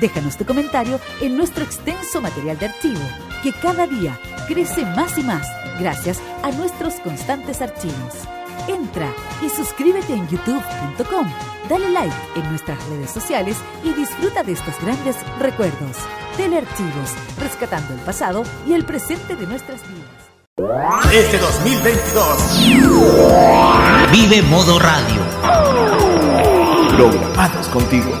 Déjanos tu comentario en nuestro extenso material de archivo, que cada día crece más y más gracias a nuestros constantes archivos. Entra y suscríbete en youtube.com, dale like en nuestras redes sociales y disfruta de estos grandes recuerdos. Telearchivos, rescatando el pasado y el presente de nuestras vidas. Este 2022 Vive Modo Radio. programados contigo.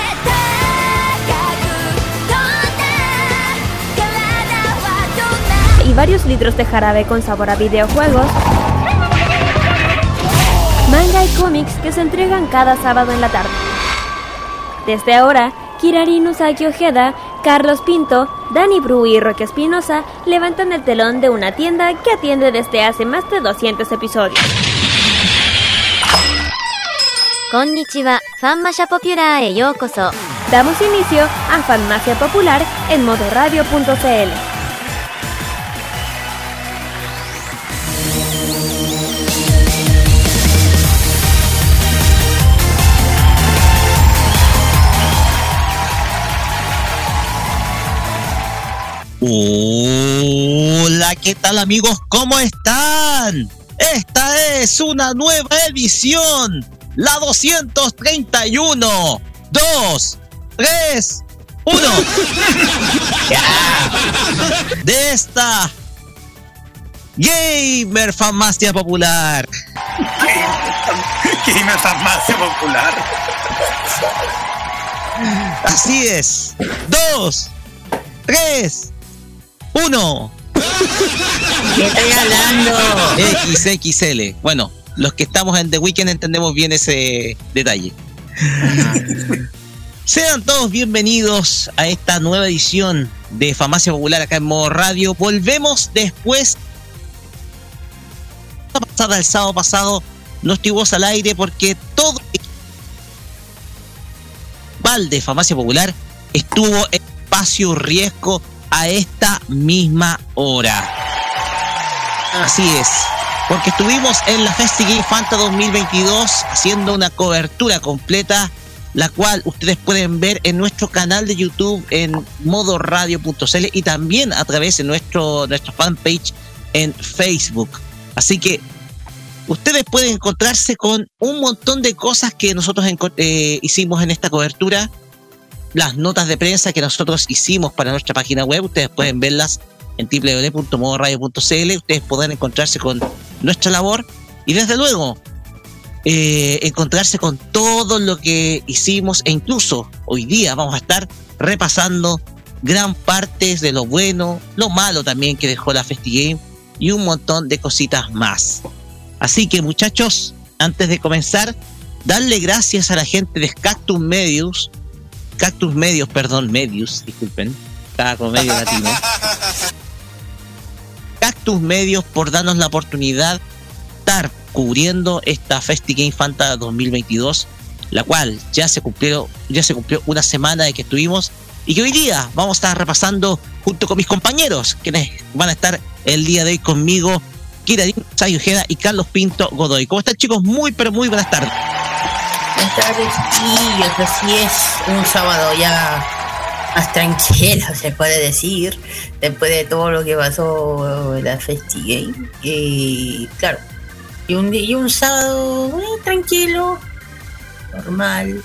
y varios litros de jarabe con sabor a videojuegos, manga y cómics que se entregan cada sábado en la tarde. Desde ahora, Kirari Nusaki Ojeda, Carlos Pinto, Dani Bru y Roque Espinosa levantan el telón de una tienda que atiende desde hace más de 200 episodios. Konnichiwa, Fanmasia Popular e Damos inicio a Fanmasia Popular en modoradio.cl. Hola, ¿qué tal amigos? ¿Cómo están? Esta es una nueva edición, la 231. 2, 3, 1. De esta Gamer Farmacia Popular. Gamer Farmacia Popular. Así es. 2, 3, 1. ¿Qué estoy hablando? XXL. Bueno, los que estamos en The Weekend entendemos bien ese detalle. Sean todos bienvenidos a esta nueva edición de Farmacia Popular acá en modo radio. Volvemos después. La pasada, el sábado pasado, no estuvimos al aire porque todo el Val de Farmacia Popular estuvo en espacio riesgo a esta misma hora. Así es, porque estuvimos en la Festi Fanta 2022 haciendo una cobertura completa, la cual ustedes pueden ver en nuestro canal de YouTube en modoradio.cl y también a través de nuestro, nuestra fanpage en Facebook. Así que ustedes pueden encontrarse con un montón de cosas que nosotros eh, hicimos en esta cobertura las notas de prensa que nosotros hicimos para nuestra página web. Ustedes pueden verlas en www.modoradio.cl. Ustedes podrán encontrarse con nuestra labor y desde luego eh, encontrarse con todo lo que hicimos e incluso hoy día vamos a estar repasando gran parte de lo bueno, lo malo también que dejó la FestiGame y un montón de cositas más. Así que muchachos, antes de comenzar, darle gracias a la gente de Cactus Medios, Cactus Medios, perdón, Medios, disculpen, estaba como medio latino. Cactus Medios por darnos la oportunidad de estar cubriendo esta FestiGame Fanta 2022, la cual ya se cumplió, ya se cumplió una semana de que estuvimos y que hoy día vamos a estar repasando junto con mis compañeros, quienes van a estar el día de hoy conmigo, Kira Sayo Ojeda y Carlos Pinto Godoy. ¿Cómo están chicos? Muy pero muy buenas tardes. Buenas tardes, chiquillos. Así es, un sábado ya más tranquilo, se puede decir, después de todo lo que pasó en la FestiGame. Y claro, y un, y un sábado eh, tranquilo, normal,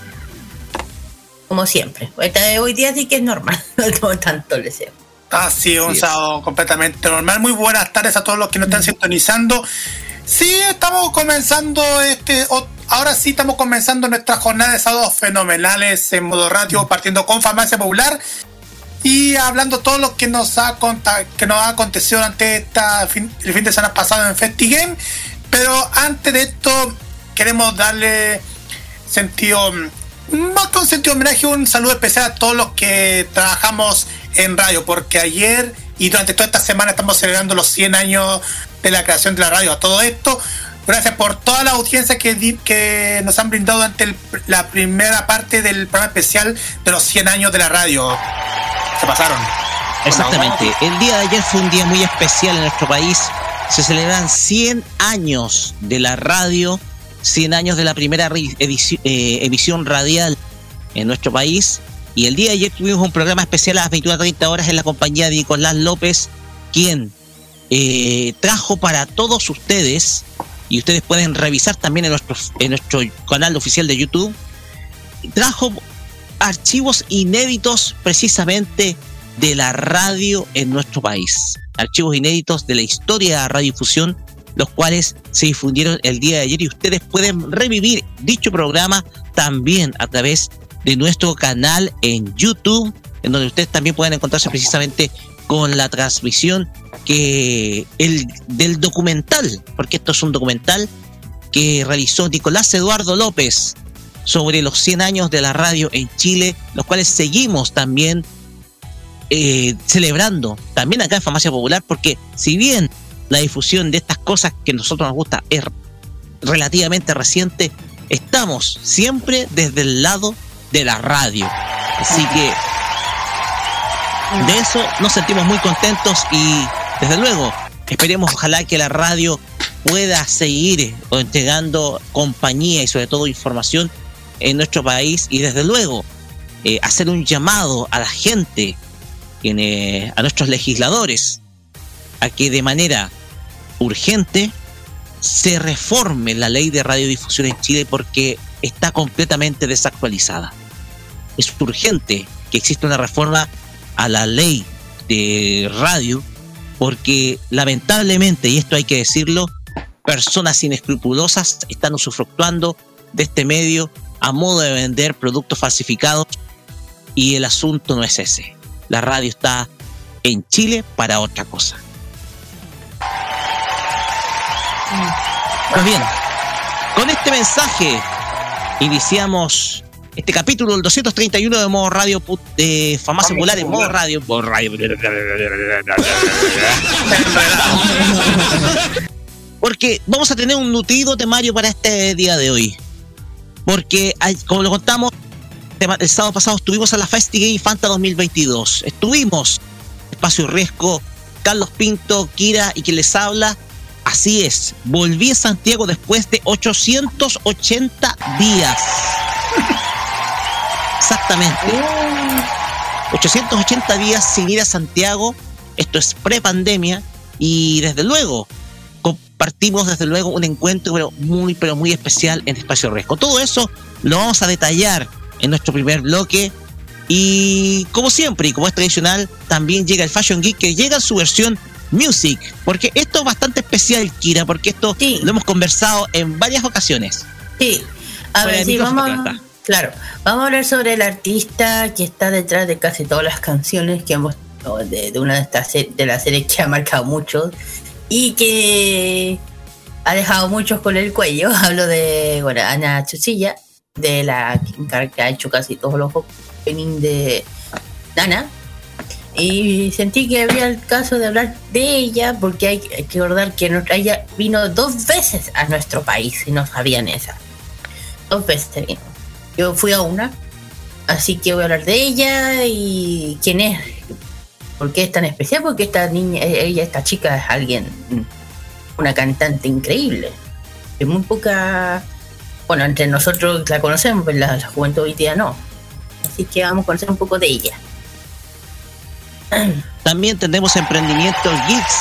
como siempre. Hoy día sí que es normal, no tengo tanto deseo. Así, un Así es. sábado completamente normal. Muy buenas tardes a todos los que nos están sintonizando. Sí, estamos comenzando este. ahora sí estamos comenzando nuestra jornada de sábados fenomenales en modo radio, partiendo con Farmacia Popular y hablando todo lo que nos ha que nos ha acontecido durante esta fin- el fin de semana pasado en FestiGame. Pero antes de esto, queremos darle sentido, más que un sentido homenaje, un saludo especial a todos los que trabajamos en radio, porque ayer y durante toda esta semana estamos celebrando los 100 años de la creación de la radio. A todo esto, gracias por toda la audiencia que, que nos han brindado durante el- la primera parte del programa especial de los 100 años de la radio. Se pasaron. Exactamente. El día de ayer fue un día muy especial en nuestro país. Se celebran 100 años de la radio, 100 años de la primera ri- edici- eh, emisión radial en nuestro país. Y el día de ayer tuvimos un programa especial a las 21.30 horas en la compañía de Nicolás López, quien eh, trajo para todos ustedes, y ustedes pueden revisar también en nuestro, en nuestro canal oficial de YouTube, trajo archivos inéditos precisamente de la radio en nuestro país. Archivos inéditos de la historia de la radiodifusión, los cuales se difundieron el día de ayer y ustedes pueden revivir dicho programa también a través de nuestro canal en YouTube, en donde ustedes también pueden encontrarse precisamente con la transmisión que el del documental, porque esto es un documental que realizó Nicolás Eduardo López sobre los 100 años de la radio en Chile, los cuales seguimos también eh, celebrando, también acá en Farmacia Popular, porque si bien la difusión de estas cosas que a nosotros nos gusta es relativamente reciente, estamos siempre desde el lado de la radio. Así que de eso nos sentimos muy contentos y desde luego esperemos ojalá que la radio pueda seguir entregando compañía y sobre todo información en nuestro país y desde luego eh, hacer un llamado a la gente, en, eh, a nuestros legisladores, a que de manera urgente se reforme la ley de radiodifusión en Chile porque está completamente desactualizada. Es urgente que exista una reforma a la ley de radio porque lamentablemente, y esto hay que decirlo, personas inescrupulosas están usufructuando de este medio a modo de vender productos falsificados y el asunto no es ese. La radio está en Chile para otra cosa. Pues bien, con este mensaje iniciamos este capítulo del 231 de modo radio de Farmacia Popular en modo radio. Modo radio. Porque vamos a tener un nutrido temario para este día de hoy. Porque, como lo contamos, el sábado pasado estuvimos en la Festigame Fanta 2022. Estuvimos, Espacio Riesgo, Carlos Pinto, Kira y quien les habla. Así es, volví a Santiago después de 880 días. Exactamente. 880 días sin ir a Santiago. Esto es pre-pandemia. Y desde luego, compartimos desde luego un encuentro pero muy, pero muy especial en Espacio Riesgo. Todo eso lo vamos a detallar en nuestro primer bloque. Y como siempre, y como es tradicional, también llega el Fashion Geek, que llega en su versión Music. Porque esto es bastante especial, Kira, porque esto Sí. lo hemos conversado en varias ocasiones. Sí, a ver, sí, micrófono, vamos, claro vamos a hablar sobre el artista que está detrás de casi todas las canciones que hemos de, de una de estas de las series que ha marcado mucho y que ha dejado muchos con el cuello. Hablo de Ana Chuchilla, de la que ha hecho casi todos los openings de Nana. Y sentí que había el caso de hablar de ella porque hay, que recordar que ella vino dos veces a nuestro país y no sabían esa. Dos veces vino. Yo fui a una, así que voy a hablar de ella y quién es. ¿Por qué es tan especial? Porque esta niña, eh, ella, esta chica es alguien, mm, una cantante increíble. Es muy poca, bueno, entre nosotros la conocemos, pero la, la juventud hoy día no. Así que vamos a conocer un poco de ella. También tendremos emprendimiento Geeks.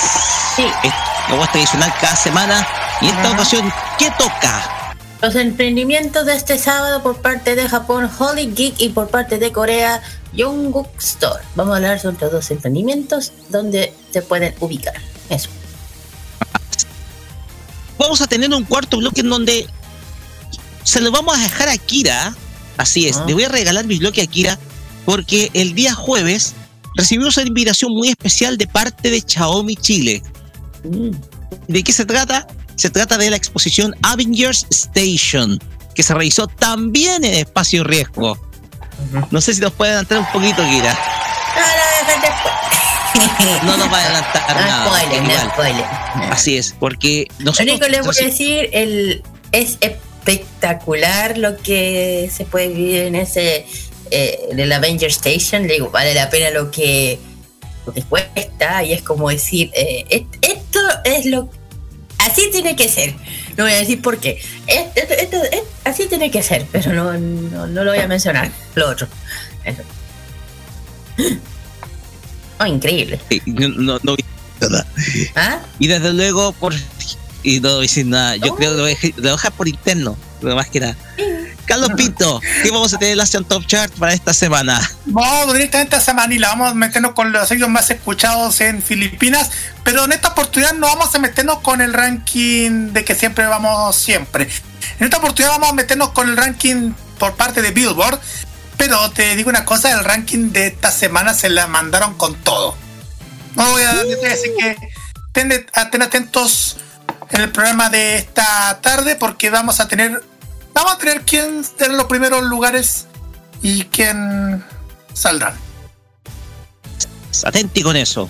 Sí. Es es tradicional cada semana. Y en esta ocasión, ¿qué toca? Los emprendimientos de este sábado por parte de Japón, Holy Geek, y por parte de Corea, Yongguk Store. Vamos a hablar sobre los dos emprendimientos donde se pueden ubicar. Eso. Vamos a tener un cuarto bloque en donde se lo vamos a dejar a Kira. Así es, Ah. le voy a regalar mi bloque a Kira porque el día jueves recibimos una invitación muy especial de parte de Xiaomi Chile. Mm. ¿De qué se trata? Se trata de la exposición Avengers Station, que se realizó también en Espacio Riesgo. No sé si nos puede adelantar un poquito, Kira. No, no, dejar después. No nos va a adelantar No nada. spoiler, no igual. spoiler. Así es, porque Lo nosotros... único que les voy a decir, el, es espectacular lo que se puede vivir en ese eh, del Avenger Station. Le digo, vale la pena lo que, lo que cuesta y es como decir, eh, est- esto es lo así tiene que ser. No voy a decir por qué. Esto- es- así tiene que ser, pero no, no, no lo voy a mencionar. Lo otro. Eso. Oh, increíble. Sí, no, no, nada. ¿Ah? Y desde luego, por. Y no voy a decir nada. Yo Oh. creo que lo voy a dejar- lo voy a dejar por interno. Lo más que nada. Carlos Pinto, ¿qué vamos a tener en la Top Chart para esta semana? Vamos directamente a esa manila, vamos a meternos con los sellos más escuchados en Filipinas, pero en esta oportunidad no vamos a meternos con el ranking de que siempre vamos siempre. En esta oportunidad vamos a meternos con el ranking por parte de Billboard, pero te digo una cosa, el ranking de esta semana se la mandaron con todo. No voy a yo te voy a decir que estén, de- estén atentos en el programa de esta tarde porque vamos a tener vamos a tener quién en los primeros lugares y quién saldrán. Atenti con eso.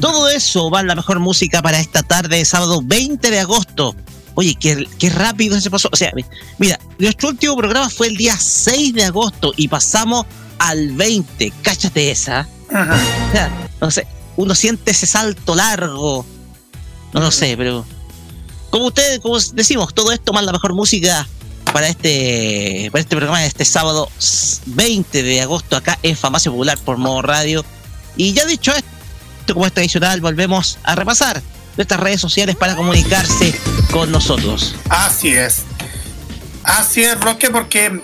Todo eso va en la mejor música para esta tarde de sábado 20 de agosto. Oye, qué, qué rápido se pasó. O sea, mi- mira, nuestro último programa fue el día 6 de agosto y pasamos al 20. Cáchate esa. Ajá. O sea, no sé, uno siente ese salto largo. No lo sé, pero. Como ustedes, como decimos, todo esto más la mejor música para este, para este programa de este sábado 20 de agosto acá en Farmacia Popular por Modo Radio. Y ya dicho esto, como es tradicional, volvemos a repasar nuestras redes sociales para comunicarse con nosotros. Así es. Así es, Roque, porque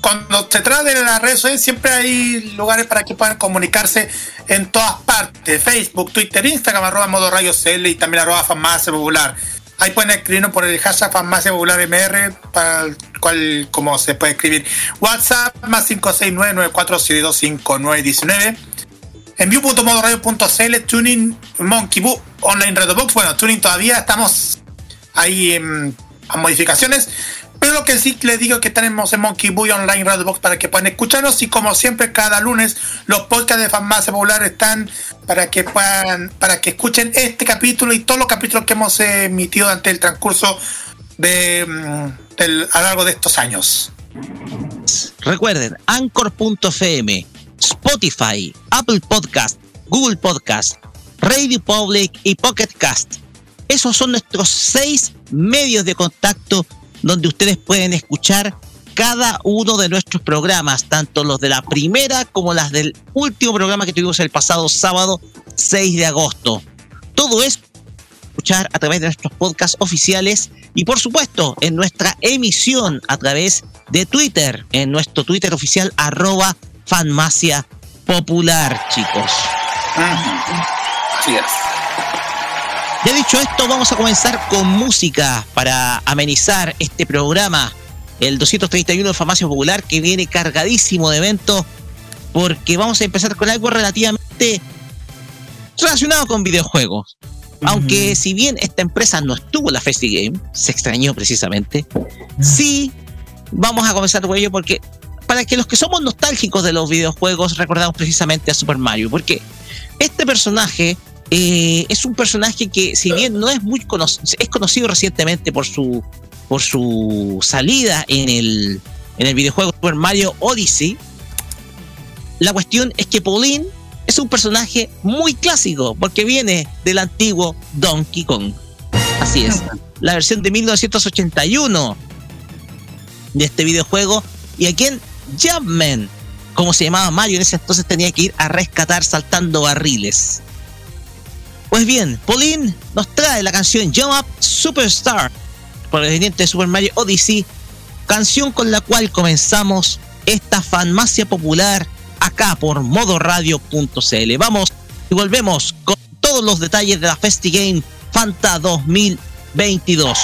cuando se trata de las redes sociales siempre hay lugares para que puedan comunicarse en todas partes. Facebook, Twitter, Instagram, arroba modo radio CL y también arroba farmacia popular. Ahí pueden escribirnos por el hashtag popular MR, para el cual, como se puede escribir, WhatsApp más 569-94725919. En view.modoradio.cl, Tuning, Monkey Boo, Online Radio Box. Bueno, Tuning todavía estamos ahí en, a modificaciones. Pero lo que sí les digo es que tenemos en Monkey Boo y Online Radio Box para que puedan escucharnos. Y como siempre, cada lunes los podcasts de Farmacia Popular están para que puedan, para que escuchen este capítulo y todos los capítulos que hemos emitido durante el transcurso de, mm, a lo largo de estos años. Recuerden, Anchor.fm, Spotify, Apple Podcast, Google Podcast, Radio Public y Pocket Cast. Esos son nuestros seis medios de contacto donde ustedes pueden escuchar cada uno de nuestros programas, tanto los de la primera como las del último programa que tuvimos el pasado sábado 6 de agosto. Todo es escuchar a través de nuestros podcasts oficiales y por supuesto en nuestra emisión a través de Twitter, en nuestro Twitter oficial arroba fanmacia popular, chicos. Ya dicho esto, vamos a comenzar con música para amenizar este programa, el 231 de Farmacia Popular, que viene cargadísimo de eventos, porque vamos a empezar con algo relativamente relacionado con videojuegos. Aunque si bien esta empresa no estuvo en la FestiGame, se extrañó precisamente, sí vamos a comenzar con ello porque para que los que somos nostálgicos de los videojuegos recordamos precisamente a Super Mario, porque este personaje eh, es un personaje que si bien no es muy conocido, es conocido recientemente por su por su salida en el en el videojuego Super Mario Odyssey. La cuestión es que Pauline es un personaje muy clásico porque viene del antiguo Donkey Kong. Así es, la versión de 1981 de este videojuego y a quien Jumpman, como se llamaba Mario en ese entonces, tenía que ir a rescatar saltando barriles. Pues bien, Pauline nos trae la canción Jump Up Superstar, proveniente de Super Mario Odyssey, canción con la cual comenzamos esta farmacia popular acá por modoradio.cl. Vamos y volvemos con todos los detalles de la FestiGame Fanta 2022.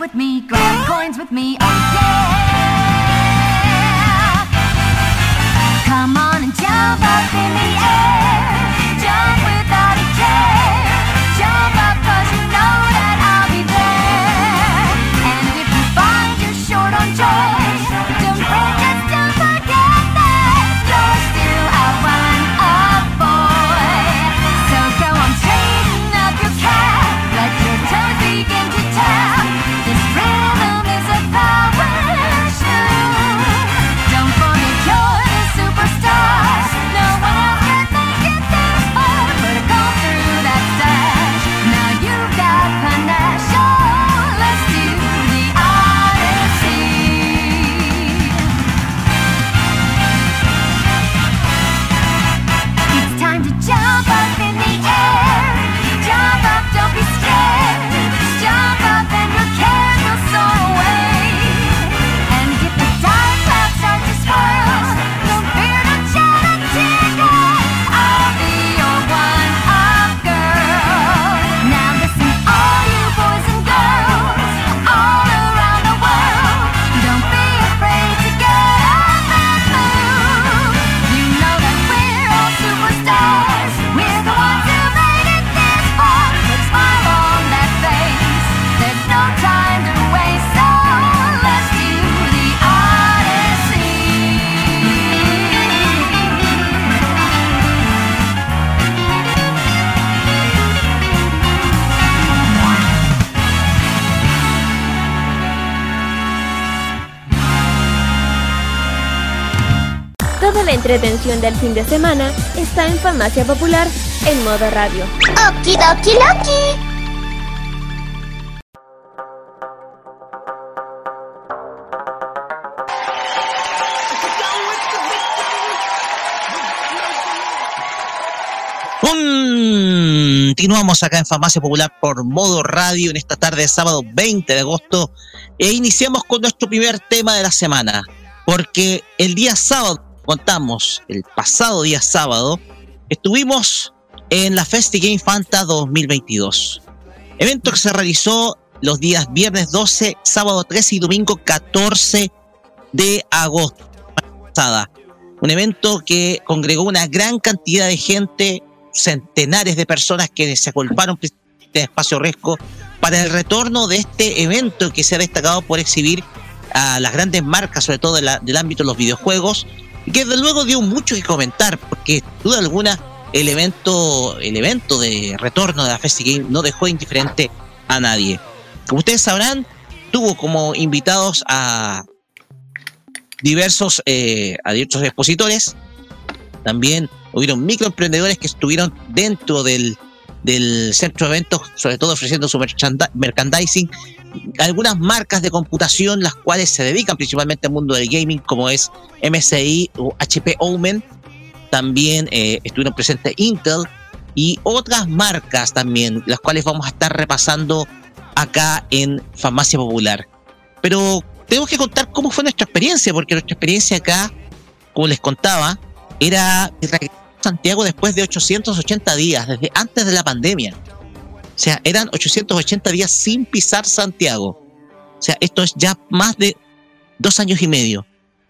with me. entretención del fin de semana está en Farmacia Popular en modo radio. ¡Okidoki Loki! Continuamos acá en Farmacia Popular por modo radio en esta tarde sábado 20 de agosto e iniciamos con nuestro primer tema de la semana, porque el día sábado contamos el pasado día sábado, estuvimos en la Festi Game Fanta 2022. Evento que se realizó los días viernes 12, sábado 13 y domingo 14 de agosto. Un evento que congregó una gran cantidad de gente, centenares de personas que se acolparon de Espacio Resco para el retorno de este evento que se ha destacado por exhibir a las grandes marcas, sobre todo del ámbito de los videojuegos, y que desde luego dio mucho que comentar, porque duda alguna el evento, el evento de retorno de la FestiGame no dejó indiferente a nadie. Como ustedes sabrán, tuvo como invitados a diversos, eh, a diversos expositores. También hubieron microemprendedores que estuvieron dentro del, del centro de eventos, sobre todo ofreciendo su merchandising. Algunas marcas de computación, las cuales se dedican principalmente al mundo del gaming, como es MSI o HP Omen. También eh, estuvieron presentes Intel y otras marcas también, las cuales vamos a estar repasando acá en Farmacia Popular. Pero tenemos que contar cómo fue nuestra experiencia, porque nuestra experiencia acá, como les contaba, era Santiago después de 880 días, desde antes de la pandemia. O sea, eran 880 días sin pisar Santiago. O sea, esto es ya más de dos años y medio.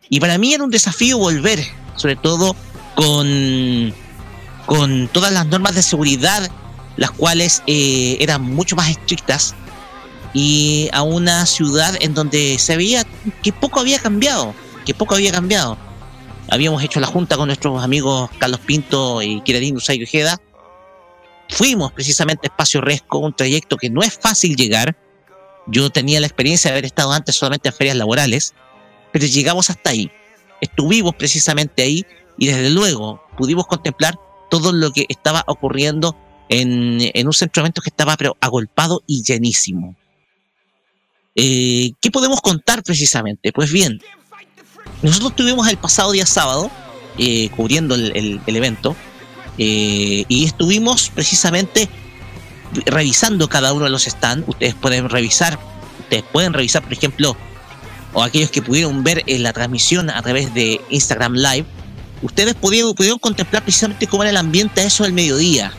Y para mí era un desafío volver, sobre todo con, con todas las normas de seguridad, las cuales eh, eran mucho más estrictas, y a una ciudad en donde se veía que poco había cambiado, que poco había cambiado. Habíamos hecho la junta con nuestros amigos Carlos Pinto y Kiradín Usay Ojeda. Fuimos precisamente a Espacio Resco, un trayecto que no es fácil llegar. Yo tenía la experiencia de haber estado antes solamente en ferias laborales, pero llegamos hasta ahí. Estuvimos precisamente ahí y desde luego pudimos contemplar todo lo que estaba ocurriendo en, en un centro de eventos que estaba agolpado y llenísimo. Eh, ¿Qué podemos contar precisamente? Pues bien, nosotros estuvimos el pasado día sábado eh, cubriendo el, evento eh, y estuvimos precisamente revisando cada uno de los stands. Ustedes pueden revisar, ustedes pueden revisar, por ejemplo, o aquellos que pudieron ver en la transmisión a través de Instagram Live, ustedes pudieron, pudieron contemplar precisamente cómo era el ambiente a eso del mediodía,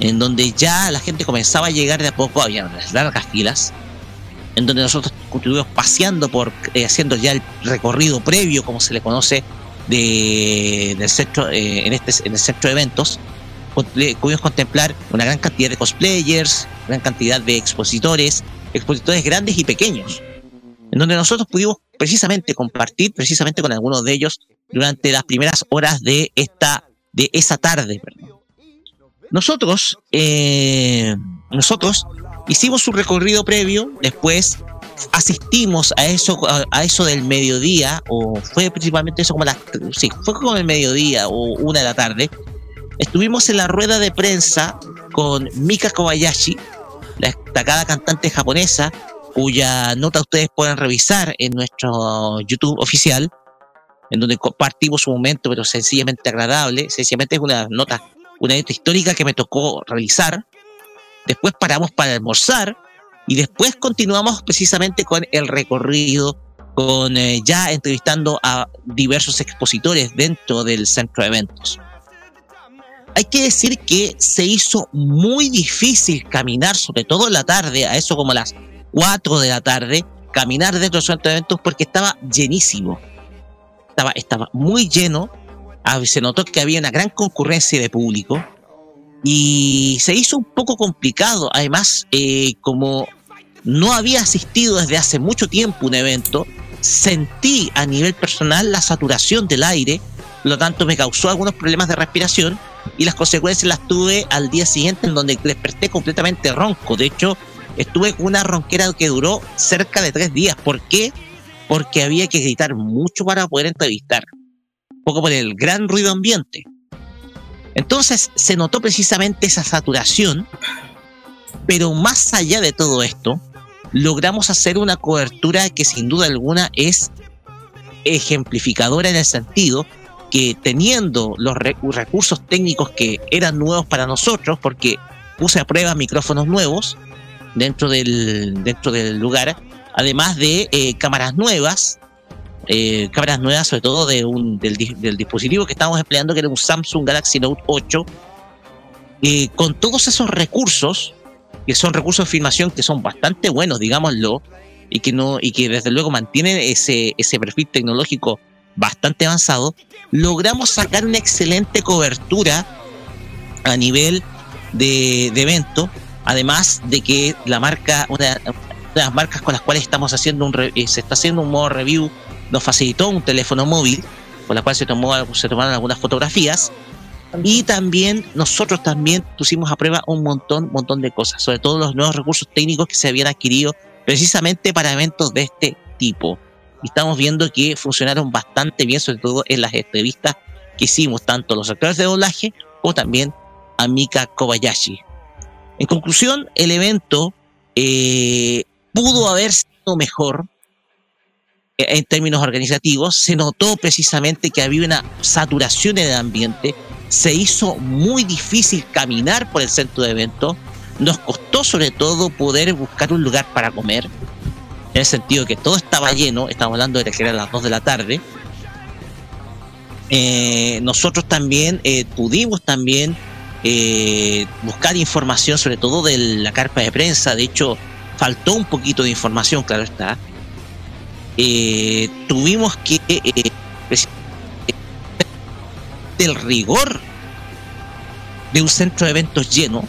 en donde ya la gente comenzaba a llegar de a poco, había largas filas, en donde nosotros estuvimos paseando por, eh, haciendo ya el recorrido previo, como se le conoce, de, del centro, eh, en, este, en el centro de eventos. Pudimos contemplar una gran cantidad de cosplayers, gran cantidad de expositores, expositores grandes y pequeños, en donde nosotros pudimos precisamente compartir precisamente con algunos de ellos durante las primeras horas de esta de esa tarde. Nosotros, eh, nosotros hicimos un recorrido previo, después asistimos a eso, a, eso del mediodía, o fue principalmente eso como las, sí, fue como el mediodía o una de la tarde. Estuvimos en la rueda de prensa con Mika Kobayashi, la destacada cantante japonesa, cuya nota ustedes pueden revisar en nuestro YouTube oficial, en donde compartimos un momento, pero sencillamente agradable. Sencillamente es una nota, una nota histórica que me tocó realizar. Después paramos para almorzar y después continuamos precisamente con el recorrido, con eh, ya entrevistando a diversos expositores dentro del centro de eventos. Hay que decir que se hizo muy difícil caminar, sobre todo en la tarde, a eso como las 4 de la tarde, caminar dentro del centro de eventos porque estaba llenísimo. Estaba, estaba muy lleno. Ah, Se notó que había una gran concurrencia de público y se hizo un poco complicado. Además, eh, como no había asistido desde hace mucho tiempo un evento, sentí a nivel personal la saturación del aire, lo tanto me causó algunos problemas de respiración y las consecuencias las tuve al día siguiente en donde desperté completamente ronco. De hecho, estuve con una ronquera que duró cerca de tres días. ¿Por qué? Porque había que gritar mucho para poder entrevistar. Un poco por el gran ruido ambiente. Entonces se notó precisamente esa saturación, pero más allá de todo esto, logramos hacer una cobertura que sin duda alguna es ejemplificadora en el sentido que teniendo los re- recursos técnicos que eran nuevos para nosotros, porque puse a prueba micrófonos nuevos dentro del, dentro del lugar, además de eh, cámaras nuevas, eh, cámaras nuevas sobre todo del, di- del dispositivo que estábamos empleando, que era un Samsung Galaxy Note 8, eh, con todos esos recursos que son recursos de filmación que son bastante buenos, digámoslo, y que desde luego mantienen ese, perfil tecnológico bastante avanzado, logramos sacar una excelente cobertura a nivel de, evento, además de que la marca, las marcas con las cuales estamos haciendo un re- eh, se está haciendo un modo review, nos facilitó un teléfono móvil, con la cual se tomó se tomaron algunas fotografías. Y también nosotros también pusimos a prueba un montón, montón de cosas, sobre todo los nuevos recursos técnicos que se habían adquirido precisamente para eventos de este tipo. Y estamos viendo que funcionaron bastante bien, sobre todo en las entrevistas que hicimos, tanto los actores de doblaje como también a Mika Kobayashi. En conclusión, el evento eh, pudo haber sido mejor eh, en términos organizativos. Se notó precisamente que había una saturación en el ambiente. Se hizo muy difícil caminar por el centro de eventos. Nos costó sobre todo poder buscar un lugar para comer. En el sentido que todo estaba lleno. Estamos hablando de que eran las 2 de la tarde. Eh, nosotros también eh, pudimos también buscar información, sobre todo de la carpa de prensa. De hecho, faltó un poquito de información, claro está. Eh, tuvimos que eh, del rigor de un centro de eventos lleno,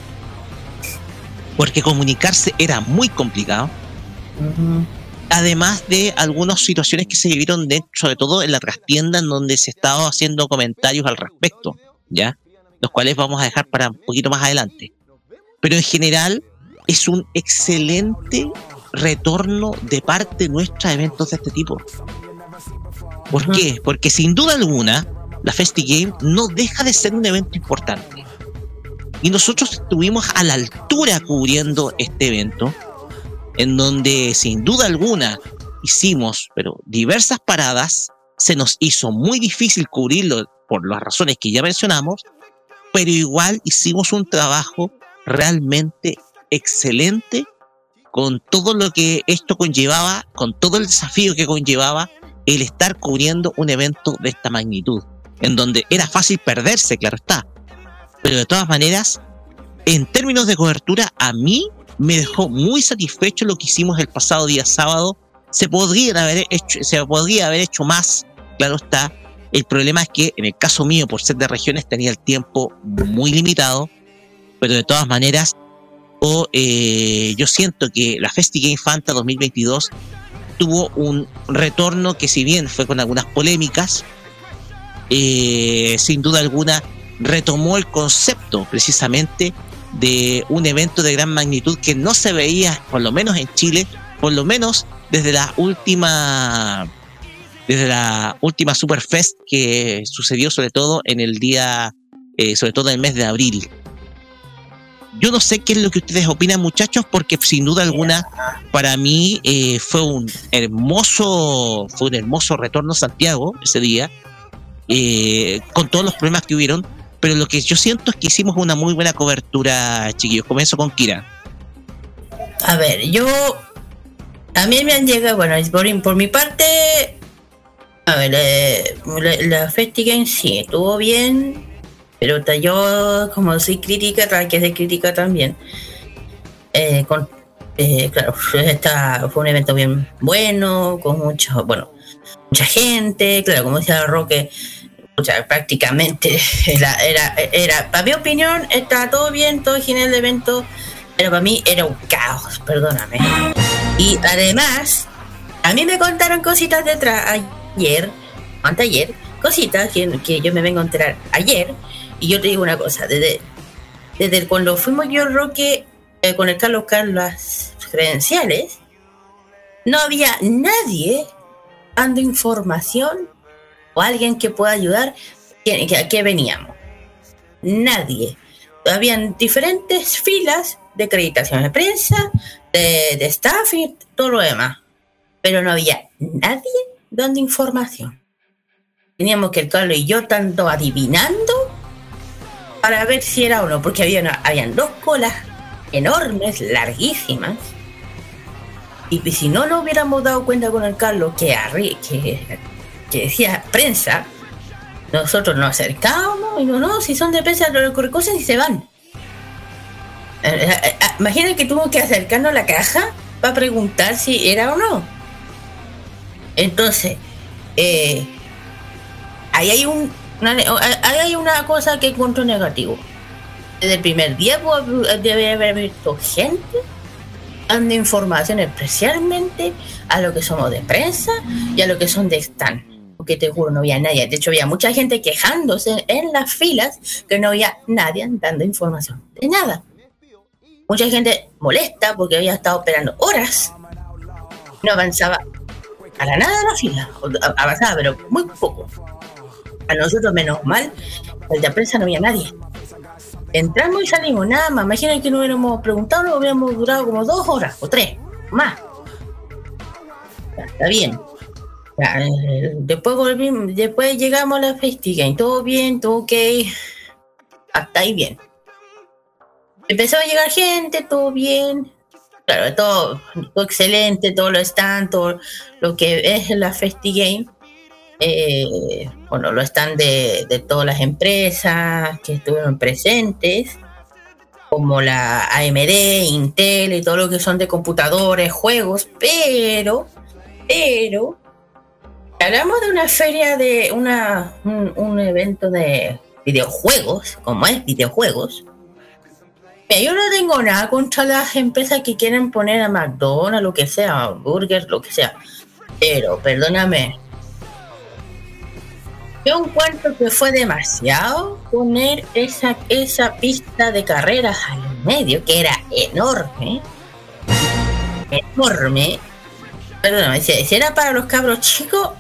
porque comunicarse era muy complicado. Además de algunas situaciones que se vivieron dentro, sobre todo en la trastienda, en donde se estaba haciendo comentarios al respecto, ¿ya? Los cuales vamos a dejar para un poquito más adelante. Pero en general es un excelente retorno de parte nuestra a eventos de este tipo. ¿Por qué? Porque sin duda alguna, la FestiGame no deja de ser un evento importante. Y nosotros estuvimos a la altura cubriendo este evento, en donde sin duda alguna hicimos, pero diversas paradas, se nos hizo muy difícil cubrirlo por las razones que ya mencionamos, pero igual hicimos un trabajo realmente excelente con todo lo que esto conllevaba, con todo el desafío que conllevaba el estar cubriendo un evento de esta magnitud, en donde era fácil perderse, claro está. Pero de todas maneras, en términos de cobertura, a mí me dejó muy satisfecho lo que hicimos el pasado día sábado. Se podría haber hecho, se podría haber hecho más, claro está. El problema es que en el caso mío, por ser de regiones, tenía el tiempo muy limitado, pero de todas maneras, o, eh, yo siento que la FestiGame Fanta 2022 tuvo un retorno que si bien fue con algunas polémicas, eh, sin duda alguna retomó el concepto precisamente de un evento de gran magnitud que no se veía, por lo menos en Chile, por lo menos desde la última desde la última Superfest que sucedió sobre todo en el día, eh, sobre todo en el mes de abril. Yo no sé qué es lo que ustedes opinan, muchachos, porque sin duda alguna, para mí eh, fue un hermoso, fue un hermoso retorno a Santiago ese día, eh, con todos los problemas que hubieron. Pero lo que yo siento es que hicimos una muy buena cobertura, chiquillos. Comienzo con Kira. A ver, yo. Mí me han llegado, bueno, por, por mi parte. A ver, eh, la, la FestiGame sí, estuvo bien. Pero yo, como soy crítica, que de crítica también. eh, con, eh, claro, fue un evento bien bueno, con mucho, bueno, mucha gente. Claro, como decía Roque, o sea, prácticamente era, era, para mi opinión, está todo bien, todo genial el evento, pero para mí era un caos, perdóname. Y además, a mí me contaron cositas detrás ayer, anteayer, cositas que, que yo me vengo a enterar ayer, y yo te digo una cosa, desde, desde cuando fuimos yo, Roque, eh, con el Carlos Carlos credenciales, no había nadie dando información o alguien que pueda ayudar que- a qué veníamos. Nadie. Habían diferentes filas de acreditación de prensa, de, de staff y todo lo demás. Pero no había nadie dando información. Teníamos que el Carlos y yo tanto adivinando para ver si era o no, porque había una- habían dos colas enormes, larguísimas. Y si no nos hubiéramos dado cuenta con el Carlos que, arri- que decía prensa, nosotros nos acercábamos y no, no, si son de prensa, lo recogen y se van. Eh, eh, eh, Imagina que tuvo que acercarnos a la caja para preguntar si era o no. Entonces, ahí hay un, hay una cosa que encuentro negativo. Desde el primer día puedo- debe haber visto gente dando información especialmente a lo que somos de prensa y a lo que son de stand. Porque te juro, no había nadie. De hecho, había mucha gente quejándose en las filas que no había nadie dando información de nada. Mucha gente molesta porque había estado esperando horas. No avanzaba para nada la fila. Avanzaba, pero muy poco. A nosotros, menos mal, el de prensa no había nadie. Entramos y salimos, nada más. Imaginen que no hubiéramos preguntado, no hubiéramos durado como dos horas o tres, más. Está bien. Eh, después volvimos, después llegamos a la FestiGame, todo bien, todo ok. Hasta ahí bien. Empezó a llegar gente, todo bien. Claro, todo, excelente, todo lo están, todo lo que es la FestiGame. Eh, bueno, lo están de, de todas las empresas que estuvieron presentes, como la AMD, Intel y todo lo que son de computadores, juegos, pero, pero, hablamos de una feria de una, un, evento de videojuegos, como es videojuegos. Yo no tengo nada contra las empresas que quieren poner a McDonald's, lo que sea, burgers, lo que sea. Pero, perdóname, yo encuentro que fue demasiado poner esa, esa pista de carreras al medio, que era enorme. Enorme. Perdóname, si, era para los cabros chicos,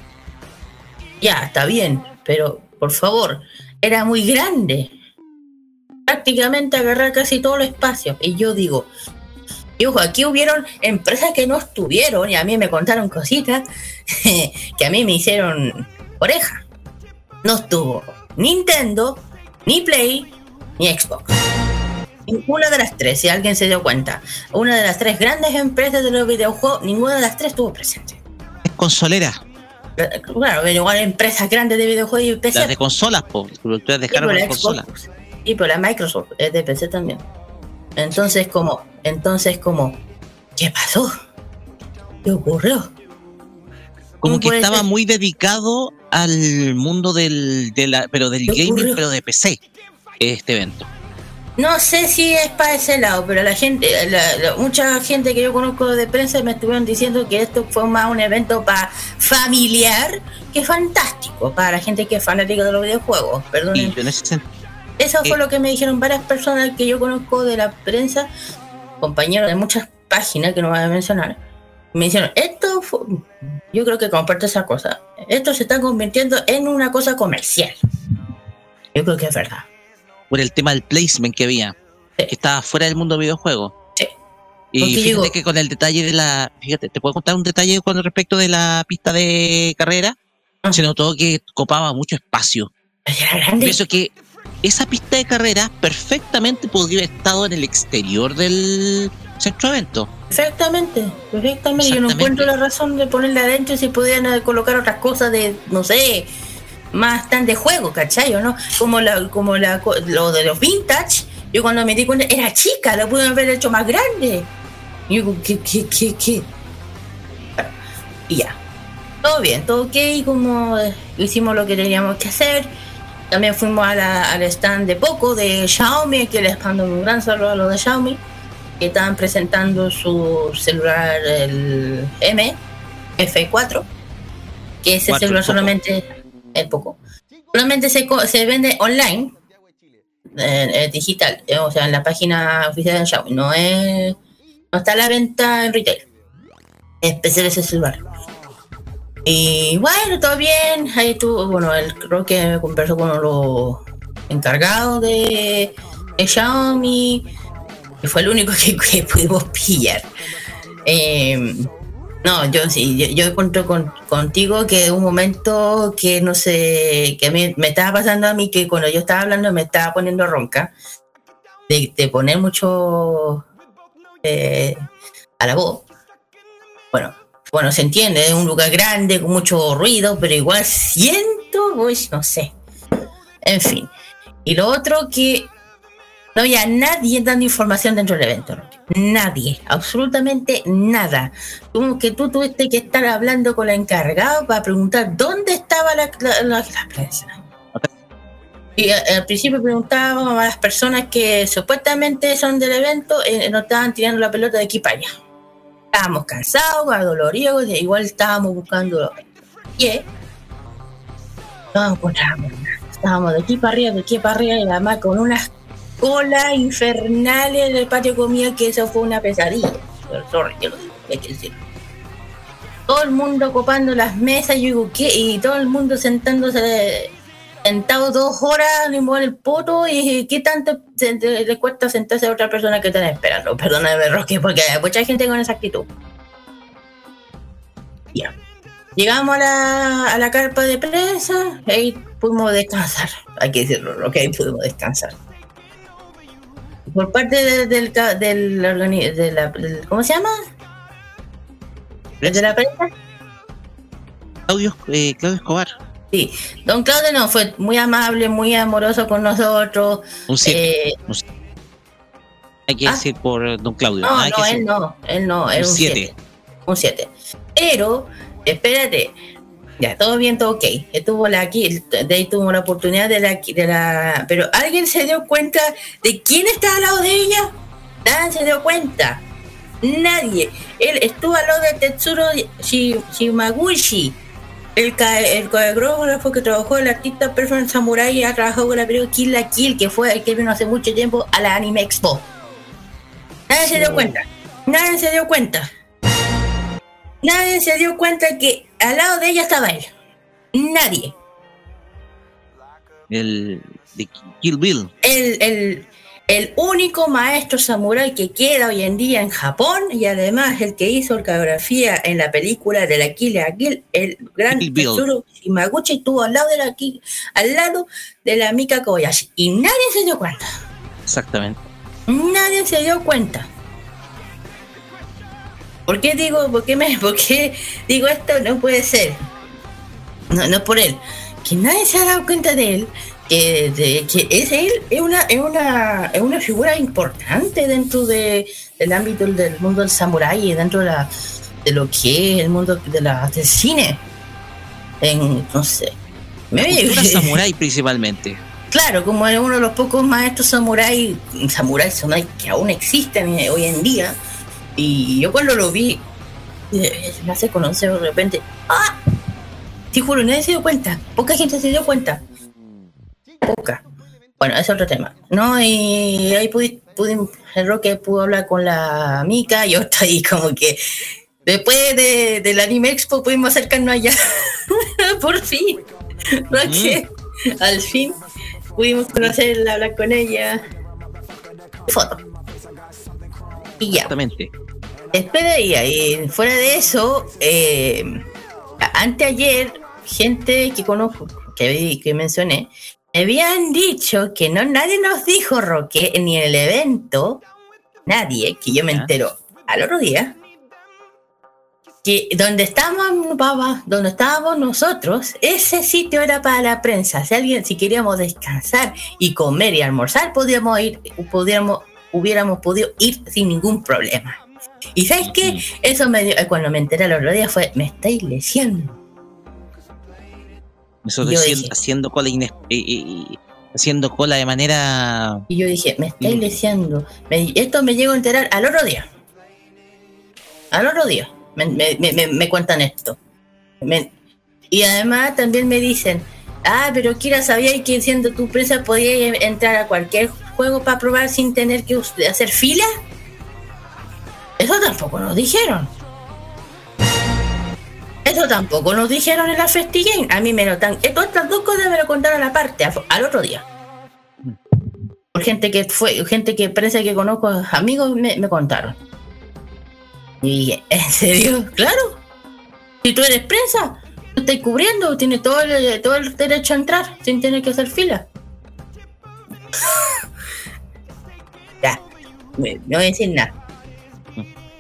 ya, está bien, pero por favor, era muy grande. Prácticamente agarrar casi todo el espacio. Y yo digo, y ojo, aquí hubieron empresas que no estuvieron y a mí me contaron cositas que a mí me hicieron oreja. No estuvo Nintendo, ni Play, ni Xbox. Ninguna de las tres, si alguien se dio cuenta. Una de las tres grandes empresas de los videojuegos, ninguna de las tres estuvo presente. Es consolera. Claro, pero igual empresas grandes de videojuegos y PC. Las de consolas, po. Productoras de Sí, pero hardware la de consolas. Sí, pero la Microsoft es de PC también. Entonces, como, entonces, como, ¿qué pasó? ¿Qué ocurrió? Como ¿Cómo que estaba ser? muy dedicado al mundo del, de la, pero del ¿Qué gaming, ocurrió? pero de PC, este evento. No sé si es para ese lado, pero la gente, la- la- mucha gente que yo conozco de prensa me estuvieron diciendo que esto fue más un evento para familiar que fantástico, para la gente que es fanática de los videojuegos. Perdón. Eso fue Eh. lo que me dijeron varias personas que yo conozco de la prensa, compañeros de muchas páginas que no voy a mencionar. Me dijeron, esto fue- yo creo que comparto esa cosa. Esto se está convirtiendo en una cosa comercial. Yo creo que es verdad. por el tema del placement que había, Sí. que estaba fuera del mundo videojuego. Sí. Y Porque fíjate digo- que con el detalle de la. Fíjate, ¿te puedo contar un detalle con respecto de la pista de carrera? Ah. Se notó que copaba mucho espacio. Pienso que esa pista de carrera perfectamente podría haber estado en el exterior del centro de evento. Perfectamente, perfectamente. Yo no Exactamente. encuentro la razón de ponerla adentro si podían eh, colocar otras cosas de, no sé, más tan de juego, ¿cachai? ¿O no? Como, la, como la, lo de los vintage, yo cuando me di cuenta era chica, la pudieron haber hecho más grande. Y yo, ¿qué, qué, qué, qué? Y ya. Todo bien, todo ok, como hicimos lo que teníamos que hacer. También fuimos a la- al stand de Poco de Xiaomi, que les mando un gran saludo a los de Xiaomi que estaban presentando su celular el M F4 que ese Cuatro, celular solamente es poco. Solamente se, se vende online eh, digital eh, o sea en la página oficial de Xiaomi. No es no está a la venta en retail. Es especial ese celular. Y bueno todo bien. Ahí tuvo bueno el, creo que me conversó con los encargados de, de Xiaomi fue el único que, que pudimos pillar. Eh, no, yo sí, yo, yo encuentro con, contigo que un momento que no sé, que a mí me estaba pasando a mí que cuando yo estaba hablando me estaba poniendo ronca, de, de poner mucho eh, a la voz. Bueno, bueno, se entiende, es un lugar grande con mucho ruido, pero igual siento, uy, no sé. En fin. Y lo otro que No había nadie dando información dentro del evento. Nadie, absolutamente nada. Como que tú tuviste que estar hablando con el encargado para preguntar dónde estaba la, la- la- la prensa. Y a- al principio preguntábamos a las personas que supuestamente son del evento, eh, nos estaban tirando la pelota de aquí para allá. Estábamos cansados, adoloridos, igual estábamos buscando pie. No encontrábamos nada. Estábamos de aquí para arriba, de aquí para arriba, y además con unas colas infernales en el patio de comida, que eso fue una pesadilla. Todo el mundo ocupando las mesas, yo digo, ¿qué? Y todo el mundo sentándose, sentado dos horas, mover el poto, y ¿qué tanto se- le cuesta sentarse a otra persona que están esperando? Perdóname, Roque, porque hay mucha gente con esa actitud. Ya. Llegamos a la, carpa de prensa, y ahí pudimos descansar, hay que decirlo, Roque, ahí pudimos descansar. Por parte de- del, del, organi- de la, del- ¿cómo se llama? ¿De la prensa? Claudio, eh, Claudio Escobar. Sí, don Claudio no, fue muy amable, muy amoroso con nosotros. Un 7. Eh, Hay que ah. decir por eh, don Claudio. no, no, él no, él no, él Un un siete. 7. Un 7. Pero, espérate, ya, todo bien, todo ok. Estuvo la aquí, de ahí tuvo la oportunidad de la, de la. Pero ¿alguien se dio cuenta de quién está al lado de ella? Nadie se dio cuenta. Nadie. Él estuvo al lado de Tetsuro Shi- Shimaguchi. El, el coreógrafo que trabajó el artista Perfect Samurai y ha trabajado con la película Kill la Kill, que fue el que vino hace mucho tiempo a la Anime Expo. Nadie se dio cuenta. Nadie se dio cuenta. Nadie se dio cuenta que al lado de ella estaba él. Nadie. El de Kill Bill. El, el, el único maestro samurái que queda hoy en día en Japón y además el que hizo coreografía en la película de la Kill la Kill, el gran Kill Bill. Tetsuro Shimaguchi estuvo al lado de la al lado de la Mika Kobayashi y nadie se dio cuenta. Exactamente. Nadie se dio cuenta. ¿Por qué digo, por qué me, por qué digo esto? No puede ser. No, no por él. Que nadie se ha dado cuenta de él. Que, de- que es él, es una, es una, es una figura importante dentro de, del ámbito del mundo del samurái y dentro de, la, de lo que es el mundo de la, del cine. En, no sé. Me Cultura samurái principalmente. Claro, como era uno de los pocos maestros samurái, samurái samurái que aún existen eh, hoy en día. Y yo cuando lo vi, eh, me hace conocer de repente. ¡Ah! Te juro, nadie se dio cuenta. Poca gente se dio cuenta. Poca. Bueno, es otro tema. No, y ahí pude, pude el Roque pudo hablar con la Mica y yo estoy ahí como que después de, del Anime Expo pudimos acercarnos allá. Por fin. Roque, al fin pudimos conocerla, hablar con ella. Foto. Y ya. Exactamente. Espera, y ahí, fuera de eso, eh, anteayer, gente que conozco, que, que mencioné, me habían dicho que no nadie nos dijo, Roque, ni en el evento, nadie, que yo me entero al otro día, que donde estábamos, donde estábamos nosotros, ese sitio era para la prensa. Si alguien, si queríamos descansar y comer y almorzar, podíamos ir, pudiéramos, hubiéramos podido ir sin ningún problema. Y sabes qué? Eso me dio, cuando me enteré el otro día fue, me estáis. Nosotros Yo haciendo, dije- haciendo cola y- y- y- haciendo cola de manera Y yo dije, me estáis. Me- esto me llegó a enterar al otro día. Al otro día. Me, me- me- me- me cuentan esto. Y además también me dicen, ah, pero Kira, ¿sabía que siendo tu presa podías entrar a cualquier juego para probar sin tener que hacer fila? Eso tampoco nos dijeron. Eso tampoco nos dijeron en la FestiGame. A mí me lo tan... eh, estas dos cosas me lo contaron aparte, al otro día. Por gente que fue, gente que prensa que conozco, amigos, me, me contaron. Y ¿en serio? Claro. Si tú eres prensa, tú estás cubriendo, tienes todo el, todo el derecho a entrar sin tener que hacer fila. no voy a decir nada.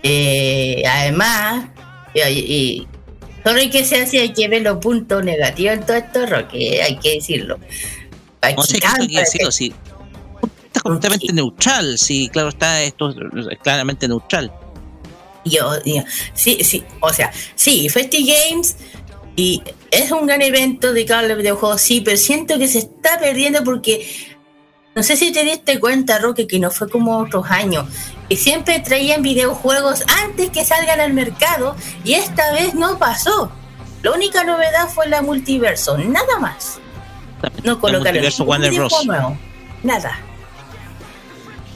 Eh, además, y, y- solo hay que ser así, hay que ver los puntos negativos en todo esto, Roque, hay que decirlo. No sé qué que decirlo, sí. Estas completamente neutral. Sí, claro está, esto es claramente neutral. Yo, yo- sí, sí, o sea, sí, Festi Games y es un gran evento dedicado a los videojuegos, sí, pero siento que se está perdiendo porque no sé si te diste cuenta, Roque, que no fue como otros años, que siempre traían videojuegos antes que salgan al mercado y esta vez no pasó. La única novedad fue la multiverso, nada más. No colocaron ningún nuevo. Nada.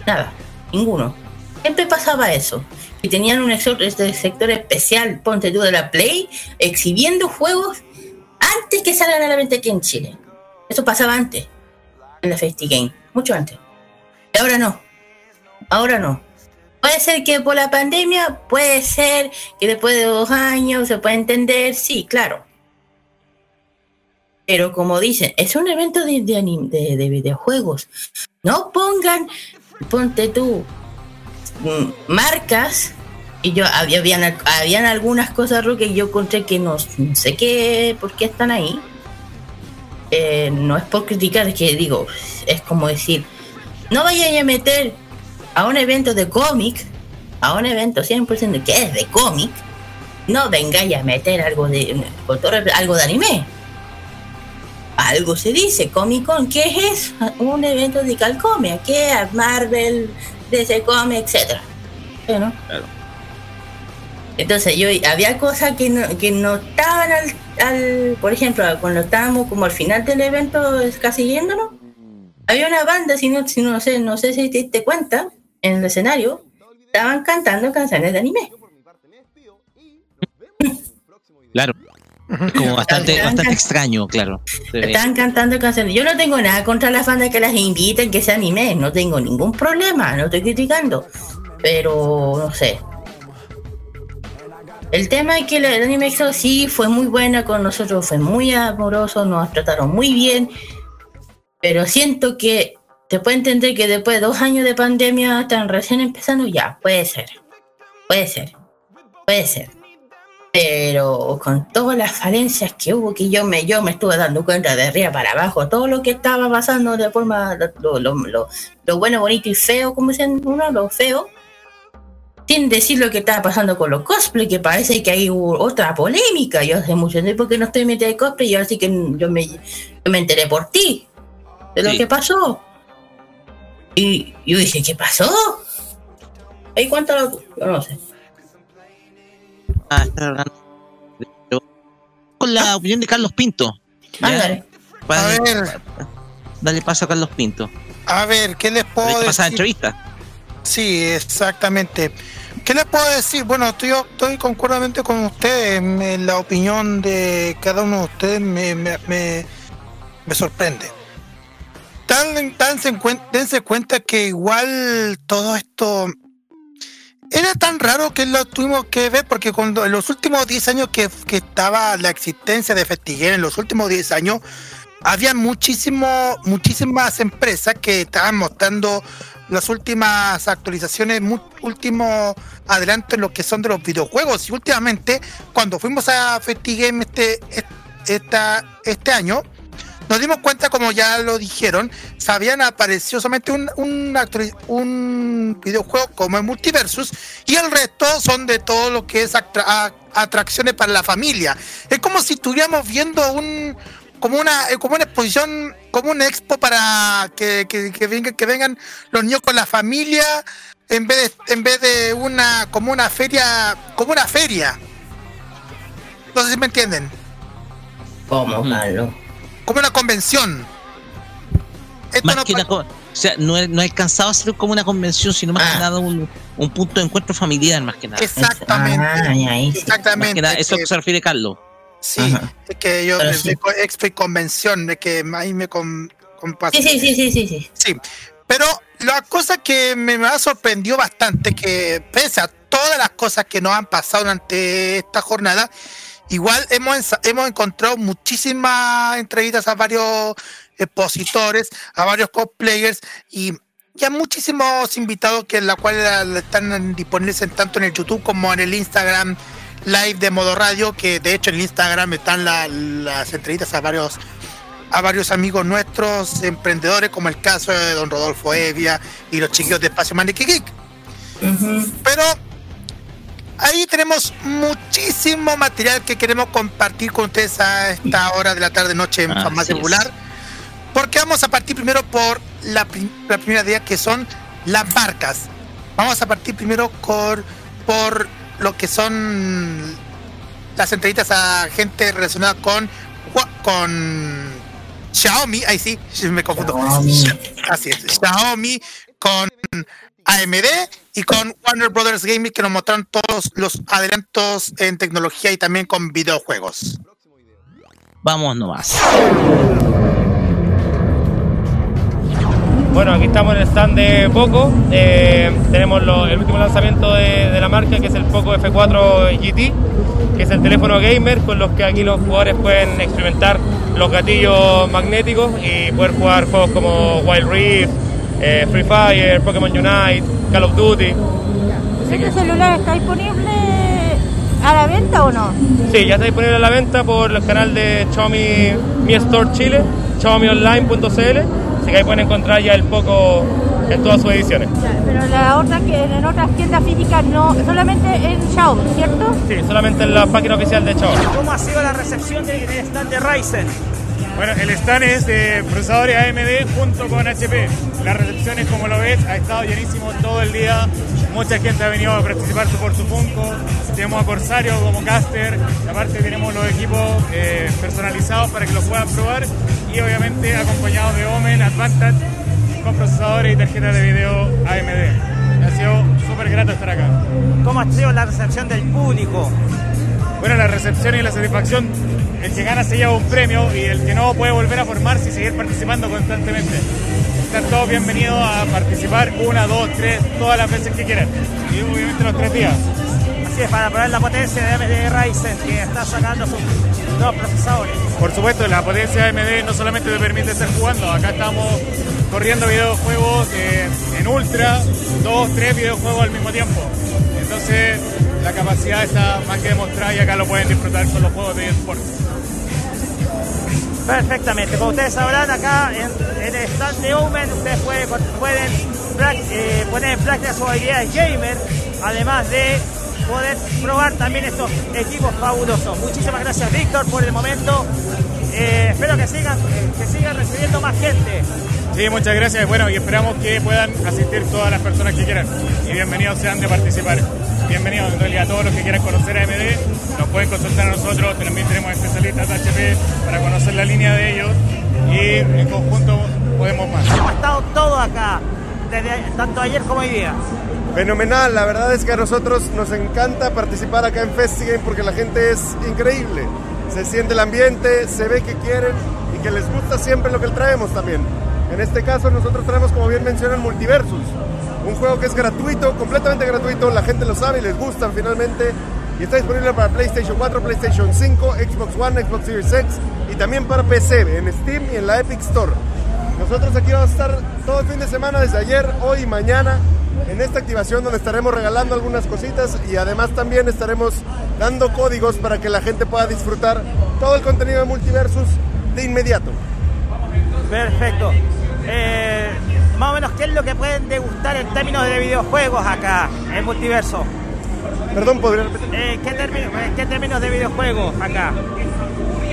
Nada. Ninguno. Siempre pasaba eso. Y tenían un sector, este sector especial, ponte tú de la Play, exhibiendo juegos antes que salgan a la venta aquí en Chile. Eso pasaba antes, en la Festi Game, mucho antes. Y ahora no. Ahora no. Puede ser que por la pandemia, puede ser que después de dos años se puede entender, sí, claro. Pero como dicen, es un evento de, de, videojuegos. No pongan, ponte tú, mm, marcas. Y yo había, habían, habían algunas cosas que yo encontré que no, no sé qué, por qué están ahí. Eh, no es por criticar, es que digo, es como decir, no vayan a meter a un evento de cómic, a un evento 100% que es de cómic, no vengáis a meter algo de, algo de anime. Algo se dice, Comic Con, ¿qué es? Un evento dedicado al cómic, ¿qué es Marvel, DC Comics, etcétera? ¿Sí, no? Entonces yo había cosas que no, que no estaban al, al- por ejemplo, cuando estábamos como al final del evento casi yéndonos, había una banda, si no, si no sé, no sé si te diste cuenta, en el escenario, estaban cantando canciones de anime. Claro. Es como bastante, bastante extraño, claro. Estaban cantando canciones. Yo no tengo nada contra las bandas que las inviten, que se anime, no tengo ningún problema, no estoy criticando. Pero, no sé. El tema es que el el anime Exo sí fue muy buena con nosotros, fue muy amoroso, nos trataron muy bien. Pero siento que se puede entender que después de dos años de pandemia están recién empezando, ya, puede ser. Puede ser. Puede ser. Pero con todas las falencias que hubo, que yo me, yo me estuve dando cuenta de arriba para abajo, todo lo que estaba pasando de forma, lo, lo, bueno, bonito y feo, como dicen uno, lo feo, sin decir lo que estaba pasando con los cosplay, que parece que hay otra polémica. Yo hace mucho tiempo que no estoy metida de cosplay y ahora sí que yo me, yo me enteré por ti de lo Sí. que pasó. Y yo dije, ¿qué pasó? ¿Ahí cuánto lo.? Yo no sé. Ah, Con la opinión de Carlos Pinto. Ándale. A ver, Dale paso a Carlos Pinto. a ver, ¿qué les puedo Dale pasa la decir? entrevista. Sí, exactamente. ¿Qué les puedo decir? Bueno, estoy, estoy concordamente con ustedes. la opinión de cada uno de ustedes me, me, me- sorprende. Tan, danse, cuen- dense cuenta que igual todo esto era tan raro que lo tuvimos que ver porque cuando en los últimos 10 años que, que estaba la existencia de Festiguer, en los últimos 10 años, había muchísimo, muchísimas empresas que estaban mostrando las últimas actualizaciones, mu- último adelanto en lo que son de los videojuegos. Y últimamente, cuando fuimos a FestiGame este, est- esta, este año, nos dimos cuenta, como ya lo dijeron, se habían aparecido solamente un, un, un videojuego como el Multiversus y el resto son de todo lo que es atracciones para la familia. Es como si estuviéramos viendo un como una eh, como una exposición, como una expo para que, que, que vengan, que vengan los niños con la familia en vez de, en vez de una como una feria, como una feria. No sé si me entienden. ¿Cómo. Carlos? Como una convención. Esto Más no que una o sea, no, he- no he alcanzado a ser como una convención, sino más Ah. que nada un, un punto de encuentro familiar, más que nada. Exactamente. Ah, ahí sí. Más Exactamente. que nada, es eso que- se refiere Carlos. Sí, Ajá. es que yo sí. convención, de que ahí me con, con Sí, sí, sí, sí, sí, sí. Sí, pero la cosa que me, me ha sorprendido bastante, que pese a todas las cosas que nos han pasado durante esta jornada, igual hemos, hemos encontrado muchísimas entrevistas a varios expositores, a varios cosplayers y ya muchísimos invitados que la cual están disponibles en- tanto en el YouTube como en el Instagram live de modo radio, que de hecho en Instagram están la- las entrevistas a varios a varios amigos nuestros, emprendedores, como el caso de don Rodolfo Evia y los chiquillos de Espacio Maniquí Geek. Pero ahí tenemos muchísimo material que queremos compartir con ustedes a esta hora de la tarde noche en Así Farmacia. Popular. Porque vamos a partir primero por la, prim- la primera idea que son las marcas. Vamos a partir primero por, por lo que son las entrevistas a gente relacionada con, con Xiaomi. Ahí sí, me confundo. Así es, Xiaomi con AMD y con Warner Brothers Gaming que nos mostraron todos los adelantos en tecnología y también con videojuegos. Vamos nomás. Bueno, aquí estamos en el stand de Poco. Eh, tenemos lo- el último lanzamiento de, de la marca, que es el Poco F4 GT, que es el teléfono gamer con los que aquí los jugadores pueden experimentar los gatillos magnéticos y poder jugar juegos como Wild Rift, eh, Free Fire, Pokémon Unite, Call of Duty. ¿Este celular está disponible a la venta o no? Sí, ya está disponible a la venta por el canal de Xiaomi Mi Store Chile, xiaomionline.cl, así que ahí pueden encontrar ya el Poco en todas sus ediciones. Pero la otra en otras tiendas físicas no, solamente en Xiaomi, ¿cierto? Sí, solamente en la página oficial de Xiaomi. ¿Cómo ha sido la recepción del stand de Ryzen? Bueno, el stand es de procesadores AMD junto con HP. Las recepciones, como lo ves, ha estado llenísimo todo el día. Mucha gente ha venido a participar por su Funko. Tenemos a Corsario como caster. Aparte tenemos los equipos eh, personalizados para que los puedan probar. Y obviamente acompañados de Omen Advantage con procesadores y tarjetas de video AMD. Ha sido súper grato estar acá. ¿Cómo ha sido la recepción del público? Bueno, la recepción y la satisfacción, el que gana se lleva un premio y el que no puede volver a formarse y seguir participando constantemente. Están todos bienvenidos a participar una, dos, tres, todas las veces que quieran. Y obviamente los tres días. Así es, para probar la potencia de AMD Ryzen que está sacando sus nuevos procesadores. Por supuesto, la potencia AMD no solamente te permite estar jugando, acá estamos corriendo videojuegos en ultra, dos, tres videojuegos al mismo tiempo. Entonces, la capacidad está más que demostrada y acá lo pueden disfrutar con los juegos de eSports. Perfectamente, como ustedes sabrán, acá en, en el stand de Omen ustedes pueden, pueden eh, poner en práctica sus habilidades gamer, además de poder probar también estos equipos fabulosos. Muchísimas gracias Víctor por el momento. Eh, espero que sigan, que sigan recibiendo más gente. Sí, muchas gracias. Bueno, y esperamos que puedan asistir todas las personas que quieran. Y bienvenidos sean de participar. Bienvenidos en realidad a todos los que quieran conocer a AMD. Nos pueden consultar a nosotros. También tenemos especialistas de HP para conocer la línea de ellos. Y en conjunto podemos más. ¿Cómo ha estado todo acá? Desde tanto ayer como hoy día. Fenomenal, la verdad es que a nosotros nos encanta participar acá en Festigame porque la gente es increíble. Se siente el ambiente, se ve que quieren y que les gusta siempre lo que traemos también. En este caso nosotros traemos, como bien mencionan, Multiversus, un juego que es gratuito, completamente gratuito, la gente lo sabe y les gusta finalmente. Y está disponible para PlayStation 4, PlayStation 5, Xbox One, Xbox Series X y también para PC en Steam y en la Epic Store. Nosotros aquí vamos a estar todo el fin de semana, desde ayer, hoy y mañana, en esta activación donde estaremos regalando algunas cositas y además también estaremos dando códigos para que la gente pueda disfrutar todo el contenido de Multiversus de inmediato. Perfecto. Eh, más o menos, ¿qué es lo que pueden degustar en términos de videojuegos acá en Multiverso? Perdón, ¿podría repetir? Eh, ¿qué, término- eh, ¿Qué términos de videojuegos acá?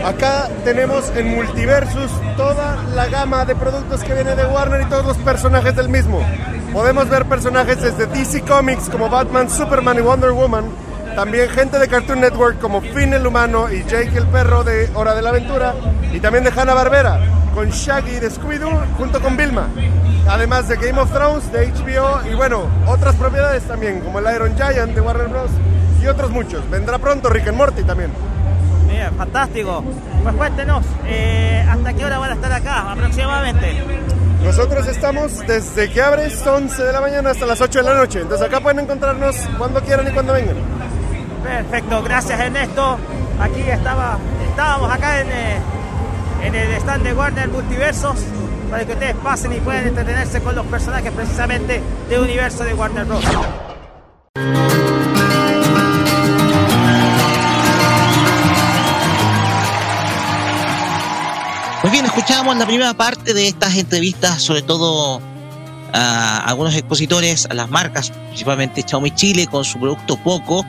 Acá tenemos en Multiversus toda la gama de productos que viene de Warner y todos los personajes del mismo. Podemos ver personajes desde DC Comics como Batman, Superman y Wonder Woman. También gente de Cartoon Network como Finn el humano y Jake el perro de Hora de la Aventura. Y también de Hanna Barbera con Shaggy de Scooby-Doo junto con Vilma. Además de Game of Thrones de HBO y bueno, otras propiedades también como el Iron Giant de Warner Bros. y otros muchos. Vendrá pronto Rick and Morty también. Bien, fantástico. Pues cuéntenos, eh, ¿hasta qué hora van a estar acá aproximadamente? Nosotros estamos desde que abres 11 de la mañana hasta las 8 de la noche. Entonces acá pueden encontrarnos cuando quieran y cuando vengan. Perfecto, gracias Ernesto. Aquí estaba, estábamos acá en, eh, en el stand de Warner Multiversos para que ustedes pasen y puedan entretenerse con los personajes precisamente del universo de Warner Bros. Pues bien, escuchábamos la primera parte de estas entrevistas, sobre todo a algunos expositores, a las marcas, principalmente Xiaomi Chile con su producto Poco.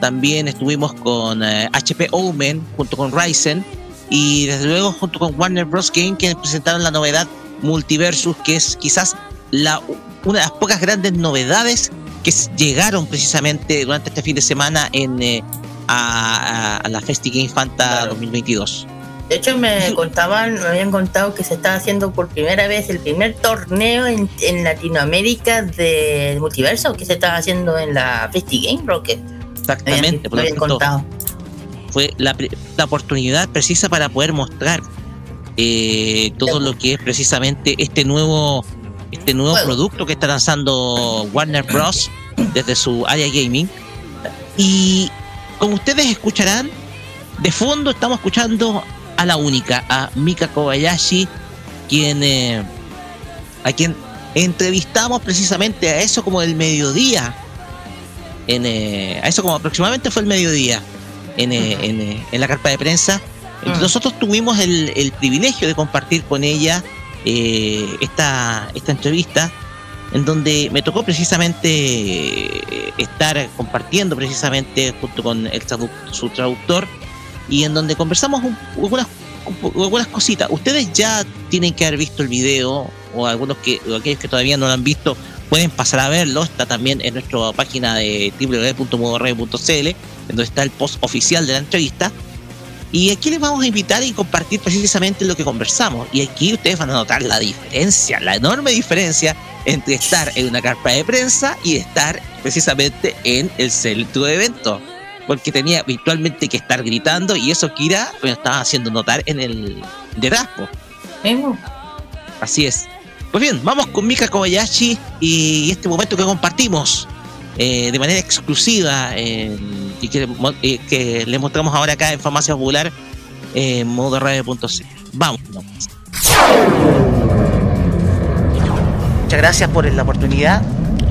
También estuvimos con eh, HP Omen junto con Ryzen y desde luego junto con Warner Bros. Game que presentaron la novedad Multiversus, que es quizás la, una de las pocas grandes novedades que llegaron precisamente durante este fin de semana en eh, a, a- a la Festi Game Fanta 2022. De hecho, me contaban, me habían contado que se estaba haciendo por primera vez el primer torneo en, en Latinoamérica de multiverso que se estaba haciendo en la Festi Game Rocket. Exactamente, por me habían tanto, contado. fue la, la oportunidad precisa para poder mostrar eh, todo lo que es precisamente este nuevo este nuevo producto que está lanzando Warner Bros. desde su área gaming. Y como ustedes escucharán, de fondo estamos escuchando a la única, a Mika Kobayashi, quien eh, a quien entrevistamos precisamente a eso como del mediodía. En, eh, a eso como aproximadamente fue el mediodía en, eh, en, en la carpa de prensa. Nosotros tuvimos el, el privilegio de compartir con ella eh, esta, esta entrevista en donde me tocó precisamente estar compartiendo precisamente junto con el su traductor y en donde conversamos un- algunas, algunas cositas. Ustedes ya tienen que haber visto el video o algunos que o aquellos que todavía no lo han visto pueden pasar a verlo. Está también en nuestra página de www.modoradio.cl en donde está el post oficial de la entrevista. Y aquí les vamos a invitar y compartir precisamente lo que conversamos. Y aquí ustedes van a notar la diferencia, la enorme diferencia entre estar en una carpa de prensa y estar precisamente en el centro de evento. Porque tenía virtualmente que estar gritando y eso Kira me lo estaba haciendo notar en el de raspo. Así es. Pues bien, vamos con Mika Kobayashi y este momento que compartimos eh, de manera exclusiva eh, y que, eh, que le mostramos ahora acá en Farmacia Popular en modo radio.c. Vamos. Muchas gracias por la oportunidad.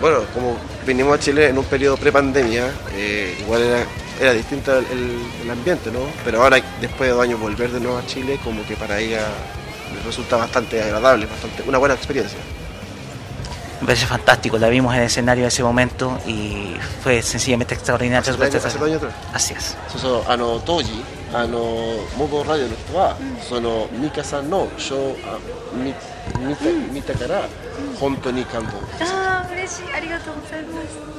bueno, como vinimos a Chile en un periodo pre-pandemia, eh, igual era, distinto el, ambiente, ¿no? Pero ahora, después de dos años, volver de nuevo a Chile, como que para ella resulta bastante agradable, bastante una buena experiencia. Me parece fantástico, la vimos en el escenario en ese momento y fue sencillamente extraordinaria. Así es. Eso, ano, toji, ano, mogo radio no mm. sono, mikasa no, yo, ah, mi, mi, ジオの人は、そのミカさんのショーあ見見た見たから本当に感動、ああ嬉しいありがとうございます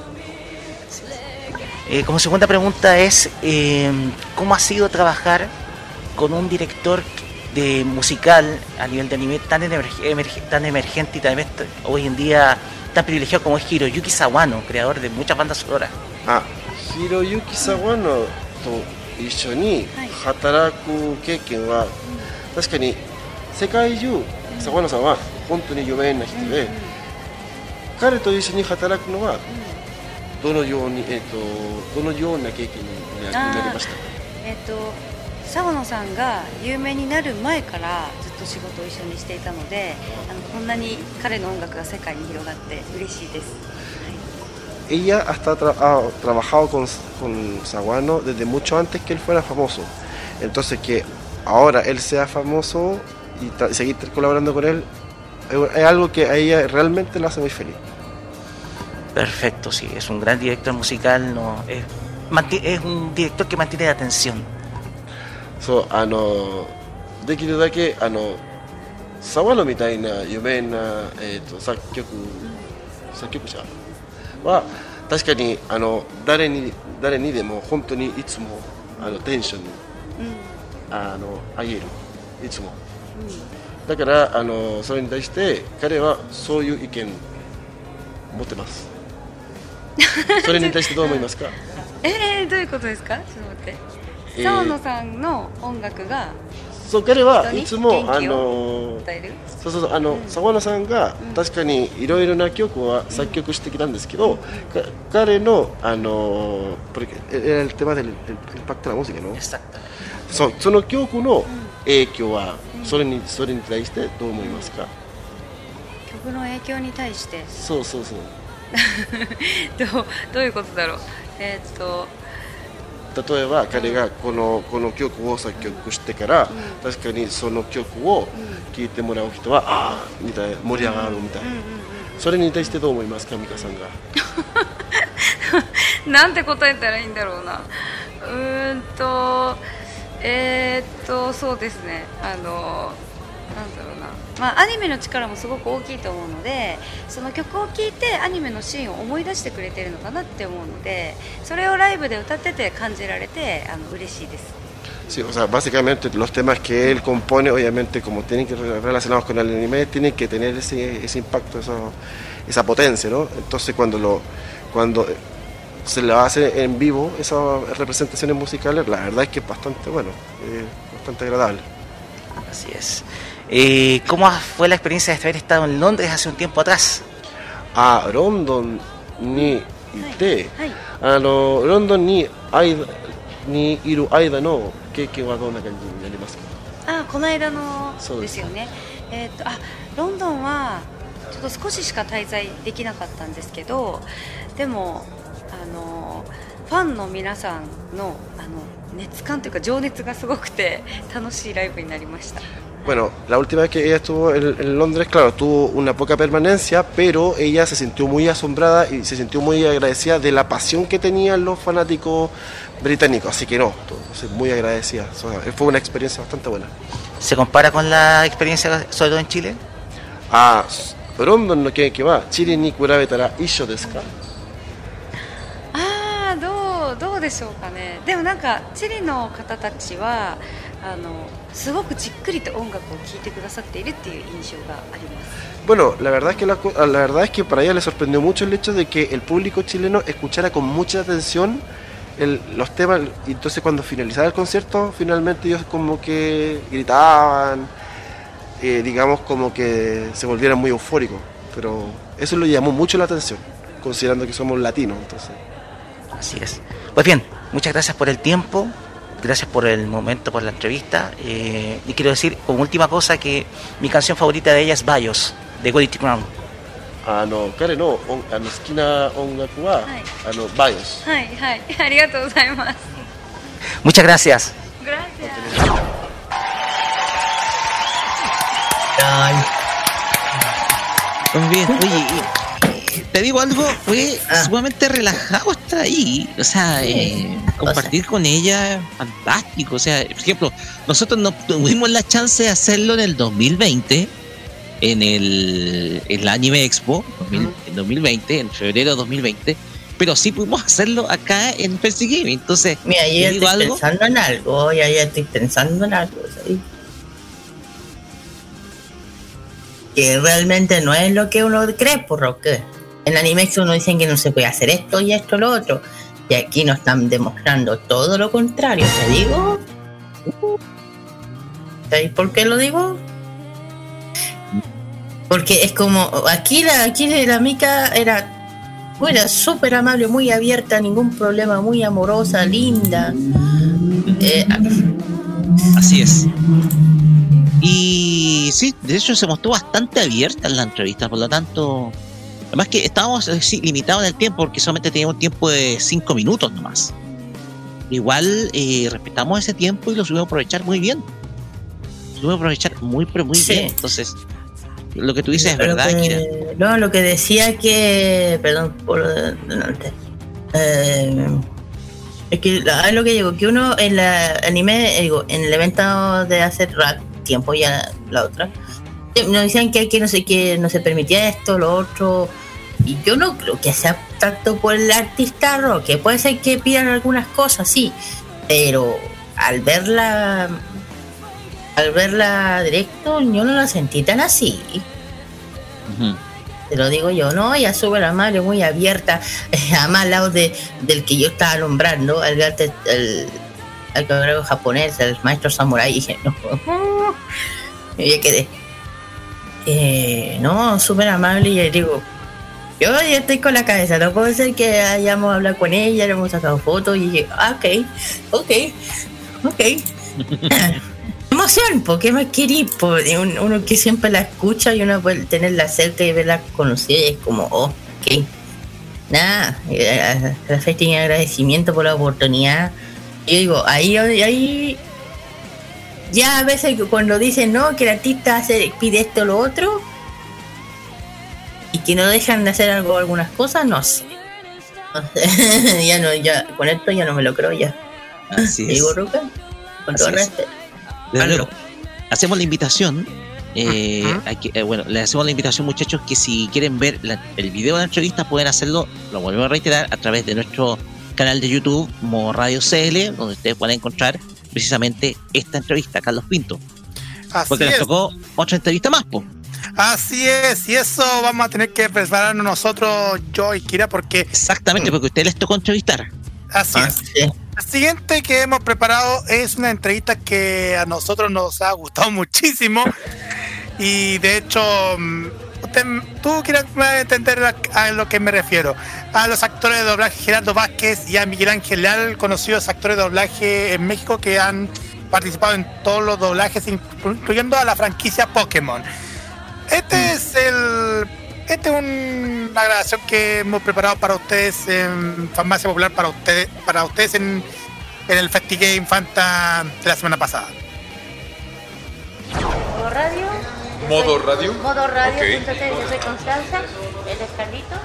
Eh, como segunda pregunta es, eh, ¿cómo ha sido trabajar con un director de musical a nivel de anime tan, emerg- emerg- tan emergente y tan emer- hoy en día tan privilegiado como es Hiroyuki Sawano, creador de muchas bandas sonoras? あひろゆきさんのと一緒に働く経験は、確かに世界中 沢野さんは本当に有名な人で、彼と一緒に働くのはどのように、えー、とどのような経験にななりました？かえっ、と澤野さんが有名になる前からずっと仕事を一緒にしていたのであのこんなに彼の音楽が世界に広がって嬉しいです。Ella hasta tra- ha trabajado con, con Saguano desde mucho antes que él fuera famoso. Entonces que ahora él sea famoso y tra- seguir colaborando con él es, es algo que a ella realmente la hace muy feliz. Perfecto, sí, es un gran director musical, no, es, manti- es un director que mantiene la atención. そうあのできるだけあの沢野みたいな有名な、えー、と作曲作曲者は確かにあの誰に誰にでも本当にいつもあのテンションあの上げるいつも だからあのそれに対して彼はそういう意見持ってます。それに対してどう思いますか？えー、どういうことですか？ちょっと待って。えー。澤野さんの音楽がそう彼はいつもあのそうそうそうあの沢野さんが確かにいろいろな曲は作曲してきたんですけど、か彼のあの era el tema del el impacto de la música, ¿no? そうその曲の影響はそれにそれに対してどう思いますか？曲の影響に対して？そうそうそう。どうどういうことだろう？えーっと。例えば彼がこのこの曲を作曲してから、確かにその曲を聴いてもらう人は、ああみたいな盛り上がるみたいな、それに対してどう思いますか？美香さんが。なんて答えたらいいんだろうな。うーんとえー、っとそうですねあのなんだろうなまあアニメの力もすごく大きいと思うのでその曲を聴いてアニメのシーンを思い出してくれてるのかなって思うのでそれをライブで歌ってて感じられてあの嬉しいです Sí, o sea, básicamente los temas que él compone, obviamente, como tienen que re- relacionados con el anime, tienen que tener ese, ese impacto, eso- esa potencia, ¿no? Entonces, cuando lo cuando se lo hace en vivo, esas representaciones musicales, la verdad es que es bastante bueno, eh, bastante agradable. Así es. Eh, ¿Cómo fue la experiencia de haber estado en Londres hace un tiempo atrás? あロンドンにいて、あのロンドンに間にいる間の経験はどんな感じになりますかあこの間のそうですですよねえーっとあロンドンはちょっと少ししか滞在できなかったんですけどでも あのファンの皆さんのあの熱感というか情熱がすごくて楽しいライブになりました Bueno, la última vez que ella estuvo en, en Londres, claro, tuvo una poca permanencia, pero ella se sintió muy asombrada y se sintió muy agradecida de la pasión que tenían los fanáticos británicos. Así que no, entonces, muy agradecida. O sea, fue una experiencia bastante buena. ¿Se compara con la experiencia, sobre todo en Chile? あロンドンの経験はチリに比べたら一緒ですかああ どうどうでしょうかねでもなんかチリの方たちはあのすごくじっくりと音楽を聴いてくださっているっていう印象があります Bueno, la verdad es que la, co- la verdad es que para ella le sorprendió mucho el hecho de que el público chileno escuchara con mucha atención el- los temas y entonces cuando finalizaba el concierto finalmente ellos como que gritaban, eh, digamos como que se volvieran muy eufóricos, pero eso le llamó mucho la atención, considerando que somos latinos, entonces. Así es. Pues bien, muchas gracias por el tiempo, gracias por el momento, por la entrevista. eh, y quiero decir, como última cosa, que mi canción favorita de ella es Bios, de Quality Crown. あの彼の音あの好きな音楽は、はいあのバイオス。はいはいありがとうございます Muchas gracias. Gracias. Muy bien, oye, y- te digo algo, fue sumamente relajado estar ahí, o sea, eh, compartir con ella, fantástico, o sea, por ejemplo, nosotros no tuvimos la chance de hacerlo en el 2020, en el, en la Anime Expo, 2000 en 2020, en febrero de 2020, pero sí pudimos hacerlo acá en Fancy Game, entonces, Mira, yo ya estoy algo, pensando en algo, ya, ya estoy pensando en algo, ¿sabes? Que realmente no es lo que uno cree, por lo que en Animex uno dicen que no se puede hacer esto y esto lo otro. Y aquí nos están demostrando todo lo contrario, ¿te digo? ¿Sabéis por qué lo digo? Porque es como, aquí la, aquí la Mica era, era súper amable, muy abierta, ningún problema, muy amorosa, linda. Eh, Así es. Y sí, de hecho se mostró bastante abierta en la entrevista, por lo tanto, además que estábamos eh, sí, limitados en el tiempo porque solamente teníamos tiempo de cinco minutos nomás. Igual eh, respetamos ese tiempo y lo supimos aprovechar muy bien. Lo supimos aprovechar muy, pero muy Sí. bien. Entonces, lo que tú dices es Lo verdad, que- Kira. No, lo que decía que. Perdón por delante. Eh, es que es lo que digo, que uno en la anime, digo, en el evento de hace ra- tiempo ya la otra, nos decían que no sé qué, no se permitía esto, lo otro. Y yo no creo que sea tanto por el artista rock, que puede ser que pidan algunas cosas, sí, pero al verla al verla directo, yo no la sentí tan así. Te lo digo yo, no, ella sube la madre muy abierta, además al lado de, del que yo estaba nombrando, al, arte- al- al coreógrafo japonés, el maestro samurai, y dije, no, y ya quedé. Eh, no, súper amable y le digo, yo ya estoy con la cabeza, no puede ser que hayamos hablado con ella, le hemos sacado fotos y dije, ah, ok, ok, ok. Emoción, ¿por qué más un- Uno que siempre la escucha y uno puede tenerla cerca y verla conocida y es como, oh, ok. Nada, eh, la fe tiene agradecimiento por la oportunidad. Yo digo, ahí, ahí, ya a veces cuando dicen, no, que el artista hace, pide esto o lo otro, y que no dejan de hacer algo algunas cosas, no sé. No sé. ya no, ya, con esto ya no me lo creo ya. Así es. Digo, Ruca, con todo Así es. respeto. Desde luego. Hacemos la invitación. eh, eh, bueno, les hacemos la invitación, muchachos, que si quieren ver la- el video de la entrevista, pueden hacerlo, lo vuelvo a reiterar, a través de nuestro canal de YouTube, Modo Radio CL, donde ustedes pueden encontrar precisamente esta entrevista, Carlos Pinto. Así Porque nos es. tocó otra entrevista más, po. Así es, y eso vamos a tener que prepararnos nosotros, yo y Kira, porque. Exactamente, porque a ustedes les tocó entrevistar. Así es. La siguiente que hemos preparado es una entrevista que a nosotros nos ha gustado muchísimo. Y de hecho, mm, usted, tú quieres entender a, lo que me refiero. A los actores de doblaje Gerardo Vázquez y a Miguel Ángel Leal, conocidos actores de doblaje en México que han participado en todos los doblajes, inclu- incluyendo a la franquicia Pokémon. Este es el. Este es un- una grabación que hemos preparado para ustedes en Farmacia Popular, para ustedes, para ustedes en, en el FestiGame Fanta de la semana pasada. Modo radio. ¿Modo soy- radio? Modo radio. Ok. Entonces yo soy Constanza, él es Carlitos.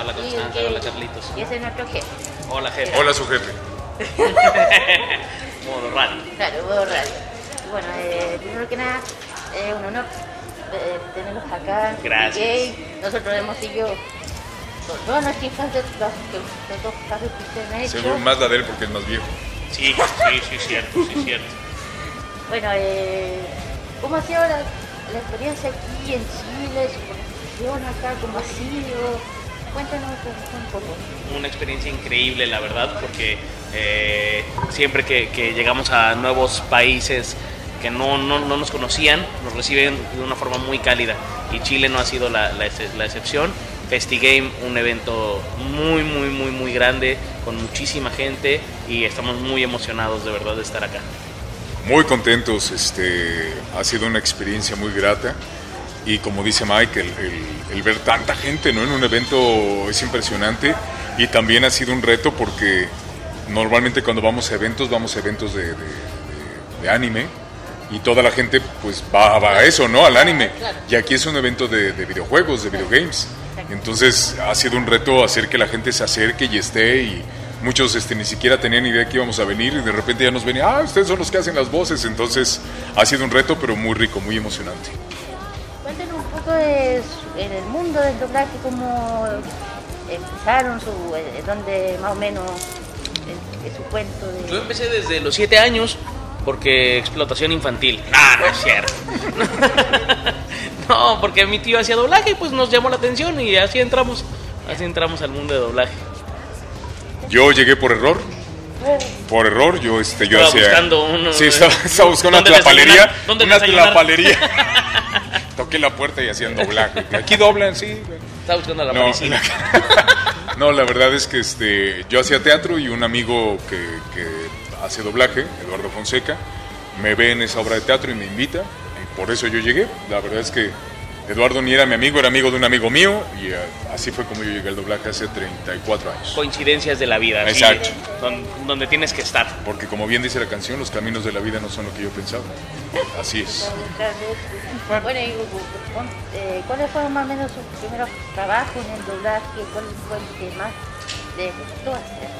Hola, Constanza, y- hola, Carlitos. Y ese es nuestro jefe. Hola, jefe. Hola, su jefe. Modo radio. Claro, modo radio. Bueno, eh, primero que nada, es un honor eh, tenerlos acá. Gracias. Nosotros hemos seguido to- toda nuestra infancia, los, dos casos que ustedes han hecho. Seguro más la de él porque es más viejo. Sí, sí, sí, cierto, sí, cierto. Bueno, eh, ¿cómo ha sido la, la experiencia aquí en Chile? Su conexión acá, ¿cómo ha sido? Cuéntanos un, un poco. Una experiencia increíble, la verdad, porque eh, siempre que, que llegamos a nuevos países que no, no, no nos conocían, nos reciben de una forma muy cálida. Y Chile no ha sido la, la la excepción. FestiGame, un evento muy, muy, muy, muy grande, con muchísima gente y estamos muy emocionados de verdad de estar acá. Muy contentos, este, ha sido una experiencia muy grata y como dice Mike, el, el- el ver tanta gente ¿no? en un evento es impresionante y también ha sido un reto porque normalmente cuando vamos a eventos, vamos a eventos de, de- de- de anime y toda la gente pues va, va a eso, ¿no? Al anime. Y aquí es un evento de, de videojuegos, de videogames. Entonces ha sido un reto hacer que la gente se acerque y esté y muchos este, ni siquiera tenían idea que íbamos a venir y de repente ya nos ven y, ah, ustedes son los que hacen las voces. Entonces ha sido un reto pero muy rico, muy emocionante. Cuéntanos un poco de en el mundo del doblaje, cómo empezaron, su, eh, dónde más o menos eh, es su cuento de... Yo empecé desde los 7 años porque explotación infantil. No, no es cierto. no, porque mi tío hacía doblaje y pues nos llamó la atención y así entramos. Así entramos al mundo de doblaje. Yo llegué por error. Por error, yo, este, yo Estaba hacía... buscando uno, Sí, estaba, estaba buscando una tlapalería. Toqué la puerta y hacían doblaje. Aquí doblan, sí. Estaba buscando la No. No, la verdad es que este, yo hacía teatro y un amigo que, que hace doblaje, Eduardo Fonseca, me ve en esa obra de teatro y me invita y por eso yo llegué. La verdad es que Eduardo ni era mi amigo, era amigo de un amigo mío y eh, así fue como yo llegué al doblaje hace 34 años. Coincidencias de la vida. Exacto. don- donde tienes que estar. Porque como bien dice la canción, los caminos de la vida no son lo que yo pensaba. Así es. Bueno, y, eh, ¿cuáles fueron más o menos sus primeros trabajos en el doblaje? ¿Cuál fue el que más les gustó hacer?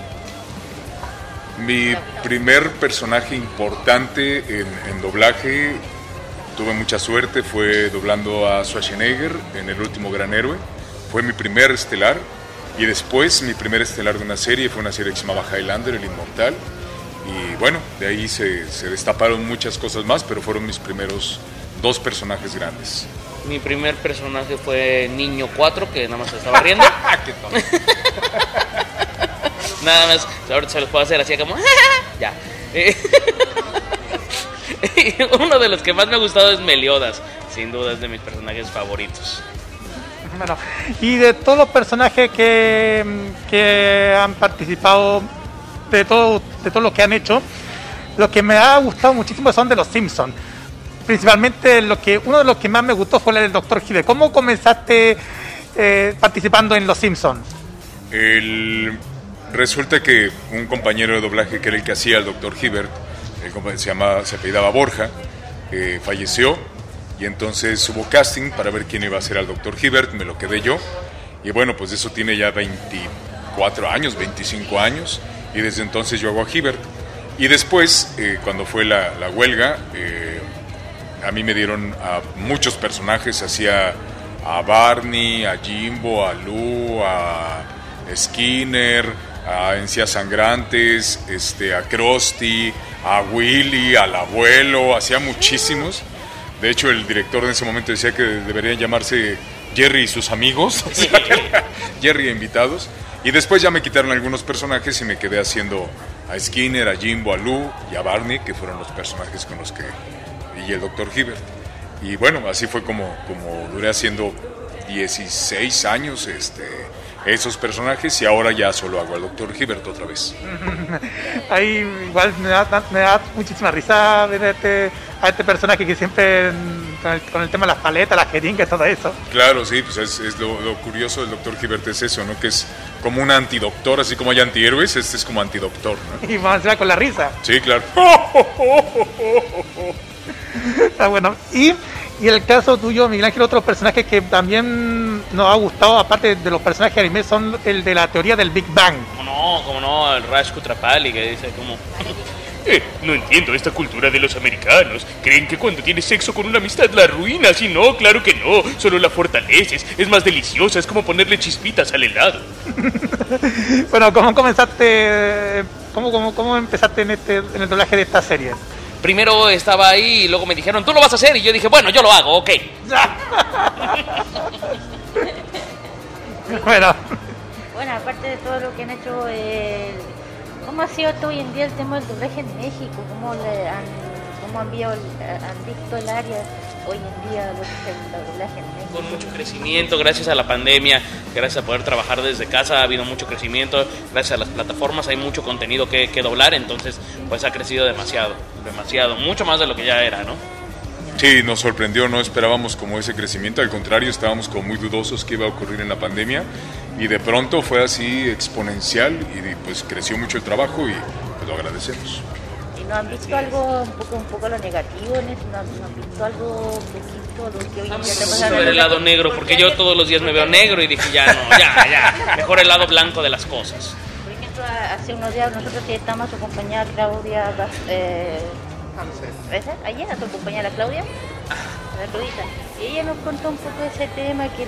Mi primer personaje importante en, en doblaje, tuve mucha suerte, fue doblando a Schwarzenegger en El último gran héroe. Fue mi primer estelar. Y después mi primer estelar de una serie fue una serie que se llamaba Highlander, El Inmortal. Y bueno, de ahí se, se destaparon muchas cosas más, pero fueron mis primeros dos personajes grandes. Mi primer personaje fue Niño 4, que nada más se estaba riendo. nada más, ahorita se los puedo hacer así como. ya. Eh, uno de los que más me ha gustado es Meliodas. Sin duda es de mis personajes favoritos. Bueno, y de todos los personajes que, que han participado, de todo, de todo lo que han hecho, los que me ha gustado muchísimo son de los Simpsons. Principalmente lo que, uno de los que más me gustó fue el del Dr. Hibbert. ¿Cómo comenzaste eh, participando en los Simpsons? El- resulta que un compañero de doblaje que era el que hacía el doctor Hibbert, se, llamaba, se apellidaba Borja, eh, falleció y entonces hubo casting para ver quién iba a ser al doctor Hibbert, me lo quedé yo y bueno, pues eso tiene ya 24 años, 25 años y desde entonces yo hago a Hibbert. Y después, eh, cuando fue la, la huelga, eh, a mí me dieron a muchos personajes, hacía a Barney, a Jimbo, a Lou, a Skinner, a Encías Sangrantes, este, a Krusty, a Willy, al abuelo, hacía muchísimos. De hecho, el director en ese momento decía que deberían llamarse Jerry y sus amigos, o sea, Jerry e invitados. Y después ya me quitaron algunos personajes y me quedé haciendo a Skinner, a Jimbo, a Lou y a Barney, que fueron los personajes con los que... y el Dr. Hibbert. Y bueno, así fue como, como duré haciendo 16 años este, esos personajes y ahora ya solo hago al Dr. Hibbert otra vez. Ahí igual me da, me da muchísima risa ver a este, a este personaje que siempre con el, con el tema de las paletas, las jeringas, todo eso. Claro, sí, pues es, es lo, lo curioso del Dr. Hibbert es eso, ¿no? Que es como un antidoctor, así como hay antihéroes, este es como antidoctor, ¿no? Y encima con la risa. Sí, claro. Está bueno. Y, y el caso tuyo, Miguel Ángel, otros personajes que también nos ha gustado, aparte de los personajes de anime, son el de la teoría del Big Bang. Como no, como no, el Raj Kutrapali que dice como... Eh, no entiendo esta cultura de los americanos. Creen que cuando tienes sexo con una amistad la arruinas y no, claro que no. Solo la fortaleces. Es más deliciosa, es como ponerle chispitas al helado. Bueno, ¿cómo comenzaste, cómo, cómo, cómo empezaste en, este, en el doblaje de esta serie? Primero estaba ahí y luego me dijeron, tú lo vas a hacer. Y yo dije, bueno, yo lo hago, ok. Bueno, Bueno, aparte de todo lo que han hecho, eh, ¿cómo ha sido todo hoy en día el tema del doblaje en México? ¿Cómo, le han, cómo han, visto, han visto el área hoy en día lo que es el doblaje en México? Con mucho crecimiento, gracias a la pandemia, gracias a poder trabajar desde casa, ha habido mucho crecimiento, gracias a las plataformas hay mucho contenido que, que doblar, entonces pues ha crecido demasiado, demasiado, mucho más de lo que ya era, ¿no? Sí, nos sorprendió, no esperábamos como ese crecimiento, al contrario, estábamos como muy dudosos que iba a ocurrir en la pandemia y de pronto fue así exponencial y pues creció mucho el trabajo y pues lo agradecemos. ¿Y no han visto algo, un poco, un poco lo negativo en eso? ¿No, no han visto algo un poquito lo que hoy en día está Vamos a pasando? ver el lado negro, porque yo todos los días me veo negro y dije, ya no, ya, ya, mejor el lado blanco de las cosas. Por ejemplo, hace unos días nosotros sí estamos a tu compañera Claudia, eh, ayer a tu compañera Claudia, la Claudita, y ella nos contó un poco de ese tema que,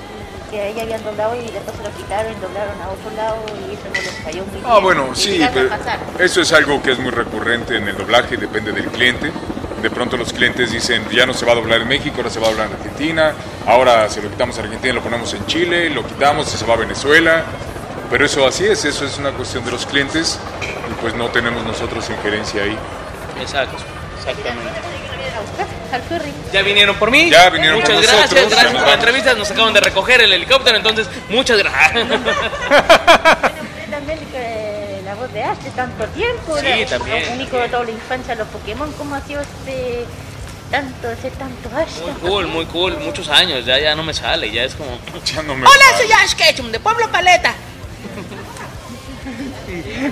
que ella habían doblado y después se lo quitaron y doblaron a otro lado y eso no les cayó muy bien. Ah, bueno, sí, a pero eso es algo que es muy recurrente en el doblaje, depende del cliente. De pronto los clientes dicen, ya no se va a doblar en México, ahora se va a doblar en Argentina, ahora se lo quitamos a Argentina, lo ponemos en Chile, lo quitamos y se va a Venezuela. Pero eso así es, eso es una cuestión de los clientes y pues no tenemos nosotros injerencia ahí. Exacto, exactamente. Al Curry. Ya vinieron por mí. Ya vinieron muchas por gracias, nosotros. gracias por la entrevista. Nos acaban de recoger el helicóptero, entonces muchas gracias. También eh, la voz de Ash de tanto tiempo, Sí, también, lo único de toda la infancia, los Pokémon, ¿cómo ha sido este tanto, ese tanto Ash? Muy cool, muy cool, muchos años, ya, ya no me sale, ya es como... Ya no me Hola, soy Ash Ketchum de Pueblo Paleta.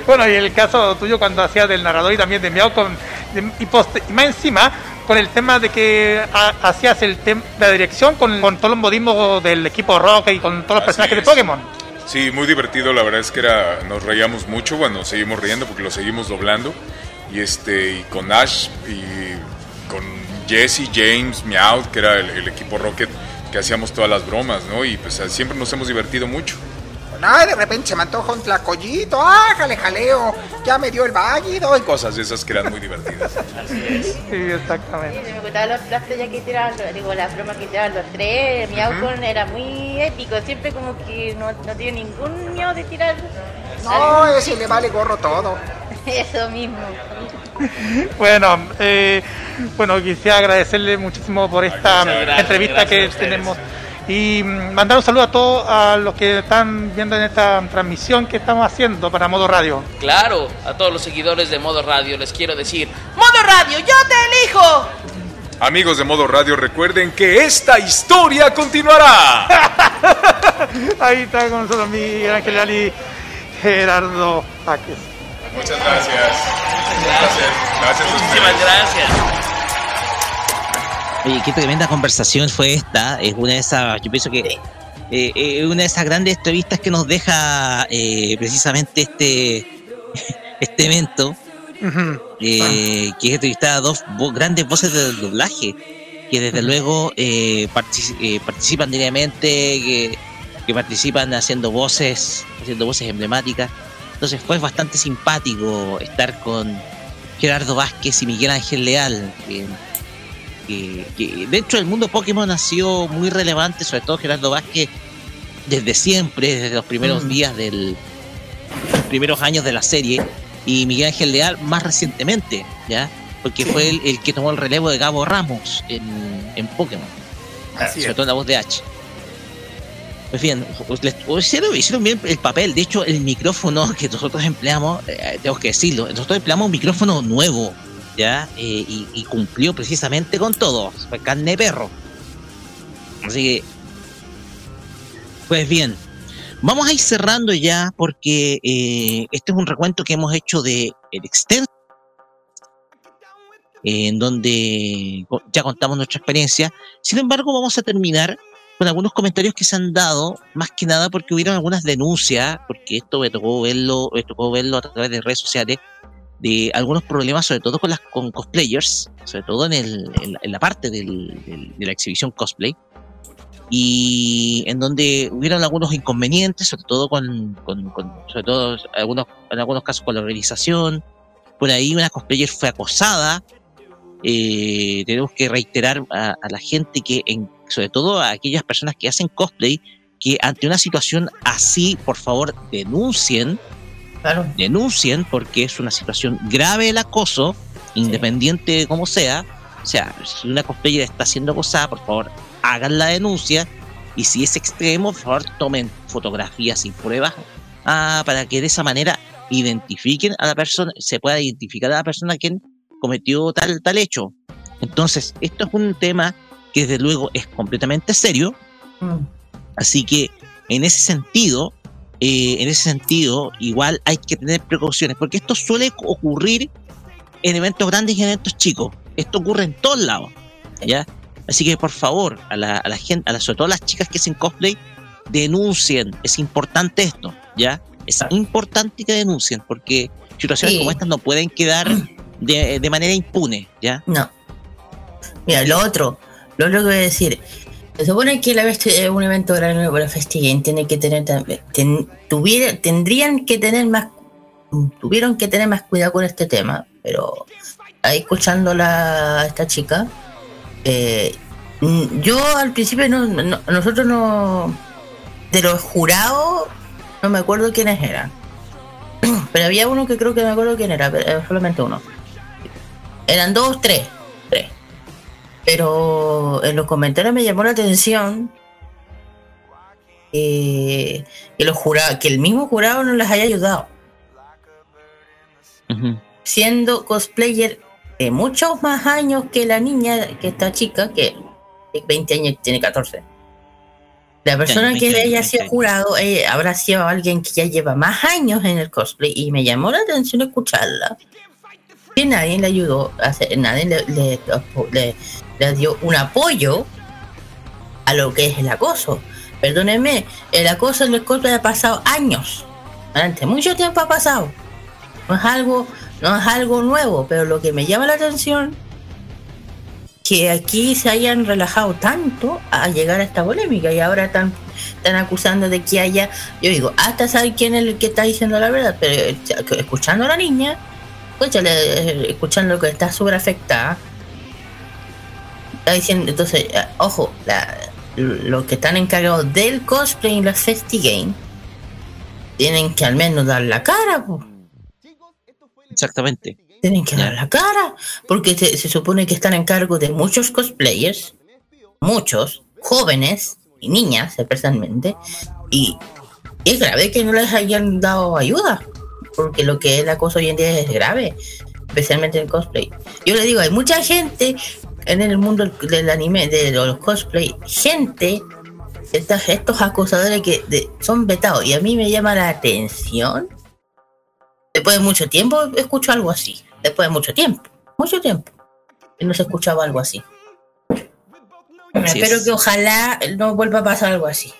bueno, y el caso tuyo cuando hacías del narrador y también de Miau con, de- y, poste- y más encima con el tema de que ha- hacías el la dirección con, con todos los modismos del equipo Rock y con todos los personajes de Pokémon. Sí, muy divertido, la verdad es que era, nos reíamos mucho, bueno, seguimos riendo porque lo seguimos doblando. Y este, y con Ash y con Jesse, James, Meow, que era el, el equipo Rocket, que hacíamos todas las bromas, ¿no? Y pues siempre nos hemos divertido mucho. Ay, de repente se me antoja un tlacoyito. ¡Ah, jale, jaleo! Ya me dio el válido. Y cosas de esas que eran muy divertidas. Así es. Sí, exactamente. Sí, me gustaban los las tallas que tiraban, digo, las bromas que tiraban los tres. Mi Aucon era muy épico, siempre como que no, no tiene ningún miedo de tirar. No, ese le vale gorro todo. Eso mismo. bueno, eh, bueno, quisiera agradecerle muchísimo por esta gracias, entrevista gracias que ustedes. Y mandar un saludo a todos a los que están viendo en esta transmisión que estamos haciendo para Modo Radio. Claro, a todos los seguidores de Modo Radio les quiero decir, Modo Radio, yo te elijo. Amigos de Modo Radio, recuerden que esta historia continuará. Ahí está con nosotros Miguel Ángel Ali Gerardo Páquez. Muchas gracias. Gracias. Gracias a ustedes. Muchísimas gracias. Oye, qué tremenda conversación fue esta. Es una de esas, yo pienso que eh, eh, una de esas grandes entrevistas que nos deja eh, precisamente este, este evento, eh, que es entrevistar a dos vo- grandes voces del doblaje, que desde luego eh, partici- eh, participan diariamente, que, que participan haciendo voces, haciendo voces emblemáticas. Entonces fue bastante simpático estar con Gerardo Vázquez y Miguel Ángel Leal, que, que- que dentro del mundo Pokémon ha sido muy relevante, sobre todo Gerardo Vázquez, desde siempre, desde los primeros Mm. días del los primeros años de la serie, y Miguel Ángel Leal más recientemente, ¿ya? Porque fue el, el que tomó el relevo de Gabo Ramos en, en Pokémon, Así sobre es. todo en la voz de H. Pues bien, pues, pues, hicieron, hicieron bien el papel. De hecho, el micrófono que nosotros empleamos, eh, tengo que decirlo, nosotros empleamos un micrófono nuevo, ¿ya? Eh, y, cumplió precisamente con todo. Fue carne de perro. Así que, pues bien, vamos a ir cerrando ya porque eh, este es un recuento que hemos hecho de el extenso, en donde ya contamos nuestra experiencia. Sin embargo, vamos a terminar con algunos comentarios que se han dado, más que nada porque hubieron algunas denuncias, porque esto me tocó verlo, me tocó verlo a través de redes sociales, de algunos problemas, sobre todo con las con cosplayers, sobre todo en, el, en, la, en la parte del- del- de la exhibición cosplay, y en donde hubieron algunos inconvenientes, sobre todo con, con- con- sobre todo algunos, en algunos casos con la organización. Por ahí una cosplayer fue acosada. Eh, tenemos que reiterar a, a la gente que, en, sobre todo a aquellas personas que hacen cosplay, que ante una situación así, por favor, denuncien. Denuncien porque es una situación grave el acoso, independiente de cómo sea. O sea, si una cosplayer está siendo acosada, por favor, hagan la denuncia. Y si es extremo, por favor, tomen fotografías y pruebas ah, para que de esa manera identifiquen a la persona, se pueda identificar a la persona quien cometió tal, tal hecho. Entonces, esto es un tema que desde luego es completamente serio. Así que en ese sentido, eh, en ese sentido, igual hay que tener precauciones, porque esto suele ocurrir en eventos grandes y en eventos chicos. Esto ocurre en todos lados, ¿ya? Así que por favor, a la, a la gente, a la, sobre todo a las chicas que hacen cosplay, denuncien. Es importante esto, ¿ya? Es importante que denuncien, porque situaciones Sí. como estas no pueden quedar de, de manera impune, ¿ya? No. Mira, lo otro, lo otro que voy a decir. Se supone que la vez eh, un evento grande para Festigame tiene que tener también, ten- tuviera- tendrían que tener más, tuvieron que tener más cuidado con este tema, pero ahí escuchando a esta chica, eh, yo al principio no, no- nosotros no, de los jurados, no me acuerdo quiénes eran, pero había uno que creo que me acuerdo quién era, pero era solamente uno. Eran dos, tres. Pero en los comentarios me llamó la atención que, que los jurados, que el mismo jurado no les haya ayudado. Siendo cosplayer de muchos más años que la niña, que esta chica, que de 20 años tiene 14. La persona que 20 años, haya 20 sido jurado eh, habrá sido alguien que ya lleva más años en el cosplay y me llamó la atención escucharla. Que nadie le ayudó, a hacer- nadie le, le- le- le dio un apoyo a lo que es el acoso. Perdónenme, el acoso en el cosplay ha pasado años. Durante mucho tiempo ha pasado. No es algo, no es algo nuevo, pero lo que me llama la atención que aquí se hayan relajado tanto a llegar a esta polémica y ahora están, están acusando de que haya, yo digo, hasta sabe quién es el que está diciendo la verdad, pero eh, escuchando a la niña, eh, escuchando que está súper afectada, está diciendo, entonces, eh, ojo, la- los que están encargados del cosplay en la Festigame tienen que al menos dar la cara, po. Exactamente. Tienen que dar la cara, porque se, se supone que están en cargo de muchos cosplayers, muchos, jóvenes y niñas, especialmente, y es grave que no les hayan dado ayuda, porque lo que es el acoso hoy en día es grave, especialmente en el cosplay. Yo le digo, hay mucha gente en el mundo del anime, de los cosplay, gente, estas- estos acosadores que de- son vetados, y a mí me llama la atención. Después de mucho tiempo escucho algo así, después de mucho tiempo, mucho tiempo, y no se escuchaba algo así. Así Espero es. que ojalá no vuelva a pasar algo así.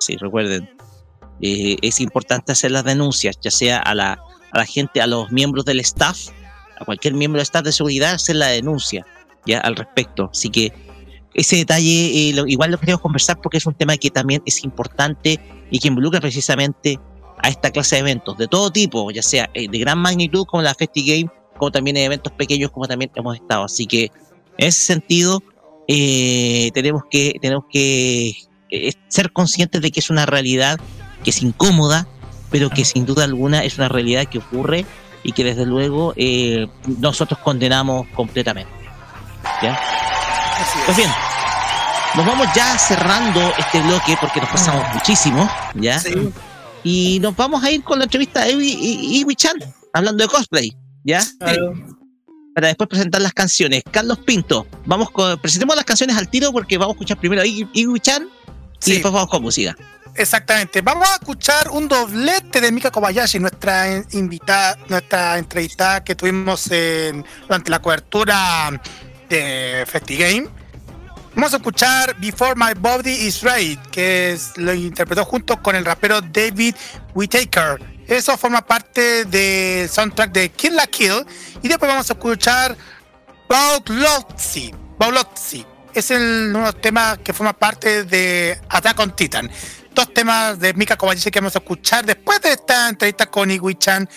Sí, recuerden, eh, es importante hacer las denuncias, ya sea a la, a la gente, a los miembros del staff, a cualquier miembro del staff de seguridad, hacer la denuncia ya al respecto. Así que ese detalle eh, lo- igual lo queremos conversar porque es un tema que también es importante y que involucra precisamente a esta clase de eventos de todo tipo, ya sea eh, de gran magnitud como la Festi Game, como también en eventos pequeños como también hemos estado. Así que en ese sentido eh, tenemos que tenemos que eh, ser conscientes de que es una realidad que es incómoda, pero que sin duda alguna es una realidad que ocurre y que desde luego eh, nosotros condenamos completamente. ¿Ya? Pues bien, nos vamos ya cerrando este bloque porque nos pasamos muchísimo, ¿ya? Y nos vamos a ir con la entrevista de Iwi, Chan, hablando de cosplay, ¿ya? Para después presentar las canciones. Carlos Pinto, vamos con, presentemos las canciones al tiro porque vamos a escuchar primero a Iwi Chan y después vamos con música. Exactamente. Vamos a escuchar un doblete de Mika Kobayashi, nuestra invitada, nuestra entrevistada que tuvimos en- durante la cobertura de FestiGame. Vamos a escuchar Before My Body Is Right, que es- lo interpretó junto con el rapero David Whittaker. Eso forma parte del soundtrack de Kill la Kill. Y después vamos a escuchar Baulotsi. Baulotsi. Es el, uno de los temas que forma parte de Attack on Titan. Dos temas de Mika Kobayashi que vamos a escuchar después de esta entrevista con Iwi-chan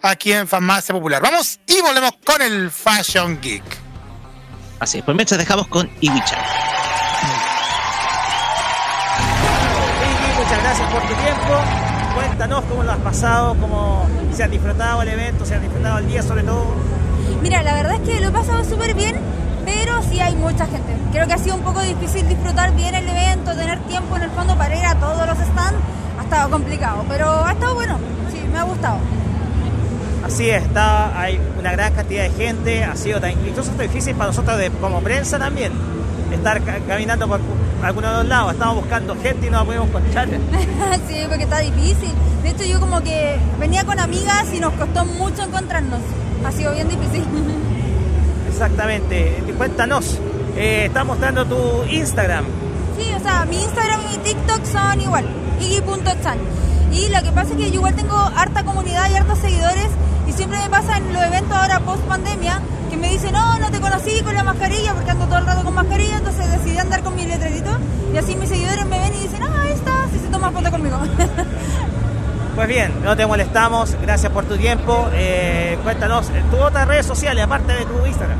aquí en Farmacia Popular. Vamos y volvemos con el Fashion Geek. Así es, pues mientras dejamos con Iwi Chan. Vicky, muchas gracias por tu tiempo. Cuéntanos cómo lo has pasado, cómo se ha disfrutado el evento, se ha disfrutado el día sobre todo. Mira, la verdad es que lo he pasado súper bien, pero sí hay mucha gente. Creo que ha sido un poco difícil disfrutar bien el evento, tener tiempo en el fondo para ir a todos los stands. Ha estado complicado, pero ha estado bueno. Sí, me ha gustado. Así está, hay una gran cantidad de gente, ha sido tan, incluso está difícil para nosotros de- como prensa también, estar ca- caminando por algunos de los lados, estamos buscando gente y no la podemos encontrar. sí, porque está difícil. De hecho, yo como que venía con amigas y nos costó mucho encontrarnos. Ha sido bien difícil. Exactamente, cuéntanos, eh, estás mostrando tu Instagram, Sí, o sea, mi Instagram y mi TikTok son igual, iggy.chan. Y lo que pasa es que yo igual tengo harta comunidad y hartos seguidores y siempre me pasa en los eventos ahora post pandemia que me dicen, no, no te conocí con la mascarilla porque ando todo el rato con mascarilla, entonces decidí andar con mi letrerito y así mis seguidores me ven y dicen, ah, ahí estás, y se toman foto conmigo. Pues bien, no te molestamos, gracias por tu tiempo. Eh, cuéntanos, eh, tus otras redes sociales aparte de tu Instagram.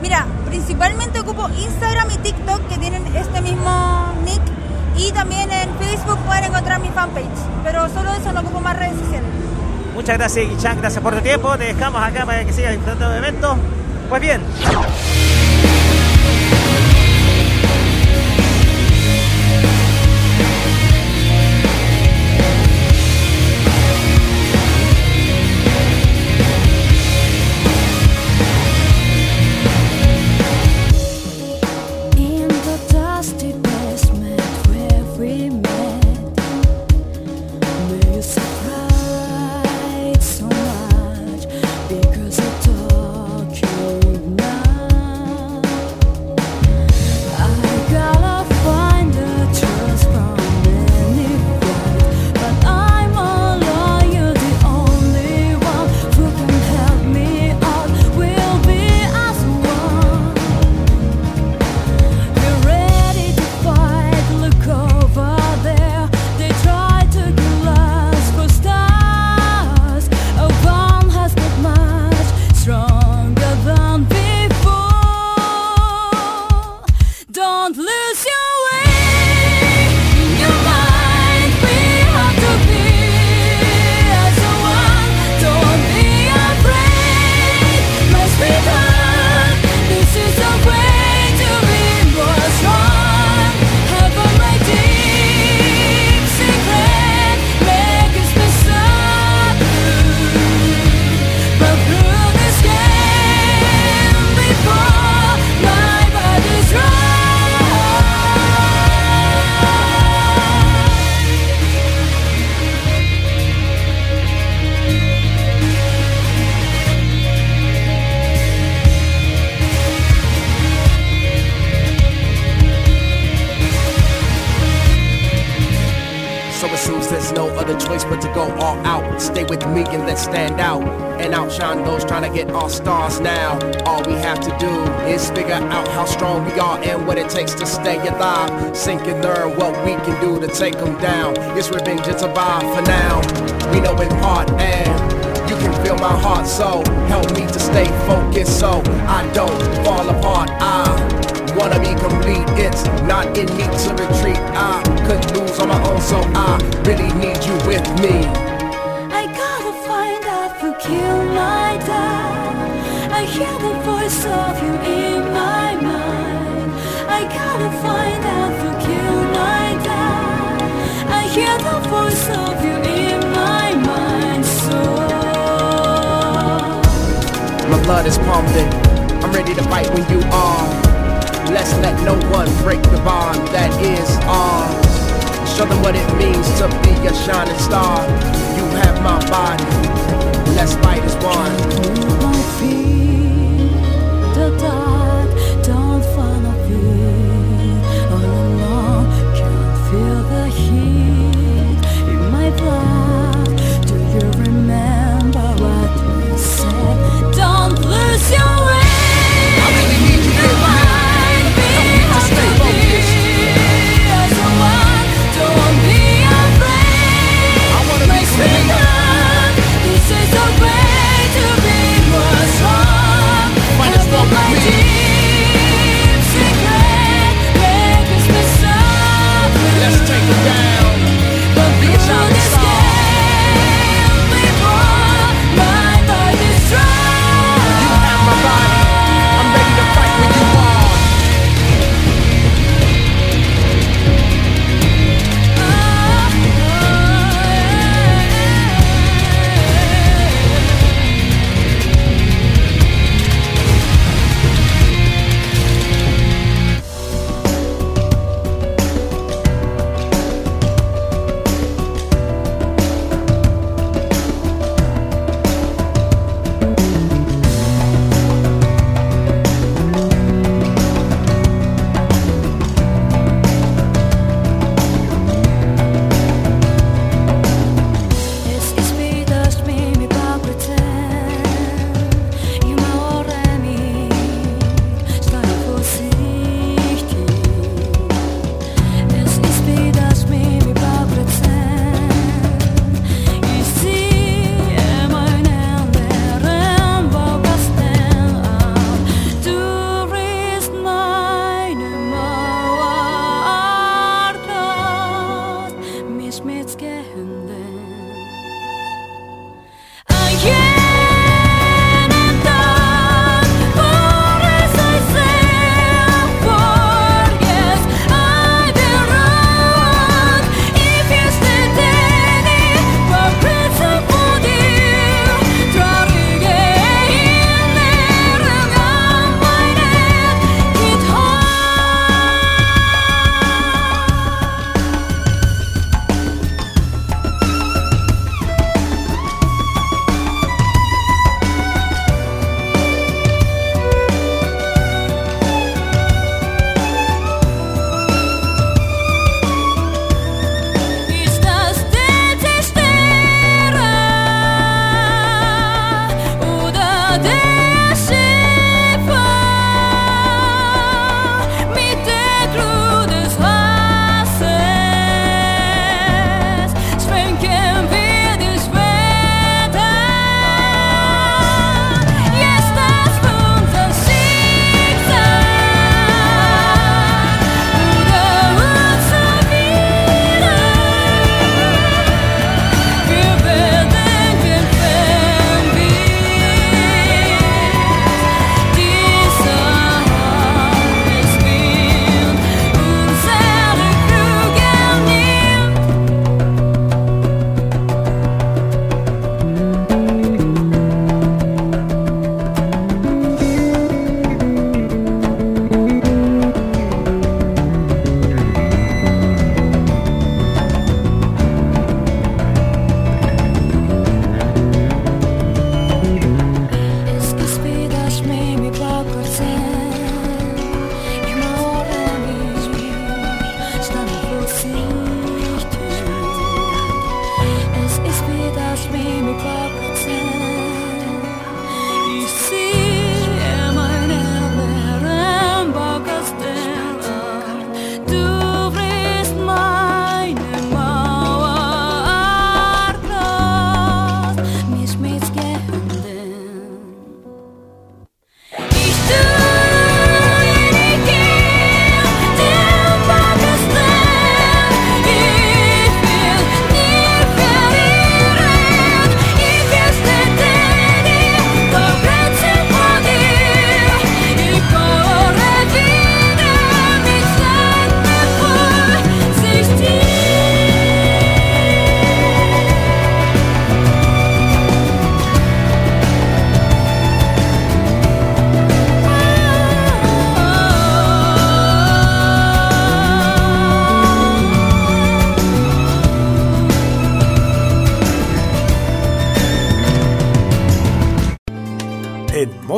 Mira, principalmente ocupo Instagram y TikTok que tienen este mismo nick y también en Facebook pueden encontrar mi fanpage, pero solo eso no ocupo más redes sociales. Muchas gracias, Guichan, gracias por tu tiempo. Te dejamos acá para que sigas disfrutando del evento. Pues bien. blood is pumping. I'm ready to fight when you are. Let's let no one break the bond that is ours. Show them what it means to be a shining star. You have my body. Let's fight as one.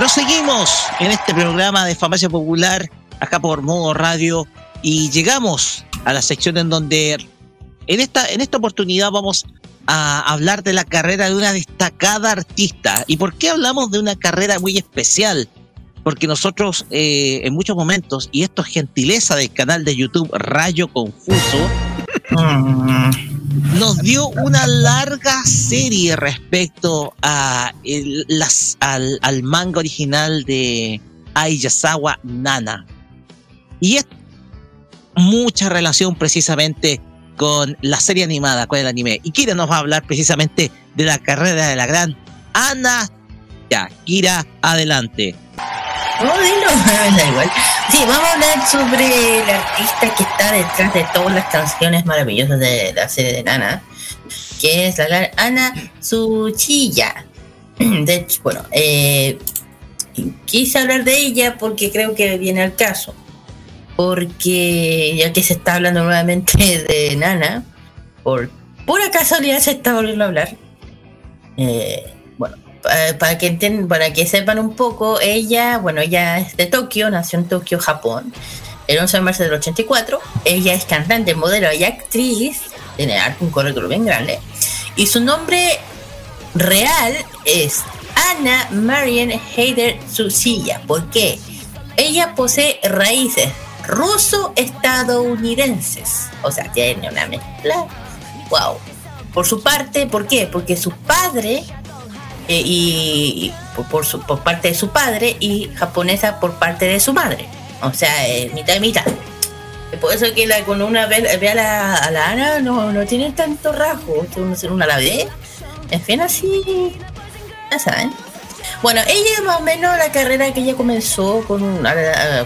Proseguimos en este programa de Farmacia Popular, acá por Modo Radio, y llegamos a la sección en donde en esta, en esta oportunidad vamos a hablar de la carrera de una destacada artista. ¿Y por qué hablamos de una carrera muy especial? Porque nosotros eh, en muchos momentos, y esto es gentileza del canal de YouTube Rayo Confuso, nos dio una larga serie respecto a las, al, al manga original de Ayasawa Nana. Y es mucha relación precisamente con la serie animada, con el anime. Y Kira nos va a hablar precisamente de la carrera de la gran Ana. Ya, Kira, adelante. Dilo, da igual. Sí, vamos a hablar sobre el artista que está detrás de todas las canciones maravillosas de la serie de Nana, que es la Ana Tsuchiya. De hecho, bueno, eh, quise hablar de ella porque creo que viene al caso. Porque ya que se está hablando nuevamente de Nana, por pura casualidad se está volviendo a hablar. Eh, pa- para que enten- para que sepan un poco, ella, bueno, ella es de Tokio, nació en Tokio, Japón, el 11 de marzo del 84. Ella es cantante, modelo y actriz, tiene un currículum bien grande. Y su nombre real es Anna Marian Heider Tsuchiya. ¿Por qué? Ella posee raíces ruso-estadounidenses. O sea, tiene una mezcla. Wow. Por su parte, ¿por qué? Porque su padre eh, y por, su, por parte de su padre y japonesa por parte de su madre. O sea, eh, mitad y mitad. Por eso que la, cuando una ve, ve a, la, la Ana no, no tiene tanto rasgo. Una la ve. En fin, así. Ya saben. Bueno, ella más o menos la carrera que ella comenzó con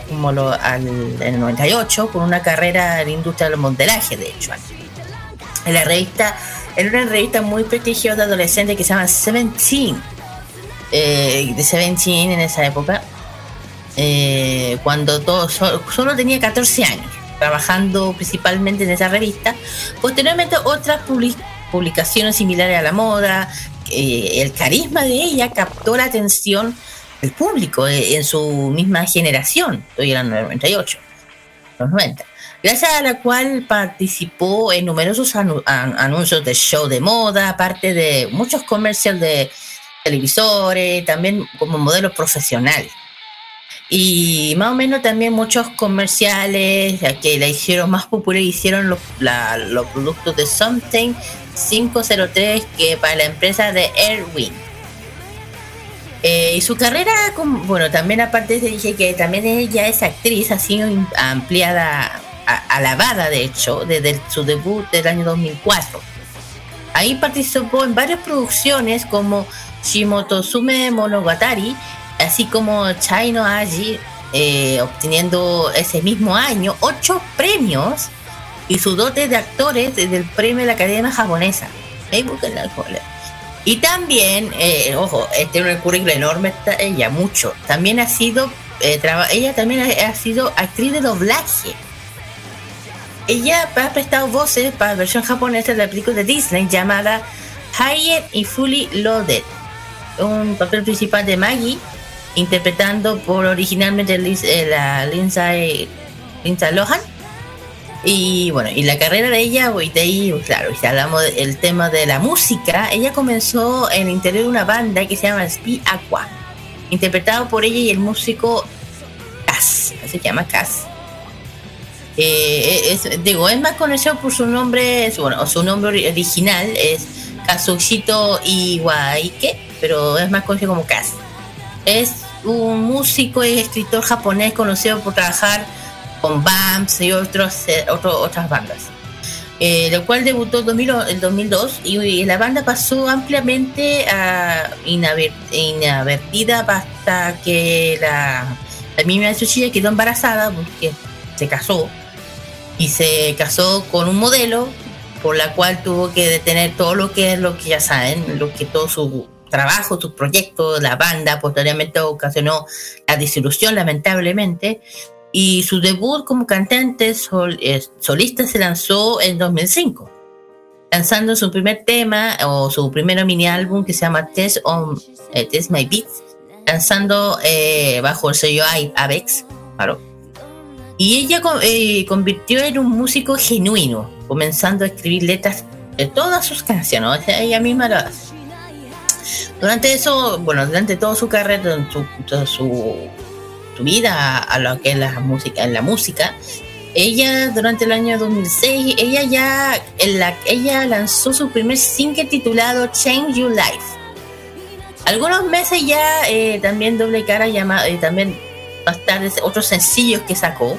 como lo, al, en el 98 con una carrera en la industria del modelaje, de hecho. En la revista, en una revista muy prestigiosa de adolescentes que se llama Seventeen, eh, de Seventeen en esa época, eh, cuando solo tenía 14 años, trabajando principalmente en esa revista. Posteriormente otras publi- publicaciones similares a la moda, eh, el carisma de ella captó la atención del público eh, en su misma generación, estoy del 98, los 90 gracias a la cual participó en numerosos anu- an- anuncios de show de moda, aparte de muchos comerciales de televisores, también como modelo profesional. Y más o menos también muchos comerciales que la hicieron más popular, hicieron los, productos de Something 503 que para la empresa de Airwing. Eh, y su carrera, bueno, también aparte de dije que también ella es actriz, ha sido ampliada, alabada de hecho, desde su debut del año 2004. Ahí participó en varias producciones como Shimotosume Monogatari, así como Chaino Aji, eh, obteniendo ese mismo año ocho premios y su dote de actores desde el premio de la Academia Japonesa. Y también, eh, ojo, eh, tiene un currículum enorme esta- ella, mucho. También ha sido, eh, ella también ha, ha sido actriz de doblaje. Ella ha prestado voces para la versión japonesa de la película de Disney llamada Hired y Fully Loaded. Un papel principal de Maggie, interpretando por originalmente eh, la Lindsay, Lindsay Lohan. Y bueno, y la carrera de ella, y de ahí, claro, si hablamos del tema de la música, ella comenzó en el interior de una banda que se llama Speed Aqua, interpretado por ella y el músico Cass, se llama Cass. Eh, es- digo, es más conocido por su nombre, bueno, su nombre ori- original es Kazuhito Iwaike, pero es más conocido como Cass. Es un músico y escritor japonés conocido por trabajar con BAMS y otros, eh, otras bandas. Eh, lo cual debutó en 2000 en 2002 y, y la banda pasó ampliamente a inadvertida hasta que la, la misma Tsuchiya quedó embarazada porque se casó y se casó con un modelo por la cual tuvo que detener todo lo que es lo que ya saben, lo que todo su trabajo, sus proyectos, la banda posteriormente ocasionó la disolución lamentablemente y su debut como cantante eh, solista se lanzó en 2005 lanzando su primer tema o su primer mini álbum que se llama Test, on, eh, Test My Beats lanzando eh, bajo el sello Avex claro. Y ella eh, convirtió en un músico genuino comenzando a escribir letras de todas sus canciones o sea, ella misma lo hace durante eso, bueno, durante toda su carrera, su, toda su, vida a lo que es la música, en la música, ella durante el año 2006, ella ya, ella lanzó su primer single titulado Change Your Life. Algunos meses ya eh, también doble cara llamado, y también más tarde otros sencillos que sacó,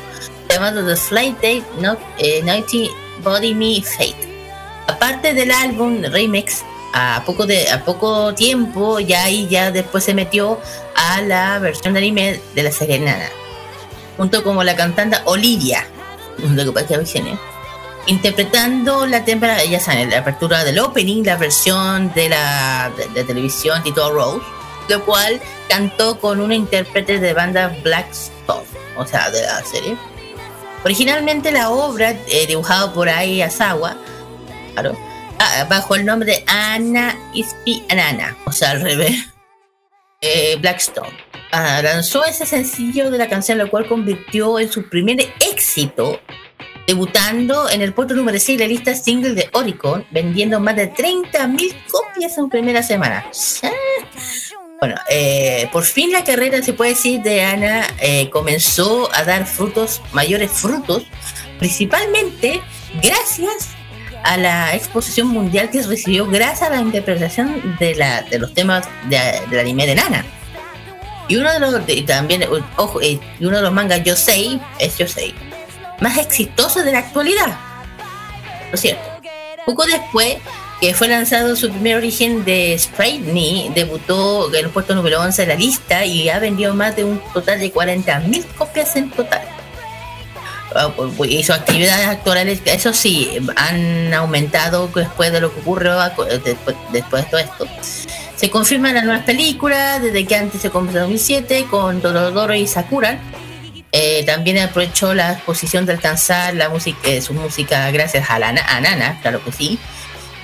llamado The Flight Date Not, eh, 90 Body Me Fate. Aparte del álbum Remix, a poco de a poco tiempo ya ahí ya después se metió a la versión de anime de la serie Nana junto con la cantante Olivia lo que pasa interpretando la temporada ya saben la apertura del opening la versión de la de, de televisión titulada Rose lo cual cantó con una intérprete de banda Black Stone o sea de la serie originalmente la obra eh, dibujada por Ai Asawa claro ah, bajo el nombre de Anna Ispi Anana, o sea, al revés, eh, Blackstone. Ah, lanzó ese sencillo de la canción, lo cual convirtió en su primer éxito, debutando en el puesto número 6 de la lista single de Oricon, vendiendo más de 30.000 copias en primera semana. Bueno, eh, por fin la carrera, se puede decir, de Ana eh, comenzó a dar frutos, mayores frutos, principalmente gracias a la exposición mundial que recibió gracias a la interpretación de, la, de los temas de- del anime de Nana. Y uno de los, de- también, ojo, eh, y uno de los mangas Yosei es Yosei, más exitoso de la actualidad. Lo cierto. Poco después que fue lanzado su primer origen de Sprite debutó en el puesto número 11 de la lista y ha vendido más de un total de 40.000 copias en total. Ah, pues, pues, Y sus actividades actorales, eso sí, han aumentado después de lo que ocurrió después, de todo esto. Se confirman las nuevas películas, desde que antes se comenzó en 2007 con Dorodoro y Sakura. Eh, también aprovechó la exposición de alcanzar la música, eh, su música gracias a, la, a Nana, claro que sí.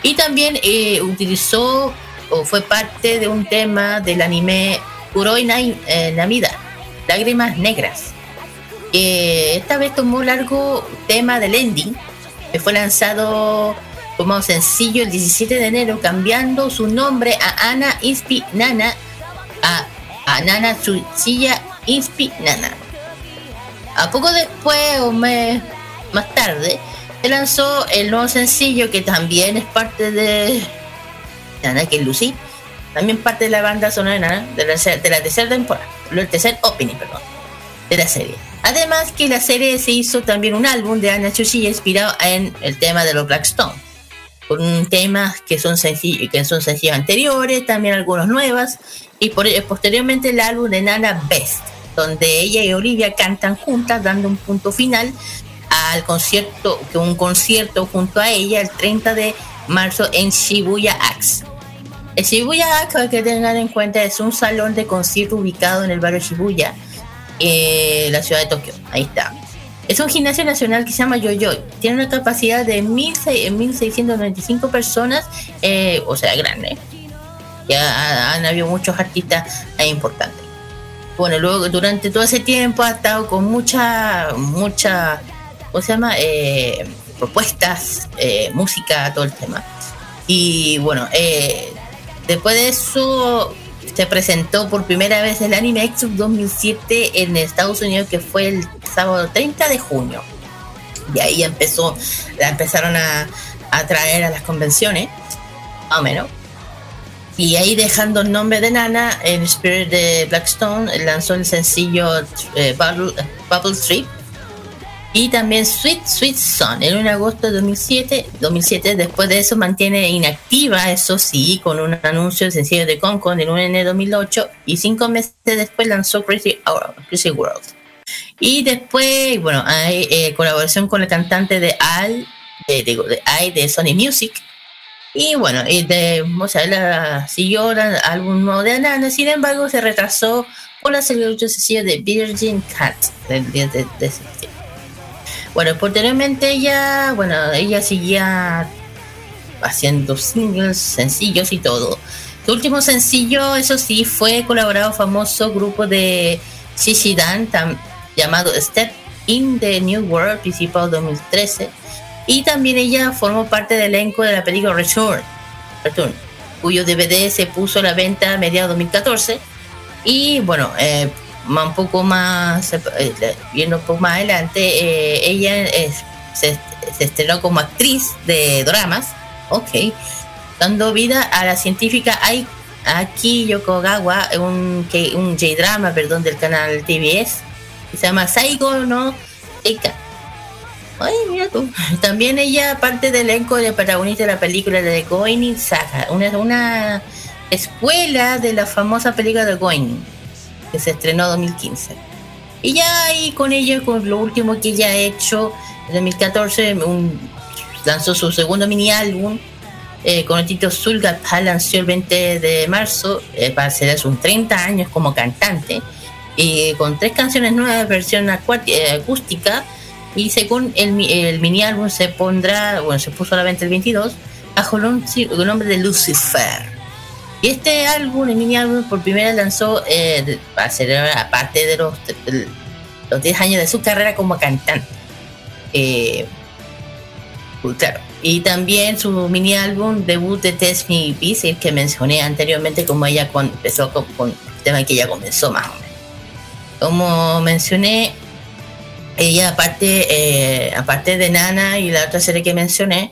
Y también eh, utilizó o fue parte de un tema del anime Kuroi eh, Namida, Lágrimas Negras. que esta vez tomó largo tema del ending, fue lanzado como sencillo el 17 de enero, cambiando su nombre a Ana Inspi Nana a, a Nana Tsuchiya Inspi Nana. A poco después, o mes más tarde, lanzó el nuevo sencillo que también es parte de Nana, que Lucy, también parte de la banda sonora de Nana, de la, tercera temporada, el tercer opening, perdón, de la serie. Además que la serie se hizo también un álbum de Ana Chuchi inspirado en el tema de los Blackstone, con temas que son sencillos, que son sencillos anteriores, también algunos nuevas, y por, posteriormente el álbum de Nana Best, donde ella y Olivia cantan juntas, dando un punto final al concierto, que un concierto junto a ella el 30 de marzo en Shibuya Axe. El Shibuya Aka, que tengan en cuenta, es un salón de concierto ubicado en el barrio Shibuya, eh, la ciudad de Tokio. Ahí está. Es un gimnasio nacional que se llama Yoyoy. Tiene una capacidad de 16- 1.695 personas, eh, o sea, grande. Ya ha- han habido muchos artistas importantes. Bueno, luego durante todo ese tiempo ha estado con mucha, mucha, ¿cómo se llama? Eh, propuestas, eh, música, todo el tema. Y bueno, eh, después de eso se presentó por primera vez el Anime Expo 2007 en Estados Unidos, que fue el sábado 30 de junio. Y ahí empezó, la empezaron a, a traer a las convenciones, más o menos. Y ahí dejando el nombre de Nana, el Spirit de Blackstone lanzó el sencillo eh, Bubble, Bubble Trip y también Sweet Sweet Son en un agosto de 2007, 2007. Después de eso mantiene inactiva, eso sí, con un anuncio del sencillo de Concon en un de 2008 y cinco meses después lanzó Crazy, World. Y después, bueno, hay eh, colaboración con el cantante de Al, de, de de Sony Music. Y bueno, y de, o la, siguió el álbum nuevo de Anana, sin embargo, se retrasó por la celebración sencillo de Virgin Cat del 10 de, de septiembre. Bueno, posteriormente ella, bueno, ella seguía haciendo singles, sencillos y todo. Su último sencillo, eso sí, fue colaborado famoso grupo de Shishidan tam- llamado Step in the New World, principado 2013. Y también ella formó parte del elenco de la película Return, Return cuyo DVD se puso a la venta a mediados de 2014. Y bueno, eh, un poco más, eh, viendo un poco más adelante, eh, ella eh, se, estrenó como actriz de dramas, ok, dando vida a la científica Ai- Aki Yokogawa, un, un J-drama, perdón, del canal TBS, que se llama Saigo no Eika. Ay, mira tú. También ella parte del elenco de protagonista de la película de Going Saga, una, una escuela de la famosa película The Going, que se estrenó en 2015. Y ya ahí con ella, con lo último que ella ha hecho, en 2014 un- lanzó su segundo mini álbum eh, con el título Sulgapa, lanzó el 20 de marzo, eh, para celebrar sus 30 años como cantante, y con tres canciones nuevas, versión eh, acústica, y según el, el mini álbum se pondrá, bueno, se puso a la venta el 22, bajo el nombre de Lucifer. Y este álbum, el mini álbum, por primera vez lanzó eh, para celebrar, aparte de los, los 10 años de su carrera como cantante. Eh, pues. Y también su mini álbum debut de Test Me Peace, que mencioné anteriormente, como ella con- empezó con, con el tema que ella comenzó más o menos. Como mencioné, ella aparte, eh, aparte de Nana y la otra serie que mencioné,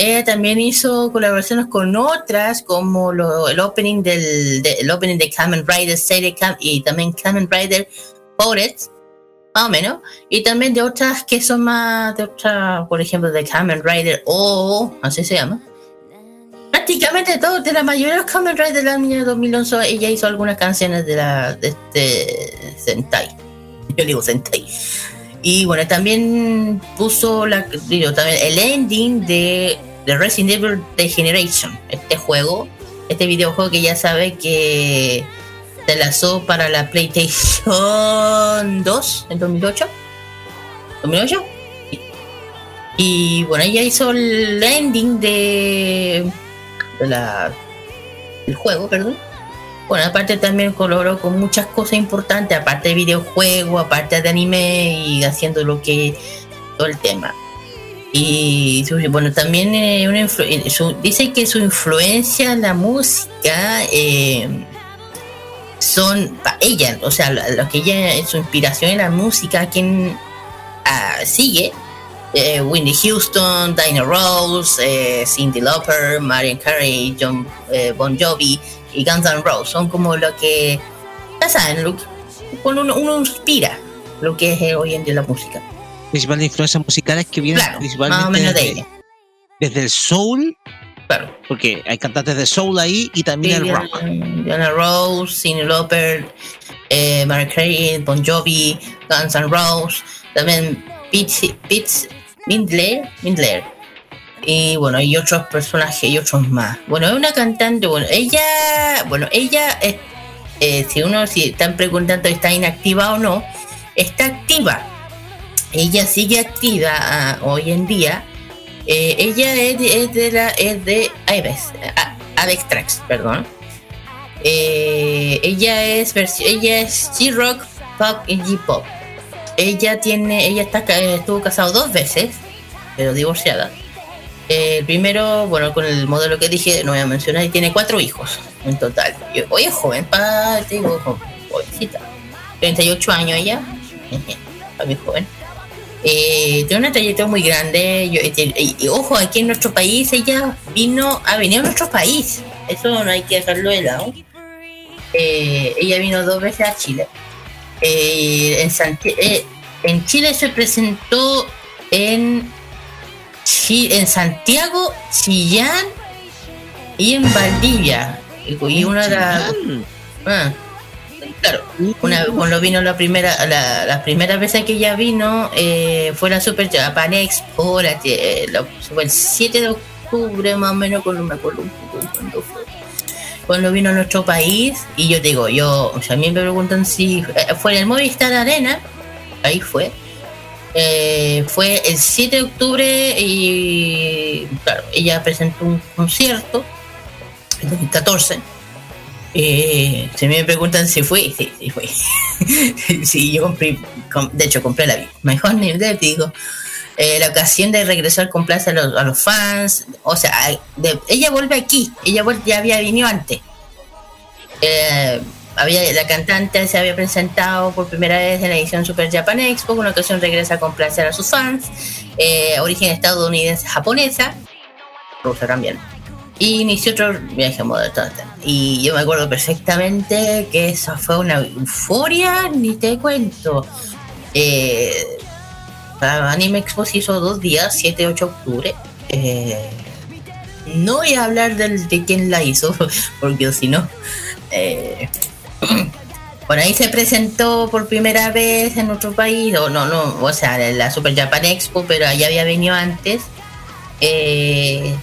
ella también hizo colaboraciones con otras, como el opening del de- el opening de Kamen Rider serie Kam- y también Kamen Rider Poets, más o menos, y también de otras que son más de otra, por ejemplo, de Kamen Rider o así se llama. Prácticamente todo, de la mayoría de los Kamen Rider del año 2011, ella hizo algunas canciones de la de este Sentai. Yo digo Sentai. Y bueno, también puso la, digo, también el ending de, de Resident Evil The Generation, este juego, este videojuego que ya sabe que se lanzó para la PlayStation 2 en 2008. ¿2008? Y bueno, ella hizo el ending de, la, del juego, perdón. Bueno, aparte también colaboró con muchas cosas importantes, aparte de videojuegos, aparte de anime y haciendo lo que todo el tema. Y bueno, también eh, eh, dice que su influencia en la música eh, son ella, o sea, lo, que ella, su inspiración en la música, quien ah, sigue, eh, Whitney Houston, Dinah Rose, eh, Cindy Lauper, Mariah Carey, John eh, Bon Jovi y Guns N' Roses son como lo que, ya saben, lo uno, uno inspira lo que es eh, hoy en día la música. Principales influencias musicales que vienen Claro, principalmente menos de desde, ella. desde el soul, claro. porque hay cantantes de soul ahí y también el rock. Diana Rose, Cindy Lauper, eh, Mariah Carey, Bon Jovi, Guns N' Roses, también Pete, Pete Mindler, Mindler Y bueno, hay otros personajes y otros más. Bueno, es una cantante, bueno, ella, bueno, ella, eh, si uno, si están preguntando si está inactiva o no, está activa. Ella sigue activa ah, hoy en día. Eh, ella es de, la, es de Aves, a- Avex Trax, perdón. Eh, ella es ella es G-Rock, Pop y G-Pop. Ella tiene, ella está, estuvo casado dos veces, pero divorciada. Eh, el primero, bueno, con el modelo que dije, no voy a mencionar, y tiene cuatro hijos en total. Y, oye, es joven, pa, te digo, jo- jovencita. 38 años ella, está muy joven. Eh, tiene una trayectoria muy grande. Yo- y, ojo, aquí en nuestro país ella vino, ha venido a nuestro país. Eso no hay que dejarlo de lado. Eh, ella vino dos veces a Chile. Eh, en, Santi- eh, en Chile se presentó en, Chi- en Santiago, Chillán y en Valdivia. Y, y una de las. Ah, claro, una, cuando vino la primera, la, las primeras veces que ella vino eh, fue la Super Japan Expo, la, que- la- fue el 7 de octubre más o menos, cuando me acuerdo un poco cuándo fue cuando vino a nuestro país y yo digo, yo, o sea, a mí me preguntan si eh, fue en el Movistar Arena, ahí fue, Eh, fue el 7 de octubre y claro, ella presentó un concierto, en 2014. Eh, si me preguntan si fue, sí, sí fue. sí, yo compré, com- de hecho compré la mejor nivel, digo. Eh, la ocasión de regresar con plaza a los, a los fans. O sea, ella vuelve aquí. Ella ya había venido antes. Eh, había, la cantante se había presentado por primera vez en la edición Super Japan Expo. Una ocasión regresa con placer a sus fans. Eh, origen estadounidense japonesa. Rusa también. Y inició otro viaje modo Y yo me acuerdo perfectamente que eso fue una euforia, ni te cuento. Eh, Anime Expo se hizo dos días, 7 y 8 de octubre. Eh, no voy a hablar del, de quién la hizo, porque si no. eh, bueno, ahí se presentó por primera vez en otro país, o no, no, o sea, en la Super Japan Expo, pero allá había venido antes. Eh,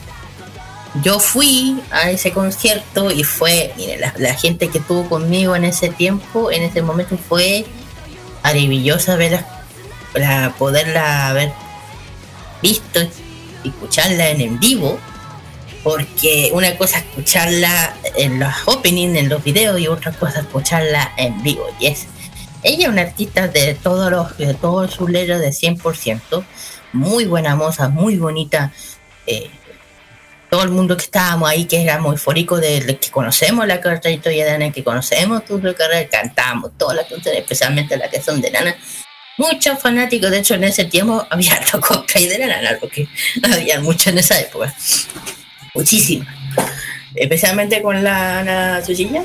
yo fui a ese concierto y fue, mire, la, gente que estuvo conmigo en ese tiempo, en ese momento fue maravillosa ver la, poderla haber visto y escucharla en, en vivo, porque una cosa es escucharla en los openings, en los videos, y otra cosa es escucharla en vivo. Y es ella es una artista de todos los, de todo su letra de 100%, muy buena moza, muy bonita. eh, todo el mundo que estábamos ahí, que éramos eufóricos de, de que conocemos la trayectoria de Nana, que conocemos tu carrera, cantamos todas las canciones, especialmente las que son de Nana. Muchos fanáticos, de hecho, en ese tiempo había harto cosplay de la Nana, porque había mucho en esa época. Muchísimo. Especialmente con la Ana Tsuchiya.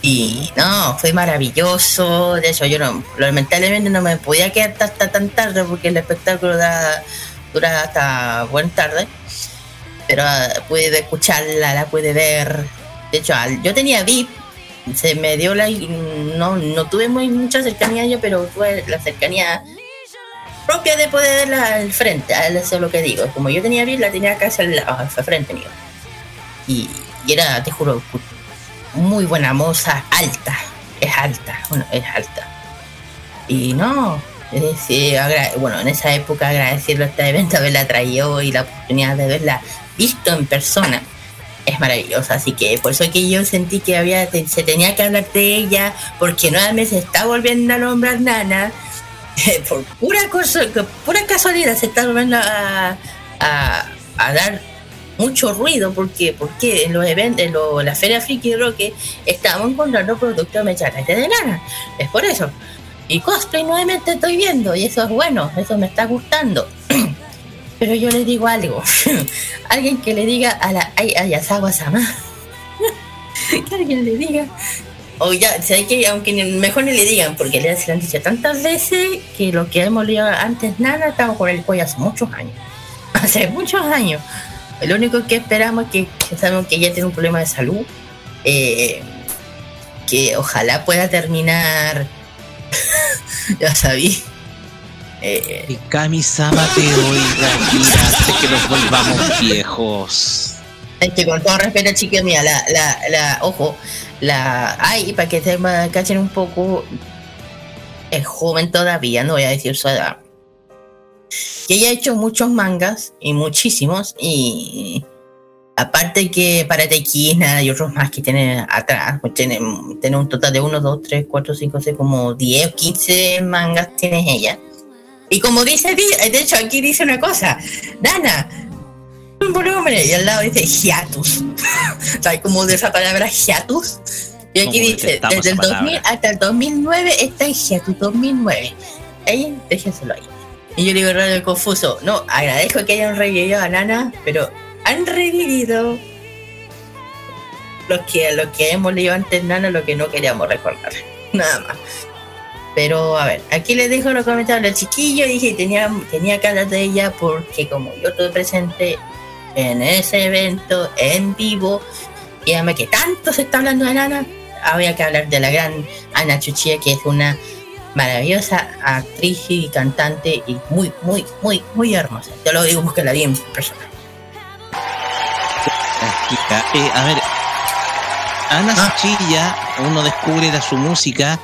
Y no, fue maravilloso. De hecho, yo no, lamentablemente no me podía quedar hasta tan tarde porque el espectáculo da, dura hasta buena tarde pero ah, pude escucharla, la pude ver. De hecho, yo tenía VIP, se me dio la. No, no tuve muy, mucha cercanía yo, pero tuve la cercanía propia de poder verla al frente, eso es lo que digo. Como yo tenía VIP, la tenía casi al lado, al frente mío. Y, era, te juro, muy buena moza, alta, es alta, bueno, es alta. Y no, es, bueno, en esa época agradecerle a este evento haberla traído y la oportunidad de verla visto en persona es maravillosa. Así que por eso que yo sentí que había se tenía que hablar de ella, porque nuevamente se está volviendo a nombrar Nana. por pura cosa, pura casualidad se está volviendo a, a, dar mucho ruido porque porque en los eventos en lo- la feria Friki Roque estamos encontrando productos mechanete de nana es por eso y cosplay nuevamente estoy viendo y eso es bueno eso me está gustando pero yo le digo algo alguien que le diga a la Ay- Ayasawa Sama que alguien le diga o ya, sé que aunque mejor ni le digan, porque le han dicho tantas veces que lo que hemos leído antes nada, estamos con el pollo hace muchos años. Hace muchos años. Lo único que esperamos es que, que sabemos que ella tiene un problema de salud. eh, que ojalá pueda terminar. ya sabí. Eh, Y Kami-sama te oiga hace que nos volvamos viejos. Es que con todo respeto, chica mía, la, la, la, ojo, la, ay, para que se me cachen un poco, es joven todavía, no voy a decir su edad. Que ella ha hecho muchos mangas, y muchísimos, y aparte que para Tequina y otros más que tienen atrás, pues tienen, tienen un total de 1, 2, 3, 4, 5, 6, como 10 o 15 mangas tiene ella. Y como dice, de hecho aquí dice una cosa, Dana, un volumen y al lado dice hiatus. ¿Sabes cómo de esa palabra hiatus? Y aquí ¿Cómo dice, desde el esa 2000 palabra? hasta el 2009 está en hiatus 2009. Ahí, déjenselo ahí. Y yo le digo, raro confuso. No, agradezco que hayan revivido a Nana, pero han revivido los que, los que hemos leído antes Nana, lo que no queríamos recordar. Nada más. Pero a ver, aquí les dejo los comentarios al chiquillo. Dije, tenía, tenía que hablar de ella porque como yo estuve presente en ese evento en vivo, y además que tanto se está hablando de Nana, había que hablar de la gran Ana Chuchilla, que es una maravillosa actriz y cantante y muy, muy, muy, muy hermosa. Te lo digo porque la vi en persona. Eh, a ver, Ana Ah. Suchilla, uno descubre de su música.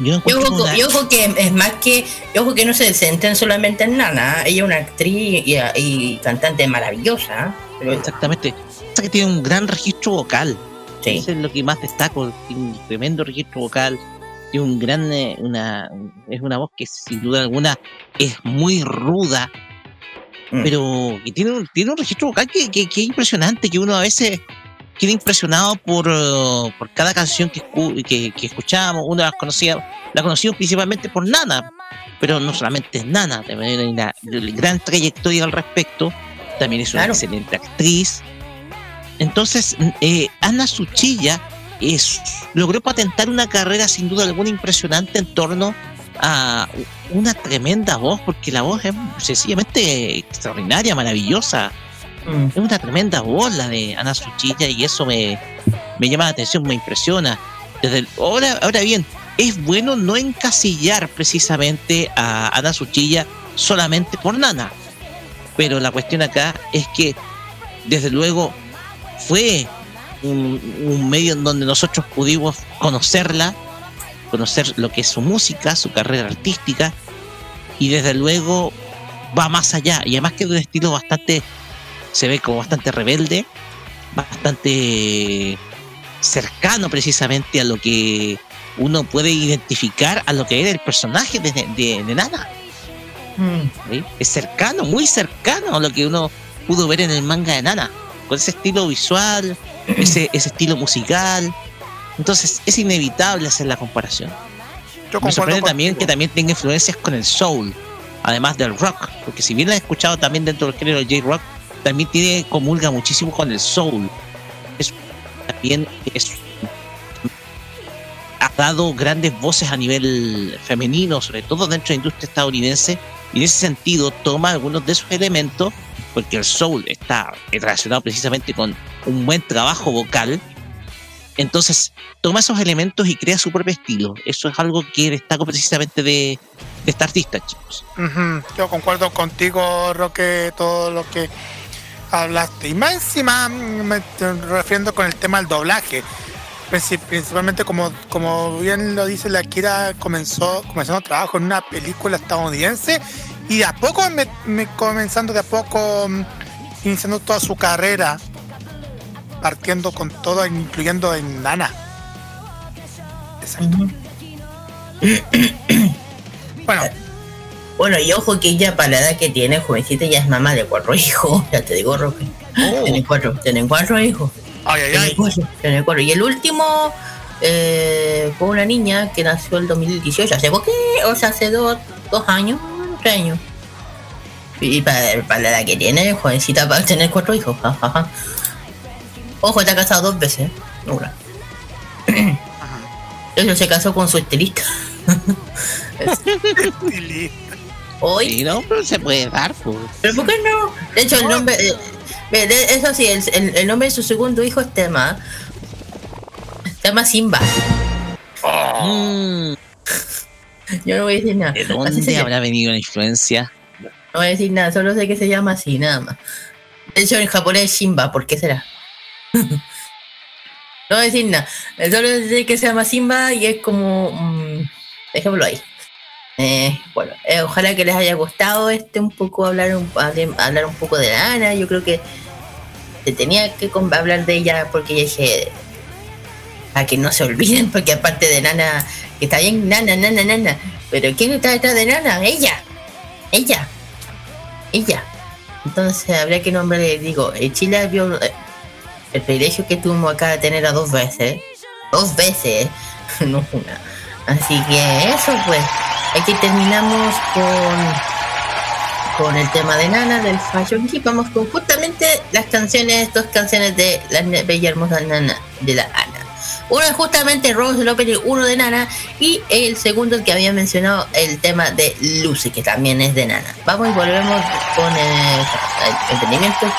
Yo Y encuentro ojo, una- ojo que es más que, y ojo que no se centren solamente en Nana, ella es una actriz y, y cantante maravillosa. Pero Exactamente. Pasa que tiene un gran registro vocal. Sí. Eso es lo que más destaco. Tiene un tremendo registro vocal. Tiene un gran. eh, Una, es una voz que sin duda alguna es muy ruda. Mm. Pero que tiene un, tiene un registro vocal que, que, que es impresionante. Que uno a veces queda impresionado por, eh, por cada canción que, que, que escuchamos. Uno la conocía, la conocimos principalmente por Nana. Pero no solamente es Nana, también hay una gran trayectoria al respecto. También es una Claro. excelente actriz. Entonces, eh, Ana Suchilla es, logró patentar una carrera sin duda alguna impresionante en torno a una tremenda voz, porque la voz es sencillamente extraordinaria, maravillosa. Mm. Es una tremenda voz la de Ana Suchilla y eso me, me llama la atención, me impresiona. Desde ahora, ahora bien, es bueno no encasillar precisamente a Ana Suchilla solamente por Nana. Pero la cuestión acá es que, desde luego, fue un, un medio en donde nosotros pudimos conocerla, conocer lo que es su música, su carrera artística, y desde luego va más allá. Y además que de un estilo bastante, se ve como bastante rebelde, bastante cercano precisamente a lo que uno puede identificar a lo que era el personaje de, de, de Nana. ¿sí? Es cercano, muy cercano a lo que uno pudo ver en el manga de Nana, con ese estilo visual, ese, ese estilo musical. Entonces es inevitable hacer la comparación. Yo Me sorprende también contigo. que también tenga influencias con el soul, además del rock, porque si bien la he escuchado también dentro del género J-rock, también tiene comulga muchísimo con el soul. Es, también es, ha dado grandes voces a nivel femenino, sobre todo dentro de la industria estadounidense, y en ese sentido toma algunos de esos elementos, porque el soul está relacionado precisamente con un buen trabajo vocal, entonces toma esos elementos y crea su propio estilo. Eso es algo que destaco precisamente de, de esta artista, chicos. Yo concuerdo contigo, Roque, todo lo que hablaste. Y más encima, me refiriendo con el tema del doblaje. Princip- Principalmente, como, como bien lo dice la Kira, comenzó comenzando trabajo en una película estadounidense y de a poco, me, me- comenzando de a poco, mm, iniciando toda su carrera, partiendo con todo, incluyendo en Nana. Bueno. Bueno, y ojo que ella para la edad que tiene, jovencita, ya es mamá de cuatro hijos. Ya te digo, Roque. Tiene cuatro, tienen cuatro hijos. Cuatro, tiene cuatro. Y el último eh, fue una niña que nació el 2018. Hace poquito, o sea, hace dos, dos años, tres años. Y para, para la edad que tiene, jovencita, para tener cuatro hijos. ja, ja, ja. Ojo, está casado dos veces. Una. Eso se casó con su estilista. Hoy. Sí, no, pero se puede dar, pues. ¿Pero por qué no? De hecho, el nombre. eh, eso sí, el, el- el nombre de su segundo hijo es Tema. Llama Simba. Mm. Yo no voy a decir nada. ¿De dónde llama. habrá venido la influencia? No voy a decir nada, solo sé que se llama así, nada más. De hecho, en japonés es Simba, ¿por qué será? no voy a decir nada. Solo sé que se llama Simba y es como. mm, dejémoslo ahí. Eh, bueno, eh, ojalá que les haya gustado este un poco hablar un, hablar un poco de la Ana. Yo creo que se tenía que hablar de ella porque ya dije a que no se olviden, porque aparte de Nana, que está bien, Nana, Nana, Nana, pero ¿quién está detrás de Nana? Ella, ella, ella. Entonces habría que nombrarle, digo, eh, Chile vio eh, el privilegio que tuvimos acá de tener a dos veces, dos veces, no una. Así que eso pues, aquí terminamos con con el tema de Nana, del Fashion Key, vamos con justamente las canciones, dos canciones de la bella hermosa Nana, de la Ana. Uno es justamente Rose del Opening, uno de Nana, y el segundo que había mencionado, el tema de Lucy, que también es de Nana. Vamos y volvemos con el, el entendimiento.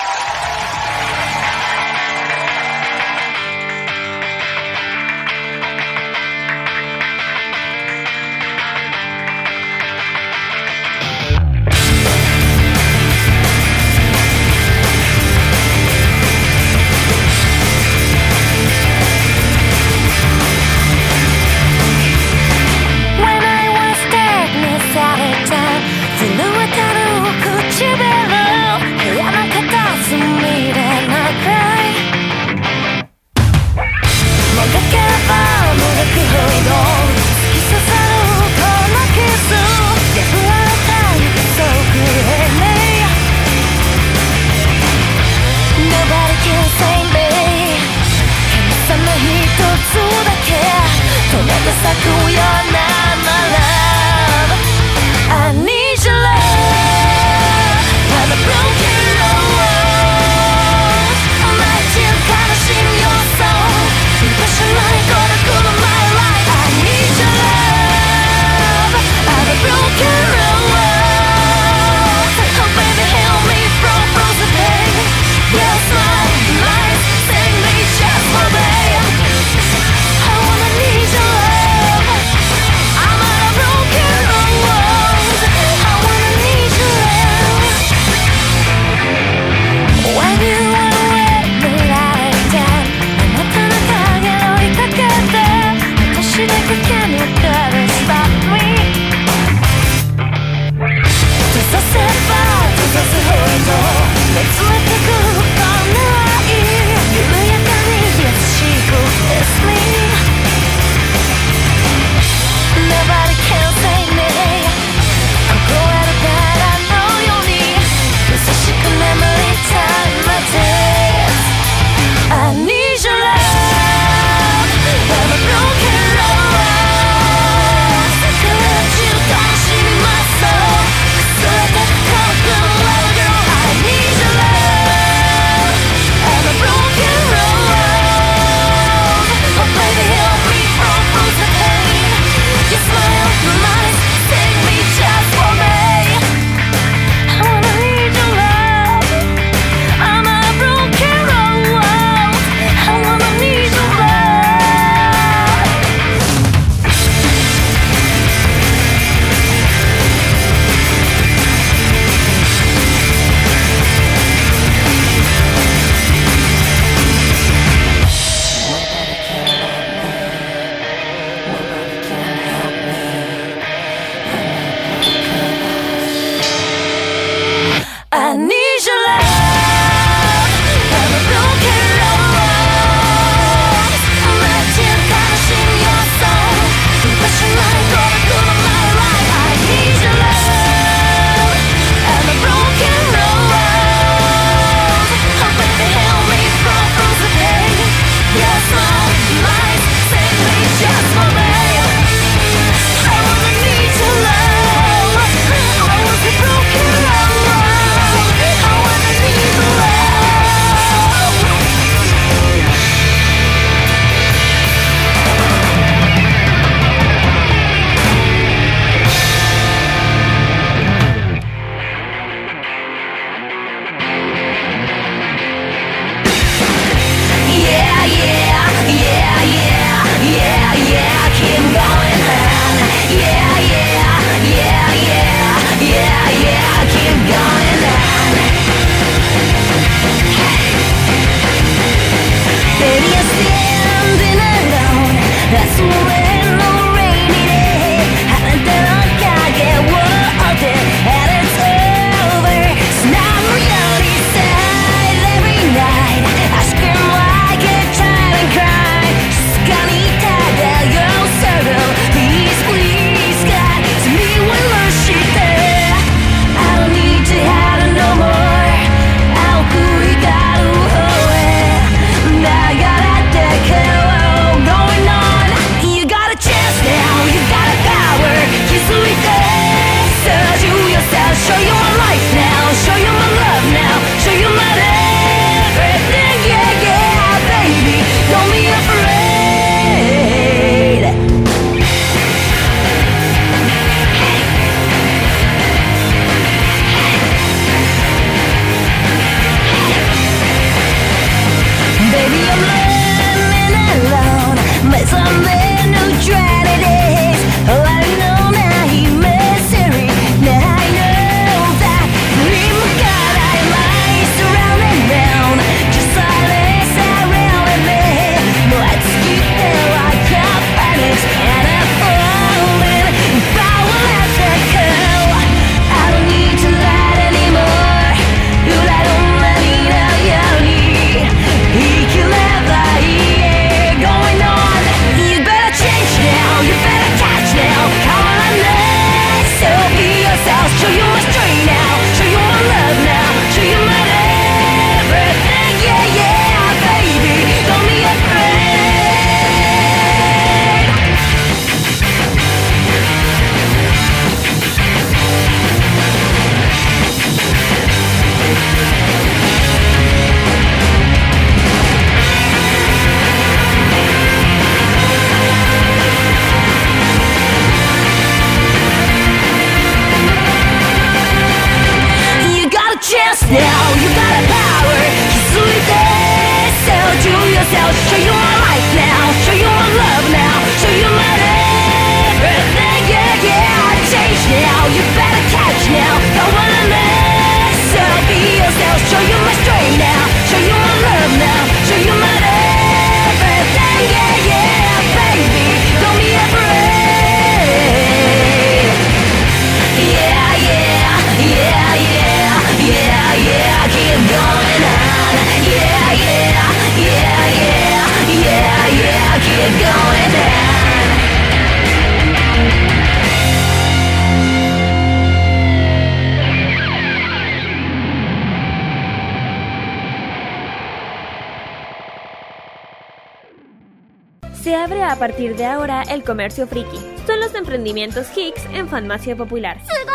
el comercio friki. Son los emprendimientos Hicks en farmacia popular. Oh,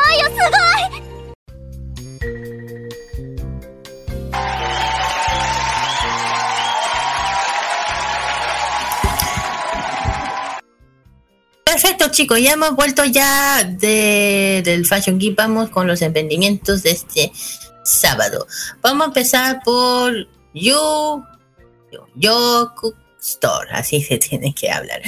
Perfecto chicos, ya hemos vuelto ya del Fashion Geek, vamos con los emprendimientos de este sábado. Vamos a empezar por yo, yo, yo así se tiene que hablar.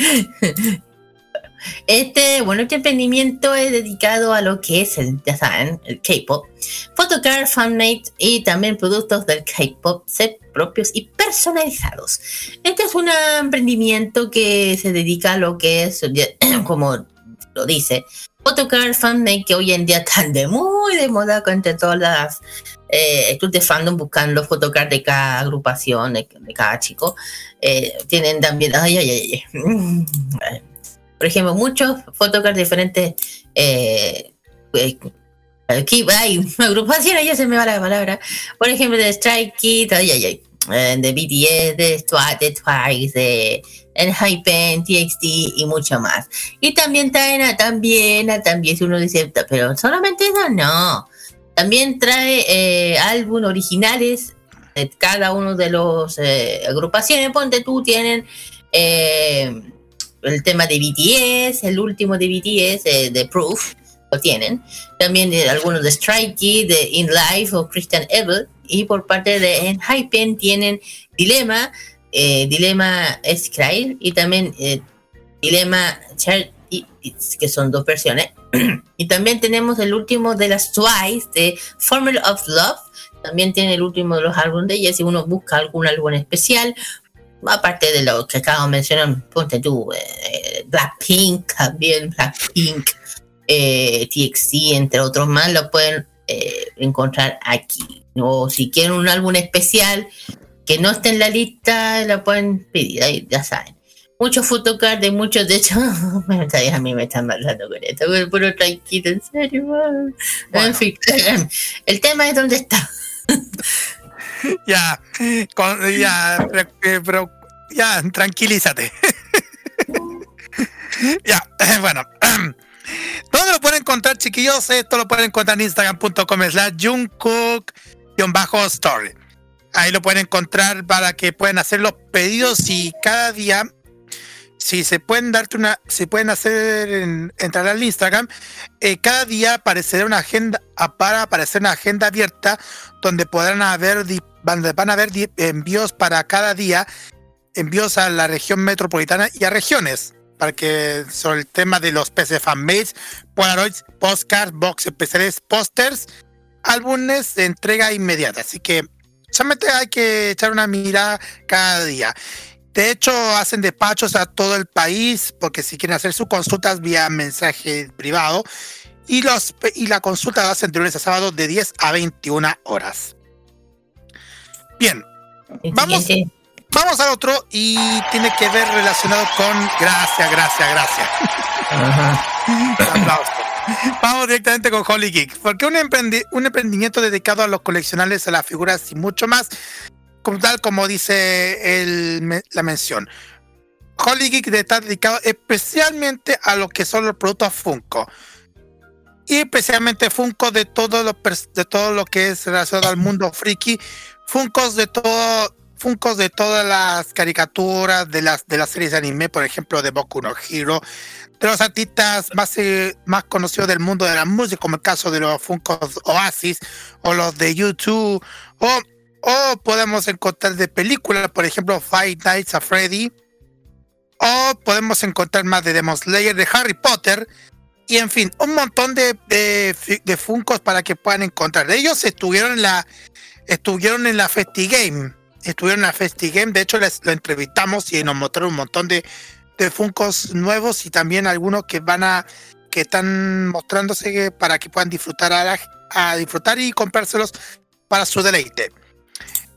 Este, bueno, este emprendimiento es dedicado a lo que es el, ya saben, el K-pop, photocard, fanmade y también productos del K-pop propios y personalizados. Este es un emprendimiento que se dedica a lo que es, como lo dice, photocard, fanmade, que hoy en día están de muy de moda entre todas las eh, clubs de fandom buscando photocard de cada agrupación, de, de cada chico. Eh, tienen también, ay, ay, ay, ay. por ejemplo, muchos photocards diferentes. Eh, eh, aquí hay agrupaciones, ya se me va la palabra. Por ejemplo, de Strike Kids, ay, ay, ay, eh, de BTS, de Twice, de, Twice, de Enhypen, TXT y mucho más. Y también traen a también, a también, si uno dice, pero solamente eso, no. También trae eh, álbum originales de cada uno de los eh, agrupaciones. Ponte tú, tienen eh, el tema de BTS, el último de BTS, eh, de Proof, lo tienen. También algunos de Strikey, de In Life o Christian Evil. Y por parte de Enhypen tienen Dilema, Dilema Scry y también Dilema Char que son dos versiones. y también tenemos el último de las Twice, de Formula of Love. También tiene el último de los álbumes de ellas. Si uno busca algún álbum especial, aparte de lo que acabo de mencionar, ponte tú, eh, Blackpink, también Blackpink, eh, TXT, entre otros más, lo pueden eh, encontrar aquí. O si quieren un álbum especial que no esté en la lista, lo pueden pedir, ahí ya saben. Muchos photocards de muchos, de hecho, a mí me están hablando con esto, pero puro tranquilo, en serio. En fin, el tema es dónde está. Ya, con- ya, pero, eh, ya, tranquilízate. ya, bueno. ¿Dónde lo pueden encontrar, chiquillos? Esto lo pueden encontrar en instagram.com slash jungkook-story. Ahí lo pueden encontrar para que puedan hacer los pedidos y cada día, si se pueden darte una, si pueden hacer en- entrar al Instagram, eh, cada día aparecerá una agenda, para aparecer una agenda abierta donde podrán haber, van a haber envíos para cada día, envíos a la región metropolitana y a regiones, para que sobre el tema de los PC fanmates, Polaroids, postcards, box especiales, pósters, álbumes de entrega inmediata. Así que solamente hay que echar una mirada cada día. De hecho, hacen despachos a todo el país, porque si quieren hacer sus consultas vía mensaje privado, y, los, y la consulta la hacen de lunes a sábado de 10 a 21 horas. Bien, vamos, vamos al otro y tiene que ver relacionado con... Gracias, gracias, gracias. Aplausos. Vamos directamente con Holy Geek, porque un, emprendi- un emprendimiento dedicado a los coleccionables, a las figuras y mucho más, tal como dice el la mención. Holy Geek está dedicado especialmente a lo que son los productos Funko. Y especialmente Funko de todo lo, de todo lo que es relacionado al mundo friki. Funkos de todo. Funkos de todas las caricaturas de las, de las series de anime, por ejemplo, de Boku no Hero, de los artistas más, eh, más conocidos del mundo de la música, como el caso de los Funkos Oasis o los de YouTube, o, o podemos encontrar de películas, por ejemplo, Five Nights at Freddy, o podemos encontrar más de Demon Slayer, de Harry Potter, y en fin, un montón de, de, Funkos para que puedan encontrar. Ellos estuvieron en la, estuvieron en la FestiGame, estuvieron en la FestiGame, de hecho les lo entrevistamos y nos mostraron un montón de, de Funkos nuevos y también algunos que van a que están mostrándose para que puedan disfrutar a disfrutar y comprárselos para su deleite.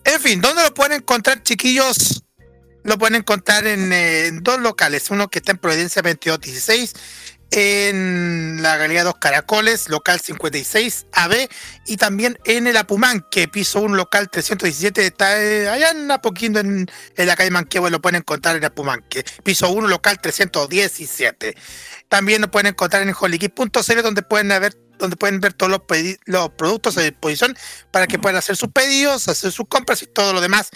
En fin, ¿dónde lo pueden encontrar, chiquillos? Lo pueden encontrar en, eh, dos locales, uno que está en Providencia 2216 en la Galería Dos Caracoles, local 56 AB, y también en el Apumanque, piso 1, local 317, está eh, allá en Apoquindo, en, en la calle Manquehue, lo pueden encontrar en Apumanque, piso 1, local 317. También lo pueden encontrar en holygeek.cl, donde pueden ver donde pueden ver todos los, los productos a disposición para que puedan hacer sus pedidos, hacer sus compras y todo lo demás.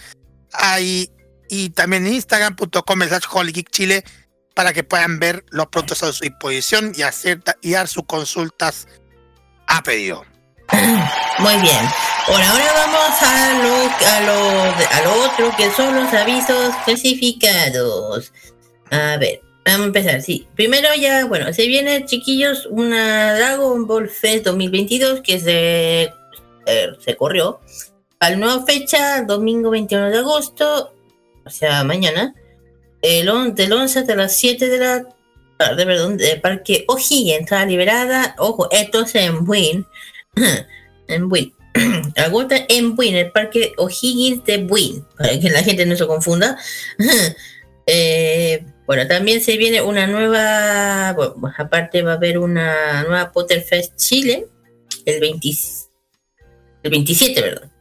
Ahí, y también en instagram.com slash holygeekchile para que puedan ver los productos a su disposición y hacer y dar sus consultas a pedido. Muy bien. Por ahora vamos a lo, a a lo otro que son los avisos clasificados. A ver, vamos a empezar. Sí, primero ya, bueno, se viene, chiquillos, una Dragon Ball Fest 2022 que se, eh, se corrió. Al nueva fecha, domingo 21 de agosto, o sea, mañana, el on- del 11 hasta las 7 de la tarde, perdón, de Parque O'Higgins, entrada liberada. Ojo, esto es en Win. en Buin. Agosto en Buin, el parque O'Higgins de Buin, para que la gente no se confunda. Eh, bueno, también se viene una nueva, bueno, aparte va a haber una nueva Potterfest Chile, el, 20 el 27, perdón.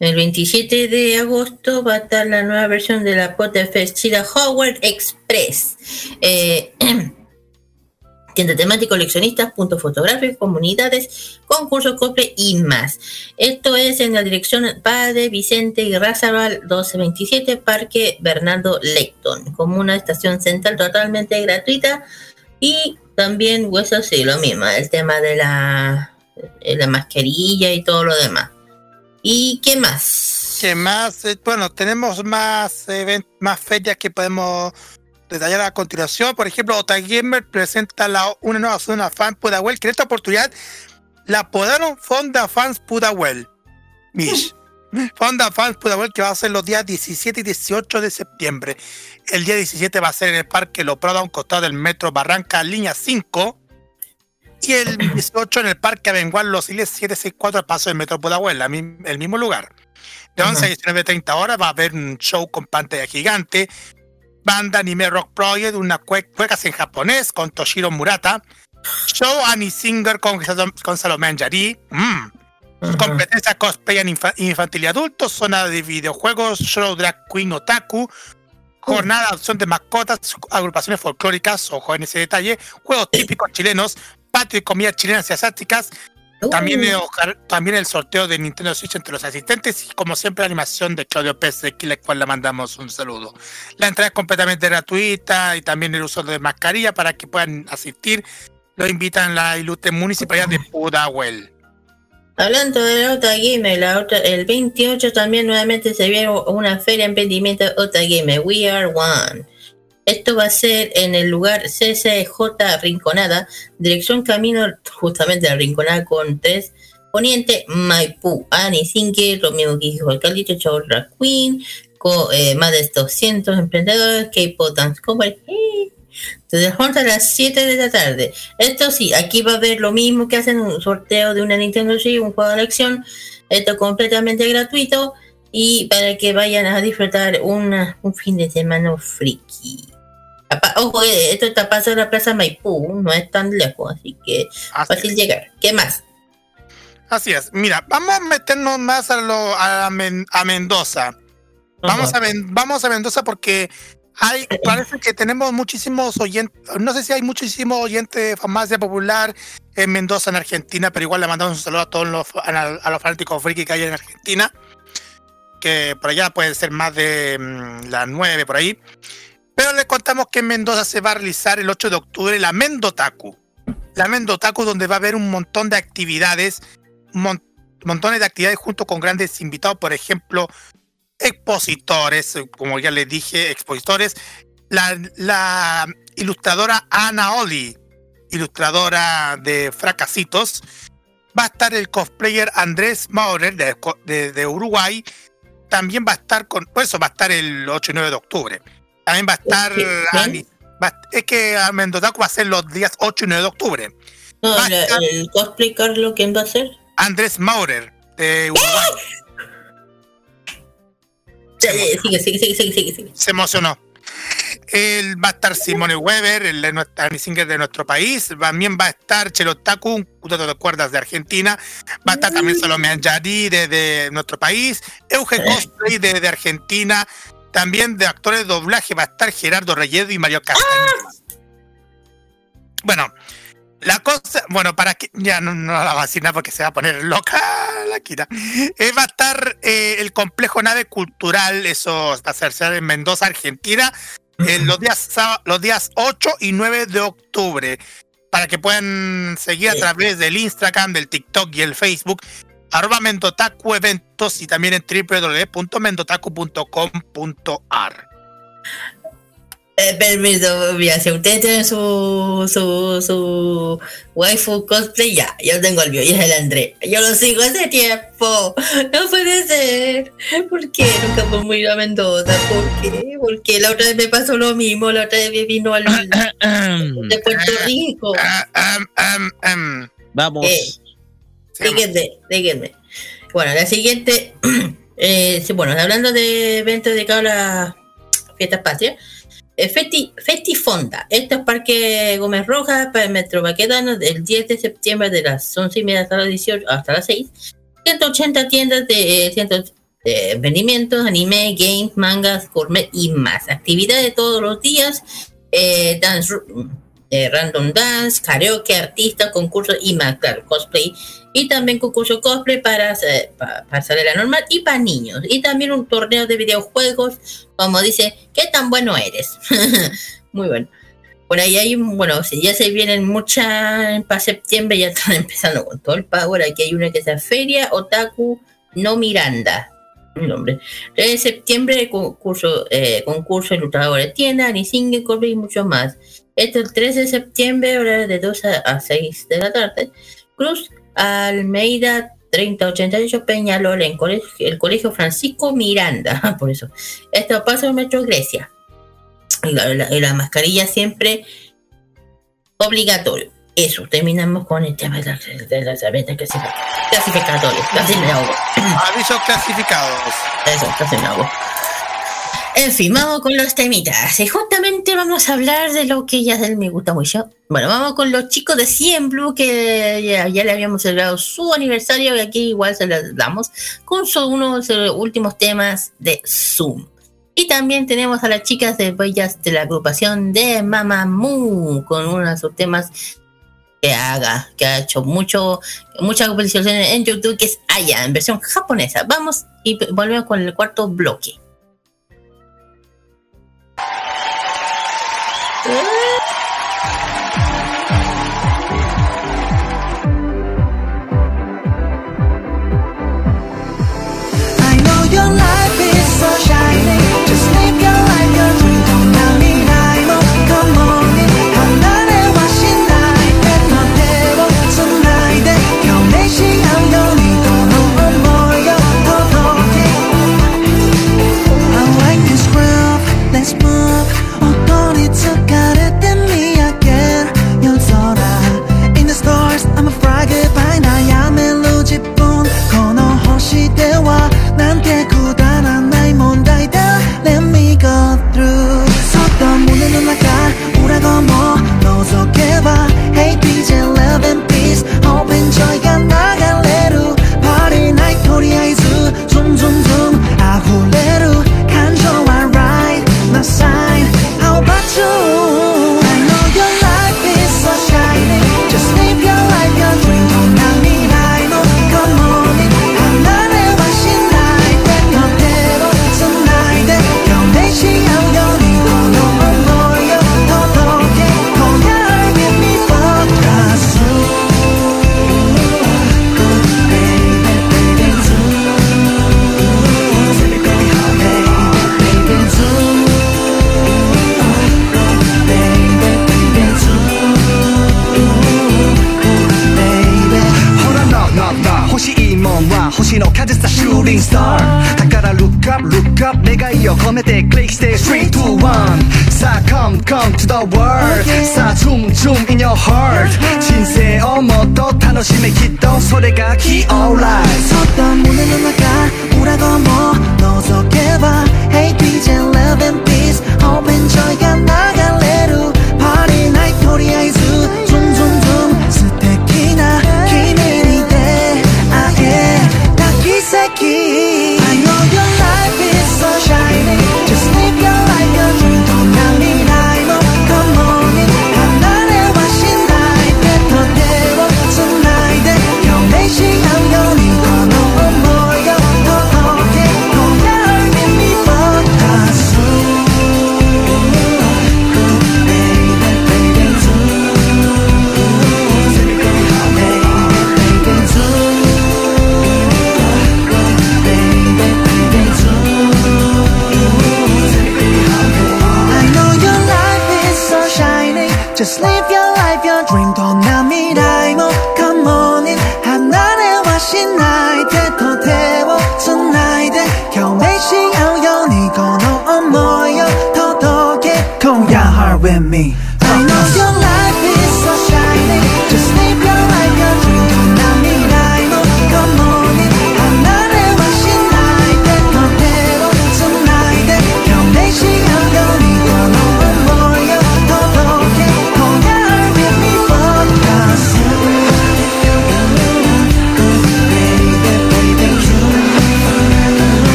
El 27 de agosto va a estar la nueva versión de la Potterfest Chile Howard Express. Eh, tienda temática, coleccionistas, puntos fotográficos, comunidades, concursos, cosplay y más. Esto es en la dirección Padre Vicente y Razabal 1227, Parque Bernardo Lecton, como una estación central totalmente gratuita y también hueso sí, lo mismo, el tema de la, de la mascarilla y todo lo demás. ¿Y qué más? ¿Qué más? Eh, Bueno, tenemos más, event- más fechas que podemos detallar a continuación. Por ejemplo, Otagamer presenta la, una nueva zona fan Pudahuel, que en esta oportunidad la apodaron Fonda Fans Pudahuel. Mish. Fonda Fans Pudahuel que va a ser los días 17 y 18 de septiembre. El día 17 va a ser en el Parque Lo Prado, a un costado del Metro Barranca, línea 5. Y el 18 en el Parque Avengual Los Iles 764 al paso del Metro Pudahuel, el mismo lugar. De 11 a 19.30 horas va a haber un show con pantalla gigante, banda anime rock project, una cue- cuecas en japonés con Toshiro Murata, show Annie Singer con, con Salomé Anjari, mm, competencia cosplay en infa- infantil y adultos, zona de videojuegos, show drag queen otaku, jornada de adopción de mascotas, agrupaciones folclóricas, ojo en ese detalle, juegos típicos chilenos, patio y comidas chilenas y asiáticas. También, el, también el sorteo de Nintendo Switch entre los asistentes y como siempre la animación de Claudio Pérez de la cual le mandamos un saludo. La entrada es completamente gratuita y también el uso de mascarilla para que puedan asistir. Lo invitan la ilustre municipalidad de Pudahuel. Hablando de la Otra Gamer, la el 28 también nuevamente se viene una feria de emprendimiento Otra Gamer, We Are One. Esto va a ser en el lugar CCJ Rinconada, dirección camino justamente a Rinconada con 3, Poniente, Maipú, Ani Sinke, lo mismo que dijo el Caldito, Chau Drag Queen, con eh, más de 200 emprendedores, K-Pop Dance Cover, entonces vamos a las 7 de la tarde. Esto sí, aquí va a haber lo mismo que hacen un sorteo de una Nintendo Switch, un juego de elección. Esto completamente gratuito y para que vayan a disfrutar un fin de semana friki. Ojo, eh, esto está pasando en la Plaza Maipú, no es tan lejos, así que fácil llegar. ¿Qué más? Así es. Mira, vamos a meternos más a, lo, a, Men- a Mendoza. Vamos a, Men- vamos a Mendoza porque hay, parece que tenemos muchísimos oyentes, no sé si hay muchísimos oyentes de farmacia popular en Mendoza, en Argentina, pero igual le mandamos un saludo a todos los, a, los fanáticos friki que hay en Argentina, que por allá pueden ser más de mm, las 9 por ahí. Pero les contamos que en Mendoza se va a realizar el 8 de octubre la Mendotaku. La Mendotaku donde va a haber un montón de actividades, mon- montones de actividades junto con grandes invitados, por ejemplo, expositores, eh, como ya les dije, expositores. La, la ilustradora Ana Oli, ilustradora de Fracasitos. Va a estar el cosplayer Andrés Maurer de, de- de Uruguay. También va a estar con. Eso va a estar el 8 y 9 de octubre. También va a estar. Ani- va- es que a Mendozaco va a ser los días 8 y 9 de octubre. No, la- el cosplay, Carlos, ¿quién va a ser? Andrés Maurer de Uruguay. Sigue, sigue, sigue, sigue, sigue, sigue. Se emocionó. Él va a estar Simone Weber, el de nuestra Annie Singer de nuestro país. También va a estar Chelo Taku, un cuarteto de cuerdas de Argentina. Va a estar también Salome Anjari de, de nuestro país. Euge Cosplay de, de Argentina. También de actores de doblaje va a estar Gerardo Reyedo y Mario Castañeda. Bueno, la cosa, bueno, para que ya no, no la va a decir nada porque se va a poner loca la Kira. Eh, va a estar eh, el complejo nave cultural, eso va a ser en Mendoza, Argentina, en los días los días 8 y 9 de octubre. Para que puedan seguir a través del Instagram, del TikTok y el Facebook, arroba Mendotaku eventos y también en www.mendotaku.com.ar. Eh, permiso, mira, si ustedes tienen su, su, su waifu cosplay, ya, yo tengo el mío, y es el André. Yo lo sigo hace tiempo. No puede ser. ¿Por qué nunca podemos ir a Mendoza? ¿Por qué? Porque la otra vez me pasó lo mismo, la otra vez me vino al de Puerto Rico. Vamos. Eh, díganme, díganme. Bueno, la siguiente, eh, bueno, hablando de eventos dedicados a las fiestas patrias, eh, Festi, Festifonda, esto es Parque Gómez Rojas para el Metro Baquedano del 10 de septiembre de las 11 y media hasta las 18 hasta las 6. 180 tiendas de eh, cientos de emprendimientos, anime, games, mangas, gourmet y más. Actividades todos los días, dance, eh, random dance, karaoke, artistas, concursos y más, claro, cosplay. Y también concurso cosplay para, eh, normal y para niños. Y también un torneo de videojuegos, como dice, ¿qué tan bueno eres? Muy bueno. Por ahí hay, bueno, si ya se vienen muchas para septiembre, ya están empezando con todo el power. Aquí hay una que es Feria Otaku No Miranda. El nombre. 3 de septiembre, concurso, eh, concurso de tienda, ni single, cosplay y mucho más. Esto el 13 de septiembre, horario de 2 a, a 6 de la tarde. Cruz Almeida 3088 Peñalol, en colegio, el colegio Francisco Miranda. Por eso. Esto pasa en Metro Grecia. Y la, la- la mascarilla siempre obligatorio. Eso, terminamos con el tema de las de las eventos clasific- clasificatorios. Casi me ahogo. Avisos clasificados. Eso, casi me ahogo. En fin, vamos con los temitas. Y justamente vamos a hablar de lo que ya del me gusta mucho. Bueno, vamos con los chicos de Cien Blue que ya, ya le habíamos celebrado su aniversario y aquí igual se les damos con su- unos de los últimos temas de Zoom. Y también tenemos a las chicas de Bellas de la agrupación de Mamamoo con uno de sus temas que haga, que ha hecho mucho, muchas visualizaciones en YouTube, que es Aya, en versión japonesa. Vamos y volvemos con el cuarto bloque.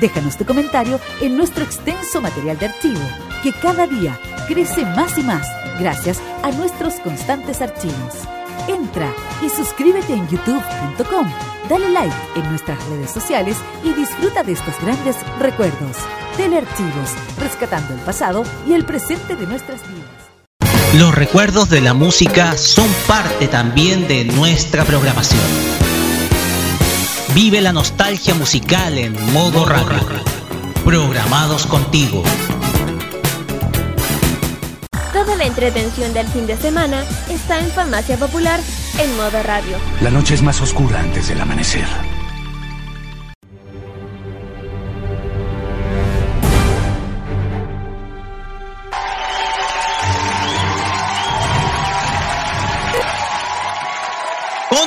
Déjanos tu comentario en nuestro extenso material de archivo, que cada día crece más y más gracias a nuestros constantes archivos. Entra y suscríbete en youtube.com, dale like en nuestras redes sociales y disfruta de estos grandes recuerdos. Telearchivos, rescatando el pasado y el presente de nuestras vidas. Los recuerdos de la música son parte también de nuestra programación. Vive la nostalgia musical en modo radio. Programados contigo. Toda la entretención del fin de semana está en Farmacia Popular en modo radio. La noche es más oscura antes del amanecer.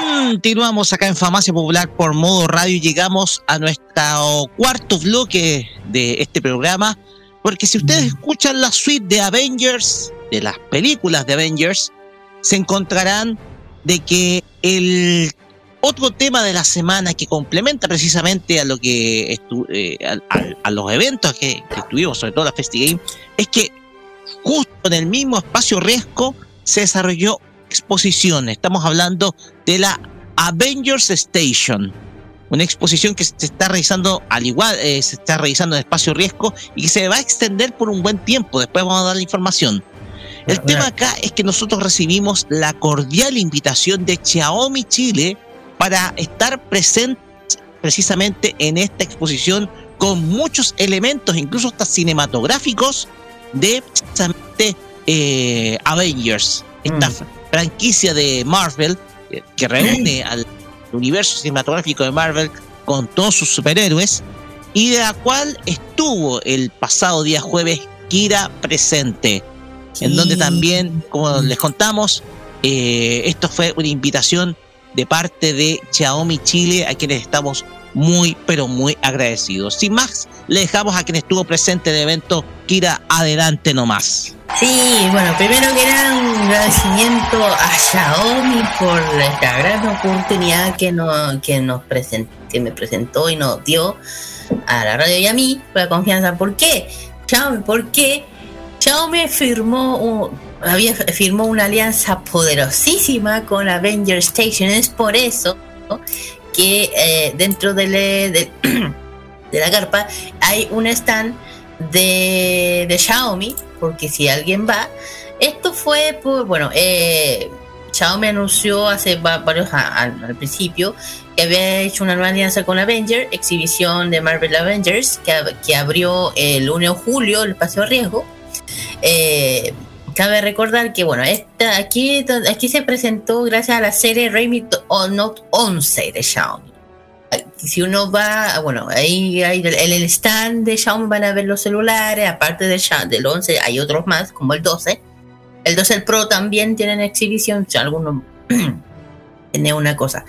Continuamos acá en Farmacia Popular por modo radio y llegamos a nuestro cuarto bloque de este programa. Porque si ustedes escuchan la suite de Avengers, de las películas de Avengers, se encontrarán de que el otro tema de la semana que complementa precisamente a lo que estu- eh, a, a- a los eventos que, que estuvimos, sobre todo la FestiGame, es que justo en el mismo espacio riesgo se desarrolló exposición. Estamos hablando de la Avengers Station, una exposición que se está realizando al igual, eh, se está realizando en espacio riesgo y que se va a extender por un buen tiempo. Después vamos a dar la información. El tema acá es que nosotros recibimos la cordial invitación de Xiaomi Chile para estar presentes precisamente en esta exposición con muchos elementos, incluso hasta cinematográficos, de precisamente eh, Avengers, esta fr- franquicia de Marvel eh, que reúne al universo cinematográfico de Marvel con todos sus superhéroes y de la cual estuvo el pasado día jueves Kira presente, en donde también, como les contamos, eh, esto fue una invitación de parte de Xiaomi Chile, a quienes estamos muy, pero muy agradecidos. Sin más, le dejamos a quien estuvo presente en el evento. Kira, adelante nomás. Sí, bueno, primero que nada un agradecimiento a Xiaomi por esta gran oportunidad que, no, que, nos present, que me presentó y nos dio a la radio y a mí, por la confianza. ¿Por qué? Xiaomi, ¿por qué? Xiaomi firmó, un- había, firmó una alianza poderosísima con Avenger Station. Es por eso que eh, dentro de, de la carpa hay un stand de, Xiaomi, porque si alguien va, esto fue por, bueno, eh, Xiaomi anunció hace va- varios a- al, principio que había hecho una nueva alianza con Avenger, exhibición de Marvel Avengers, que, que abrió el 1 de julio el Paseo Riesgo. Eh, cabe recordar que, bueno, esta, aquí, aquí se presentó gracias a la serie Redmi Note 11 de Xiaomi si uno va, bueno, ahí hay el- stand de Xiaomi van a ver los celulares, aparte del, Xia- del 11 hay otros más, como el 12. El 12 el Pro también tienen exhibición, si alguno tiene una cosa.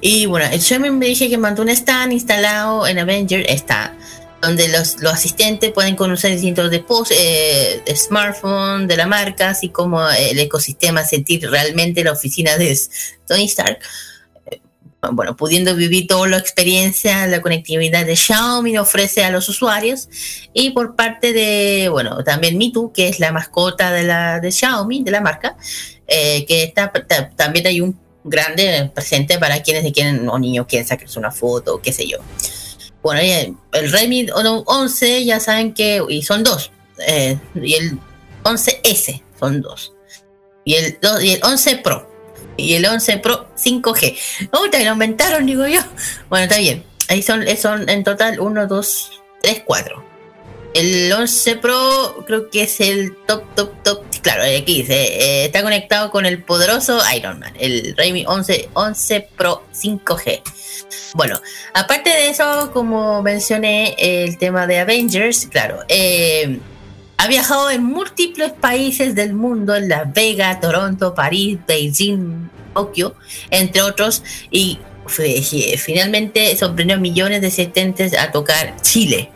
Y bueno, el Xiaomi me dije que mandó un stand instalado en Avenger, está, donde los, los asistentes pueden conocer distintos depos- eh, de smartphone de la marca, así como el ecosistema, sentir realmente la oficina de Tony Stark bueno, pudiendo vivir toda la experiencia, la conectividad de Xiaomi ofrece a los usuarios. Y por parte de, bueno, también Mitu, que es la mascota de, la, de Xiaomi, de la marca, eh, que está, ta- también hay un grande presente para quienes quieren, o niños quieren sacarse una foto, qué sé yo. Bueno, el, Redmi 11 ya saben que, y son dos, eh, y el 11S son dos, y el, y el 11 Pro, y el 11 Pro 5G. Uy, lo aumentaron, digo yo. Bueno, está bien. Ahí son, son en total 1, 2, 3, 4. El 11 Pro creo que es el top, top, top. Claro, aquí dice, eh, está conectado con el poderoso Iron Man, el Redmi 11, 11 Pro 5G. Bueno, aparte de eso, como mencioné, el tema de Avengers, claro, eh, ha viajado en múltiples países del mundo, en Las Vegas, Toronto, París, Beijing, Tokio, entre otros, y finalmente sorprendió a millones de asistentes a tocar Chile.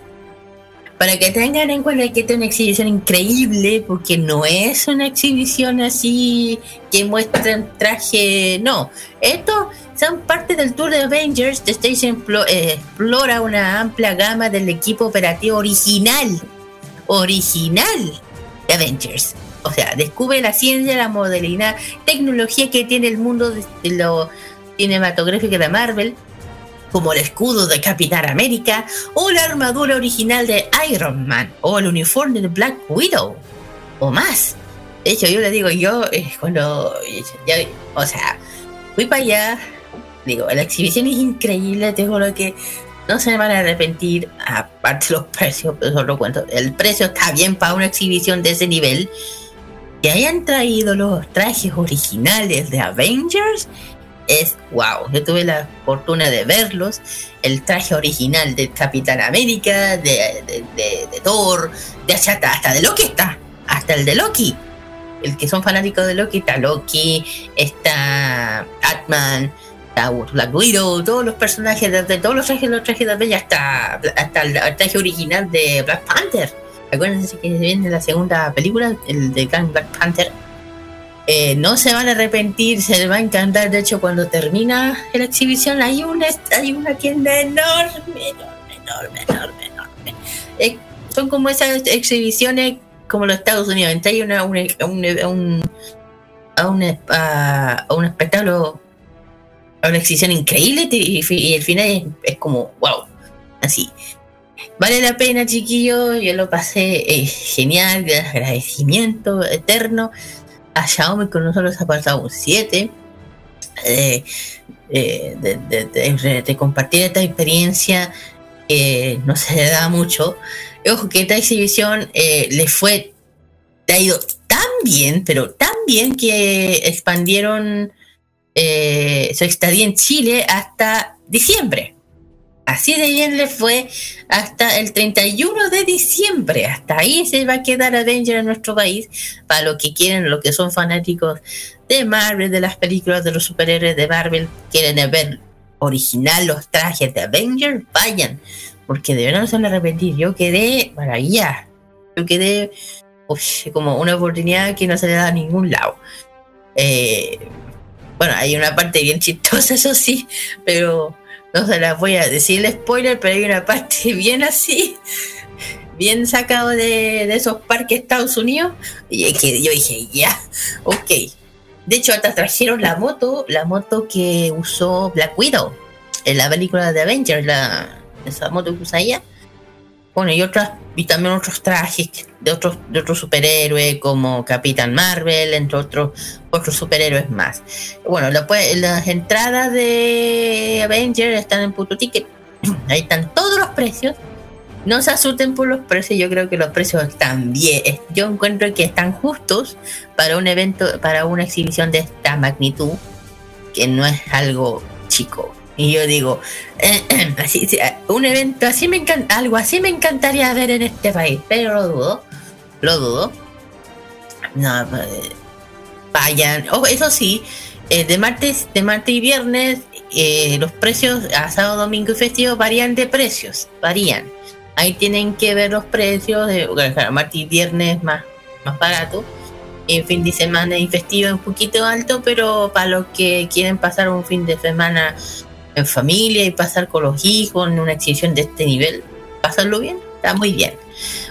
Para que tengan en cuenta que esta es una exhibición increíble, porque no es una exhibición así que muestran traje, no. Esto son parte del tour de Avengers. The Station eh, explora una amplia gama del equipo operativo original original de Avengers. O sea, descubre la ciencia, la modalidad, tecnología que tiene el mundo de lo cinematográfico de Marvel, como el escudo de Capitán América, o la armadura original de Iron Man, o el uniforme de Black Widow, o más. De hecho, yo le digo, yo eh, cuando, ya- o sea, fui para allá, digo, la exhibición es increíble, tengo lo que no se van a arrepentir, aparte los precios, pero solo cuento, el precio está bien para una exhibición de ese nivel. Que hayan traído los trajes originales de Avengers es wow. Yo tuve la fortuna de verlos. El traje original de Capitán América, de, de, de- de Thor, de hasta, hasta de Loki está, hasta el de Loki. El que son fanáticos de Loki, está Loki, está Atman, está Black Widow, todos los personajes, de, todos los trajes, los trajes de Avengers, hasta, hasta el, traje original de Black Panther. Acuérdense que viene la segunda película, el de Black Panther. Eh, no se van a arrepentir, se les va a encantar. De hecho, cuando termina la exhibición, hay una, hay una tienda enorme, enorme, enorme, enorme. Eh, son como esas exhibiciones como los Estados Unidos. Entra hay una, una- un, a, un, a, un espectáculo, a una exhibición increíble y, y el final es, es como, wow, así. Vale la pena, chiquillos. Yo lo pasé eh, genial. Agradecimiento eterno a Xiaomi con nosotros ha pasado un 7. eh, eh, de, compartir esta experiencia que no se le da mucho. Ojo que esta exhibición eh, le fue, le ha ido tan bien, pero tan bien que expandieron su estadía en Chile hasta diciembre. Así de bien le fue hasta el 31 de diciembre. Hasta ahí se va a quedar Avenger en nuestro país. Para los que quieren, los que son fanáticos de Marvel, de las películas de los superhéroes de Marvel, quieren ver original los trajes de Avenger, vayan. Porque de verdad no se van a repetir. Yo quedé maravilla. Yo quedé como una oportunidad que no se le da a ningún lado. Eh, bueno, hay una parte bien chistosa, eso sí, pero no se las voy a decir el spoiler, pero hay una parte bien así, bien sacado de, de esos parques Estados Unidos. Y yo dije, ya, ok. De hecho, hasta trajeron la moto, la moto que usó Black Widow en la película de Avengers, la, esa moto que usa ella. Bueno, y otras, y también otros trajes de otros, de otros superhéroes como Capitán Marvel, entre otros, otros superhéroes más. Bueno, las entradas de Avengers están en Puto Ticket. Ahí están todos los precios. No se asusten por los precios, yo creo que los precios están bien. Yo encuentro que están justos para un evento, para una exhibición de esta magnitud, que no es algo chico. Y yo digo, así, un evento así me encanta, algo así me encantaría ver en este país, pero lo dudo, lo dudo. No, eh, vayan. Oh, eso sí, eh, de martes, de martes y viernes, eh, los precios a sábado, domingo y festivo varían de precios, varían. Ahí tienen que ver los precios de martes y viernes más, más barato. En fin de semana y festivo un poquito alto, pero para los que quieren pasar un fin de semana en familia y pasar con los hijos en una exhibición de este nivel, pasarlo bien, está muy bien.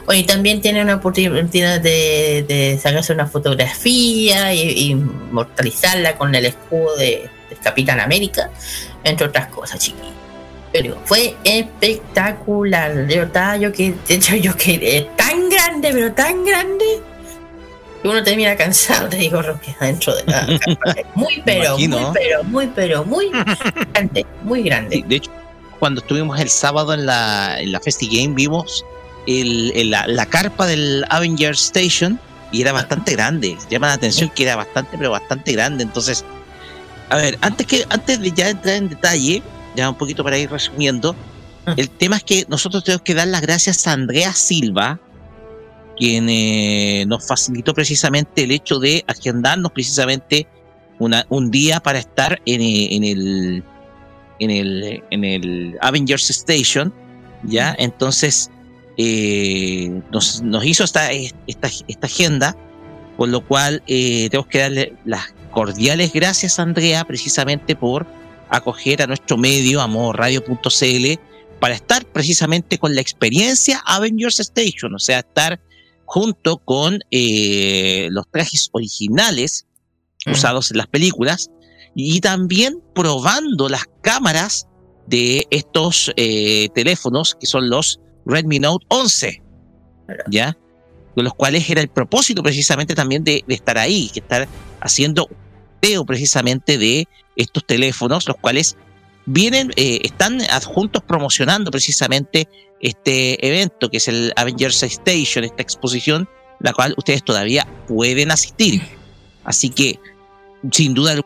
Bueno, también tienen una oportunidad de, de sacarse una fotografía y, inmortalizarla con el escudo de, Capitán América, entre otras cosas, chiquillos. Pero fue espectacular. De verdad, yo que, de hecho, yo que es tan grande, pero tan grande, uno termina cansado, te digo, Roque, adentro de la carpa. Muy, pero, muy, pero, muy, pero, muy grande, muy grande. De hecho, cuando estuvimos el sábado en la, en la Festi Game, vimos el, el- la, la carpa del Avengers Station y era bastante grande. Llama la atención que era bastante, pero bastante grande. Entonces, a ver, antes, que, antes de ya entrar en detalle, ya un poquito para ir resumiendo, el tema es que nosotros tenemos que dar las gracias a Andrea Silva, quien eh, nos facilitó precisamente el hecho de agendarnos precisamente una, un día para estar en, eh, en el en el en el Avengers Station ya entonces eh, nos, nos hizo esta, esta esta agenda por lo cual eh, tenemos que darle las cordiales gracias a Andrea precisamente por acoger a nuestro medio amorradio.cl para estar precisamente con la experiencia Avengers Station, o sea, estar junto con eh, los trajes originales usados en las películas y también probando las cámaras de estos eh, teléfonos que son los Redmi Note 11, ¿ya? Con los cuales era el propósito precisamente también de, de estar ahí, que estar haciendo un video precisamente de estos teléfonos, los cuales vienen, eh, están adjuntos promocionando precisamente este evento que es el Avengers Station, esta exposición, la cual ustedes todavía pueden asistir. Así que, sin duda, la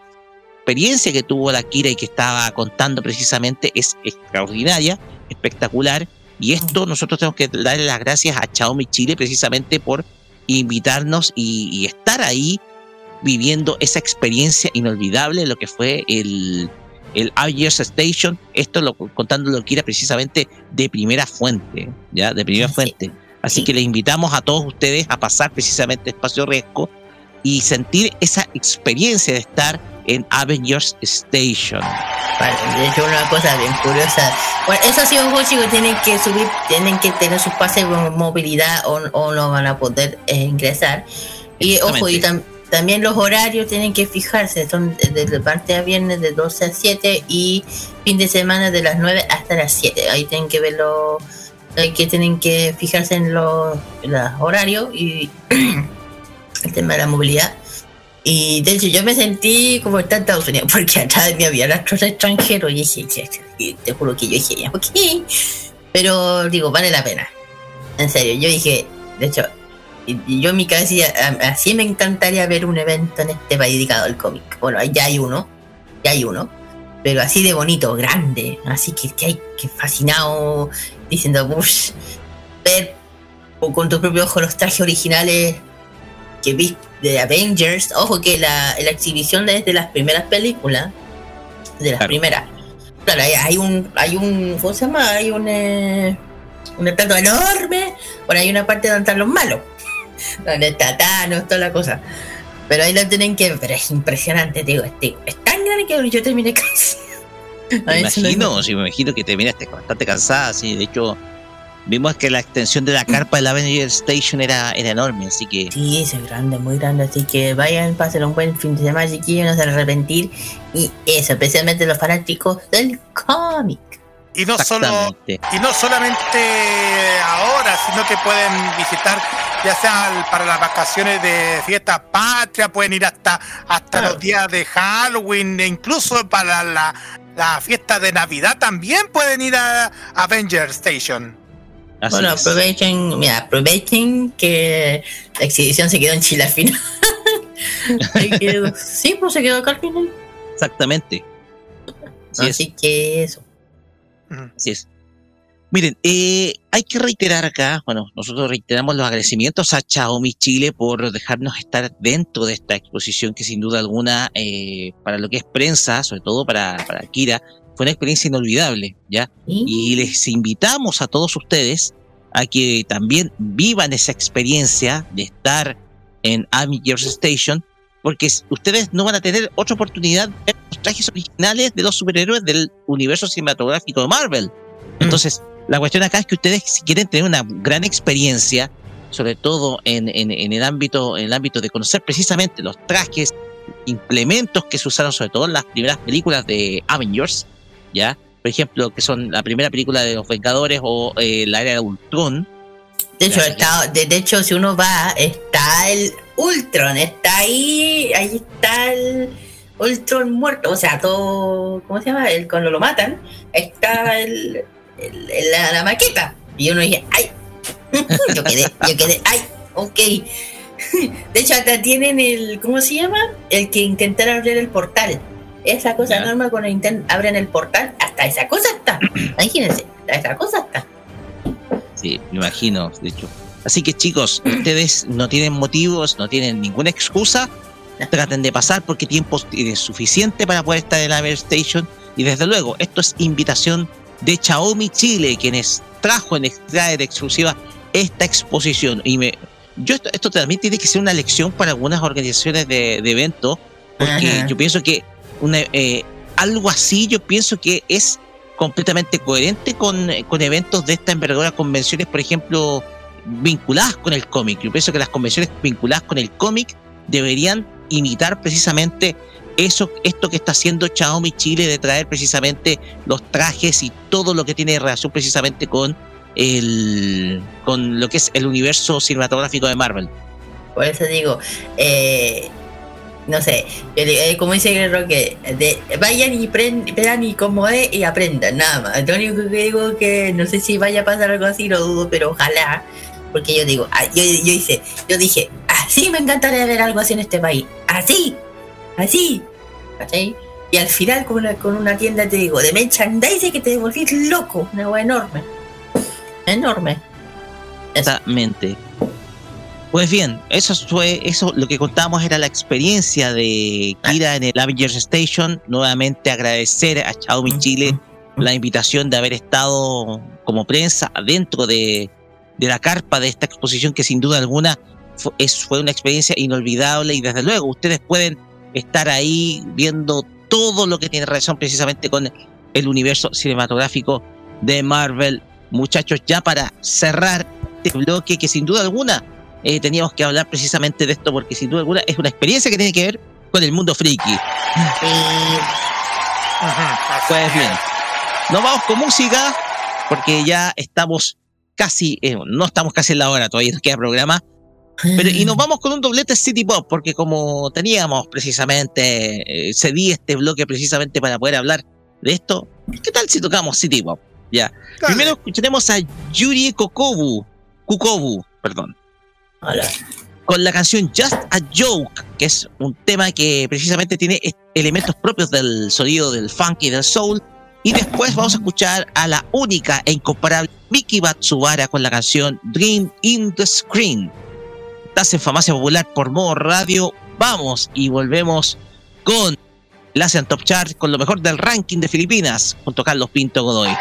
experiencia que tuvo la Kira y que estaba contando precisamente es extraordinaria, espectacular. Y esto nosotros tenemos que darle las gracias a Xiaomi Chile precisamente por invitarnos y, y estar ahí viviendo esa experiencia inolvidable de lo que fue el, el Avengers Station, esto lo, contándolo Kira precisamente de primera fuente, ya, de primera fuente. Así que les invitamos a todos ustedes a pasar precisamente Espacio Resco y sentir esa experiencia de estar en Avengers Station. De hecho una cosa bien curiosa. Bueno, eso sí, un juego chicos, tienen que subir, tienen que tener sus pases con movilidad o, o no van a poder eh, ingresar. Y ojo, y tam- también los horarios tienen que fijarse, son desde parte a viernes de 12 a 7 y fin de semana de las 9 hasta las 7. Ahí tienen que verlo, hay que tienen que fijarse en los, horarios y el tema de la movilidad. Y de hecho yo me sentí como en Estados Unidos, porque atrás de mí había rastros extranjeros y dije, te juro que yo dije, ok. Pero digo, vale la pena. En serio, yo dije, de hecho, y, y yo en mi cabeza decía, "A- así me encantaría ver un evento en este país dedicado al cómic. Bueno, ya hay uno, ya hay uno. pero así de bonito, grande. Así que, que hay que fascinado diciendo, Bush, ver o con tu propio ojo los trajes originales que viste de Avengers. Ojo que la, la exhibición desde las primeras películas, de las primeras. Claro, hay, hay un, hay un, ¿cómo se llama? Hay un, eh, un plato enorme. Bueno, hay una parte donde están los malos. Donde está Thanos, toda la cosa. Pero ahí lo tienen que ver, pero es impresionante, digo, este, es tan grande que yo terminé casi. Me imagino, sí, me imagino que terminaste bastante cansada, sí, de hecho, vimos que la extensión de la carpa de la Avenger Station era, era enorme, así que... Sí, es grande, muy grande, así que vayan, pasen un buen fin de semana, chiquillos, no se arrepentir. Y eso, especialmente los fanáticos del cómic. Y no solo y no solamente ahora, sino que pueden visitar ya sea para las vacaciones de fiesta patria, pueden ir hasta hasta los días de Halloween, e incluso para la, la fiesta de Navidad también pueden ir a Avenger Station. bueno, aprovechen, mira, aprovechen que la exhibición se quedó en Chile al final. Quedó. sí, pues se quedó acá al final. Exactamente. Así, Así que eso. Así es. Miren, eh, hay que reiterar acá, bueno, nosotros reiteramos los agradecimientos a Xiaomi Chile por dejarnos estar dentro de esta exposición que sin duda alguna, eh, para lo que es prensa, sobre todo para, para Kira, fue una experiencia inolvidable, ¿ya? Y les invitamos a todos ustedes a que también vivan esa experiencia de estar en Avengers Station, porque ustedes no van a tener otra oportunidad de ver los trajes originales de los superhéroes del universo cinematográfico de Marvel. Entonces, la cuestión acá es que ustedes, si quieren tener una gran experiencia, sobre todo en, en- en el ámbito, en el ámbito de conocer precisamente los trajes, implementos que se usaron, sobre todo en las primeras películas de Avengers, ¿ya? Por ejemplo, que son la primera película de los Vengadores o eh, la era de Ultron. De hecho, está, de, de hecho, si uno va, está el Ultron, está ahí, ahí está el Ultron muerto, o sea, todo, ¿cómo se llama? El, cuando lo matan, está el, la, la maqueta. Y uno dice, ¡ay! Yo quedé, yo quedé, ¡ay! Ok. De hecho, hasta tienen el, ¿cómo se llama? El que intentaron abrir el portal. Esa cosa normal cuando abren el portal, hasta esa cosa está. Imagínense, hasta esa cosa está. Sí, me imagino, de hecho. Así que chicos, ustedes no tienen motivos, no tienen ninguna excusa. Traten de pasar porque tiempo es suficiente para poder estar en la Station. Y desde luego, esto es invitación de Xiaomi Chile, quienes trajo en extraer exclusiva esta exposición. Y me, yo esto, esto también tiene que ser una lección para algunas organizaciones de, de eventos, porque Ajá. yo pienso que una, eh, algo así, yo pienso que es completamente coherente con, con eventos de esta envergadura, convenciones, por ejemplo, vinculadas con el cómic. Yo pienso que las convenciones vinculadas con el cómic deberían imitar precisamente eso, esto que está haciendo Xiaomi Chile de traer precisamente los trajes y todo lo que tiene relación precisamente con el con lo que es el universo cinematográfico de Marvel. Por eso digo, eh, no sé, eh, como dice el Roque, de, vayan y vean y cómo es y aprendan, nada más. Lo único que digo que no sé si vaya a pasar algo así, lo dudo, pero ojalá. Porque yo digo, ah, yo, yo hice, yo dije, así me encantaría ver algo así en este país. Así, así. ¿Cachai? Y al final con una, con una tienda te digo, de merchandising que te devolvís loco, una hueá enorme. Enorme. Exactamente. Pues bien, eso fue, eso lo que contábamos era la experiencia de Kira en el Avengers Station. Nuevamente agradecer a Xiaomi Chile la invitación de haber estado como prensa dentro de, de la carpa de esta exposición que sin duda alguna fue, es, fue una experiencia inolvidable y desde luego ustedes pueden estar ahí viendo todo lo que tiene relación precisamente con el universo cinematográfico de Marvel. Muchachos, ya para cerrar este bloque que sin duda alguna eh, teníamos que hablar precisamente de esto porque sin duda alguna es una experiencia que tiene que ver con el mundo friki. Pues bien, nos vamos con música porque ya estamos casi, eh, no estamos casi en la hora, todavía nos queda programa. Pero, y nos ah. vamos con un doblete City Pop, porque como teníamos precisamente, eh, cedí este bloque precisamente para poder hablar de esto, ¿qué tal si tocamos City Pop? Ya. Primero escucharemos a Yuri Kokobu, Kukobu, perdón. Hola. Con la canción Just a Joke, que es un tema que precisamente tiene elementos propios del sonido del funk y del soul, y después vamos a escuchar a la única e incomparable Miki Batsubara con la canción Dream in the Screen. Estás en Famacia Popular por Modo Radio. Vamos y volvemos con la ASEAN Top Chart con lo mejor del ranking de Filipinas junto a Carlos Pinto Godoy.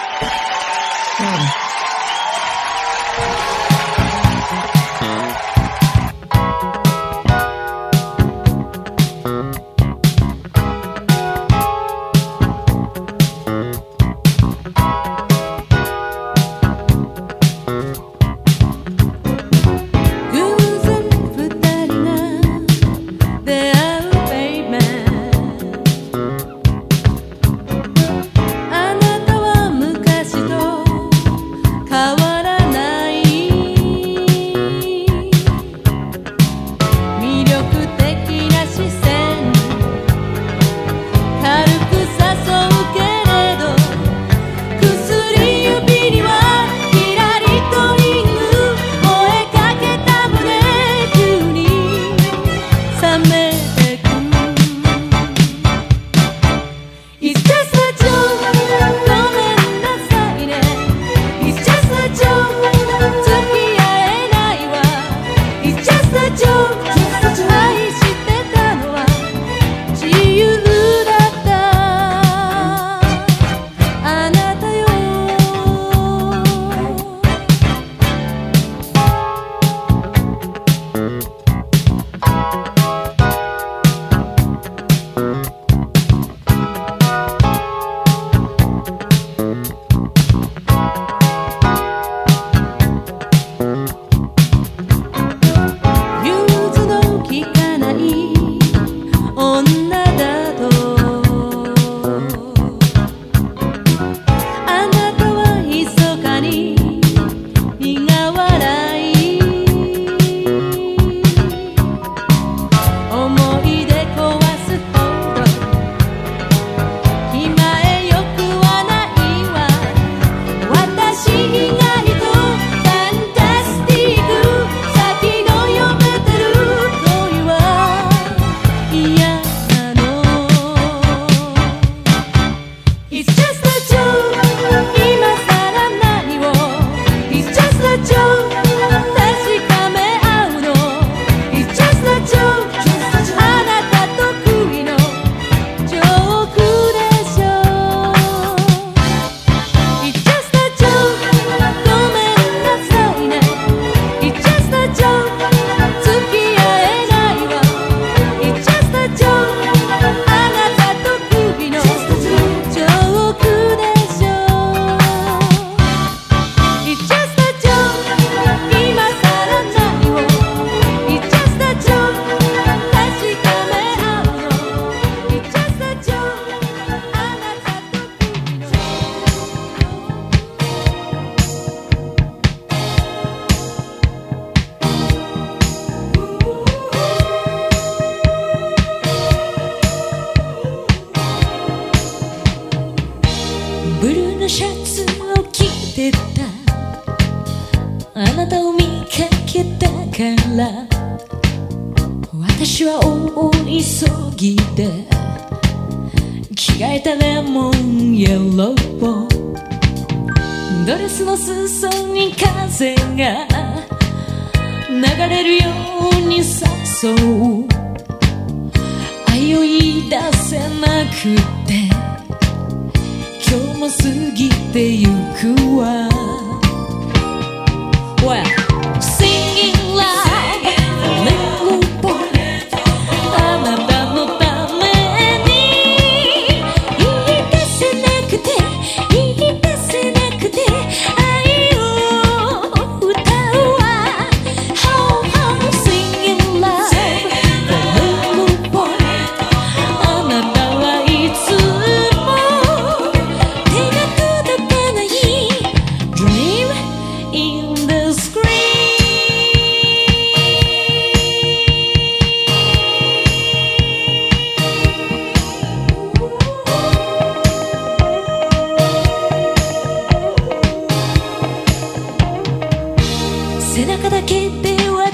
でわか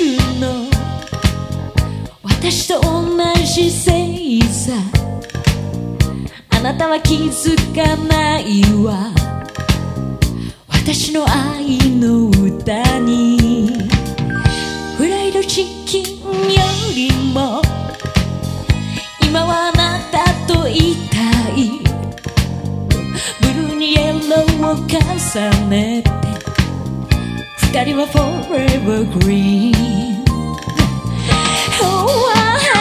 るの。私と同じ星座。あなたは気づかないわ。私の愛の歌に。フライドチキンよりも今はあなたといたい。ブルーにイエローを重ねて that you were forever green. Oh, I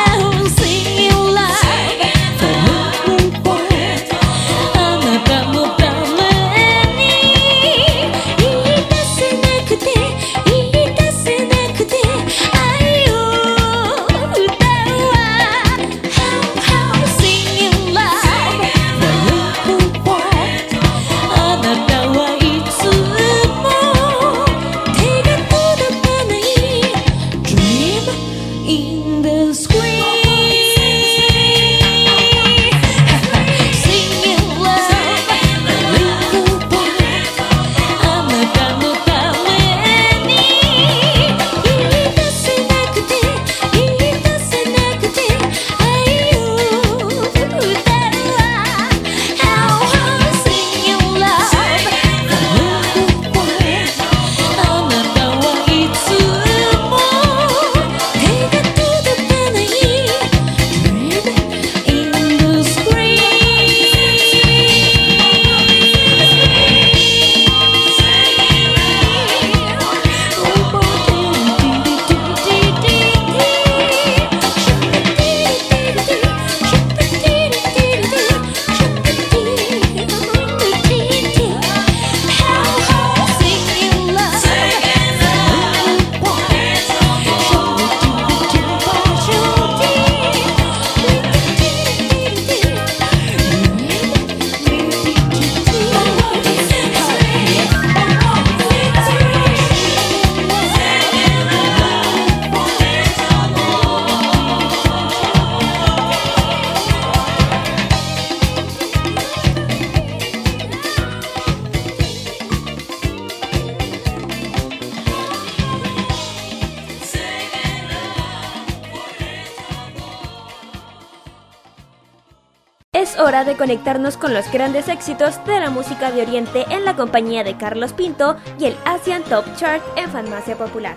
conectarnos con los grandes éxitos de la música de Oriente en la compañía de Carlos Pinto y el Asian Top Chart en Farmacia Popular.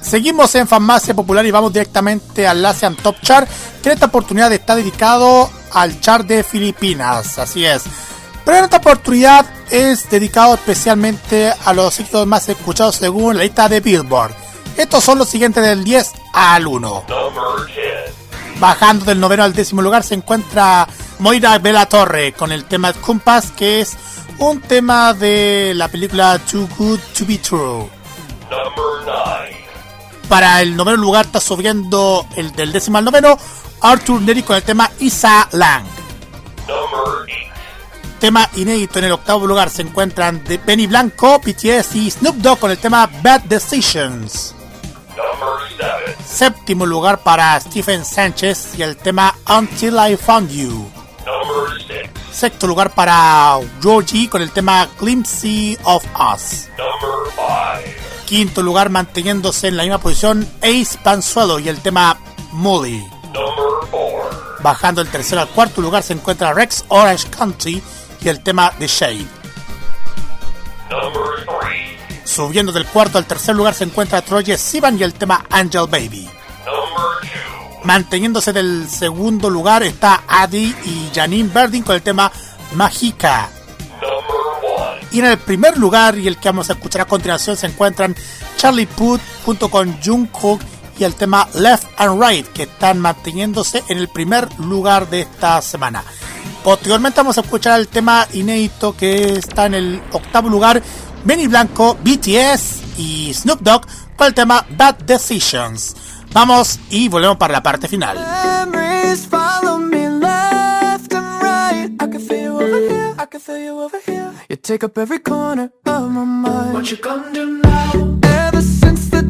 Seguimos en Farmacia Popular y vamos directamente al Asian Top Chart, que en esta oportunidad está dedicado al chart de Filipinas, así es. Pero en esta oportunidad es dedicado especialmente a los éxitos más escuchados según la lista de Billboard. Estos son los siguientes del 10 al 1. Bajando del noveno al décimo lugar se encuentra Moira Bella Torre con el tema Compass, que es un tema de la película Too Good to Be True. Para el noveno lugar está subiendo el del décimo al noveno Arthur Neri con el tema Isa Lang. Tema inédito en el octavo lugar se encuentran de Benny Blanco, BTS y Snoop Dogg con el tema Bad Decisions. Séptimo lugar para Stephen Sánchez y el tema Until I Found You. Sexto lugar para Georgie con el tema Glimpse of Us. Quinto lugar manteniéndose en la misma posición Ace Panzuelo y el tema Molly. Bajando el tercero al cuarto lugar se encuentra Rex Orange Country y el tema The Shade. Subiendo del cuarto al tercer lugar se encuentra Troye Sivan y el tema Angel Baby. Manteniéndose del segundo lugar está Adi y Janine Berdin con el tema Magica. Y en el primer lugar, y el que vamos a escuchar a continuación, se encuentran Charlie Puth junto con Jungkook y el tema Left and Right, que están manteniéndose en el primer lugar de esta semana. Posteriormente vamos a escuchar el tema inédito que está en el octavo lugar, Benny Blanco, BTS y Snoop Dogg con el tema Bad Decisions. Vamos y volvemos para la parte final. Memories follow me left and right. I can feel you over here. I can feel you over here. You take up every corner of my mind. What you gonna do now? Ever since the,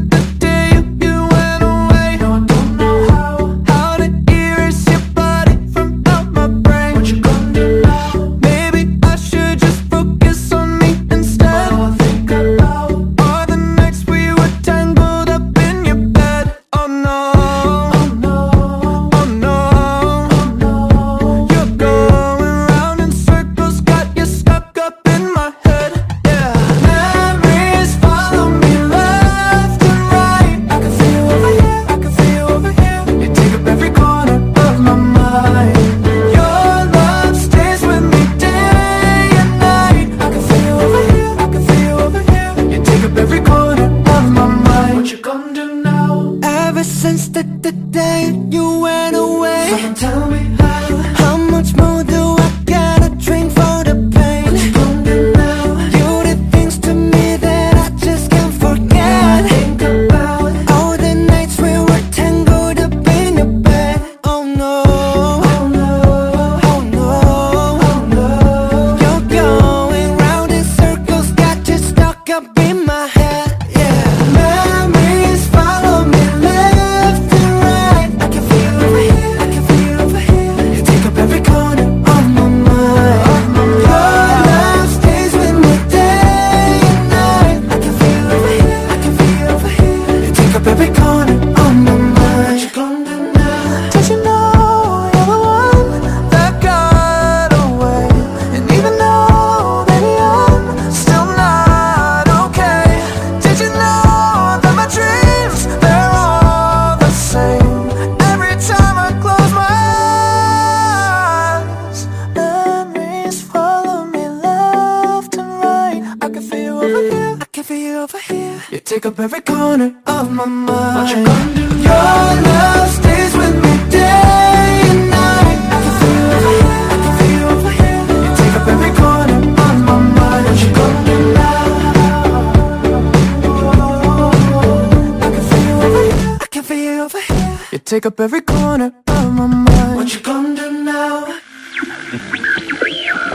take up every corner of my mind. What you gonna do now?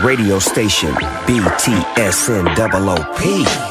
Radio station BTSN OOP. No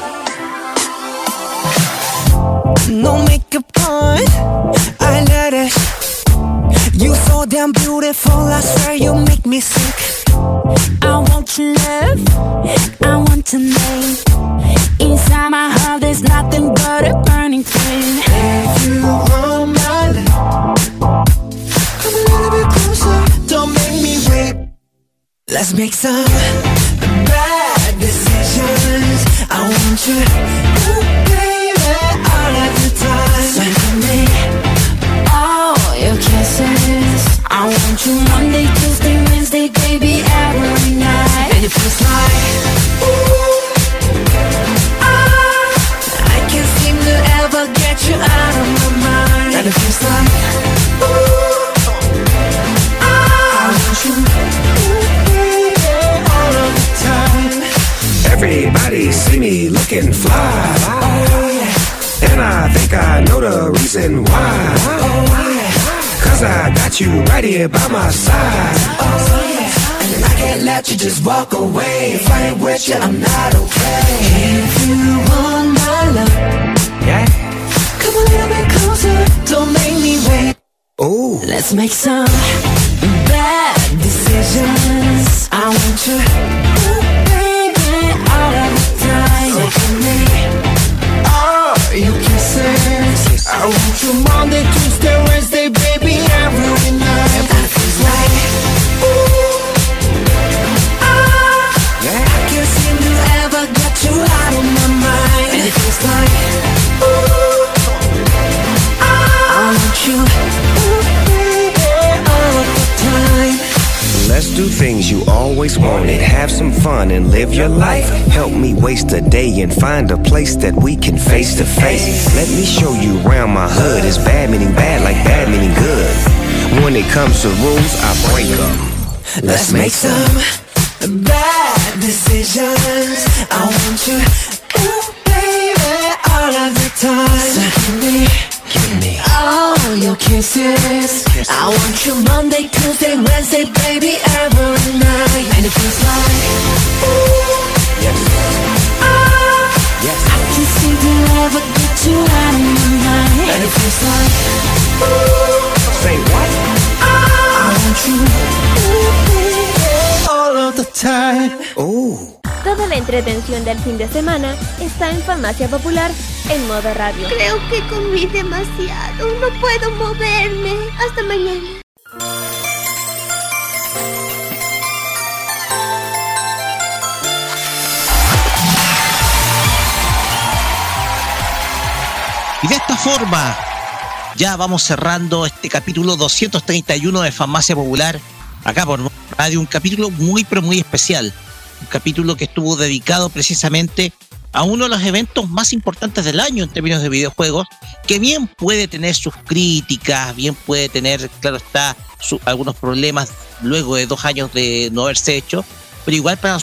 To rules, I break them. Let's make some Farmacia Popular en modo radio. Creo que comí demasiado. No puedo moverme. Hasta mañana. Y de esta forma, ya vamos cerrando este capítulo 231 de Farmacia Popular, acá por Radio, un capítulo muy, pero muy especial. Un capítulo que estuvo dedicado precisamente a uno de los eventos más importantes del año en términos de videojuegos, que bien puede tener sus críticas, bien puede tener, claro está, su- algunos problemas luego de dos años de no haberse hecho, pero igual para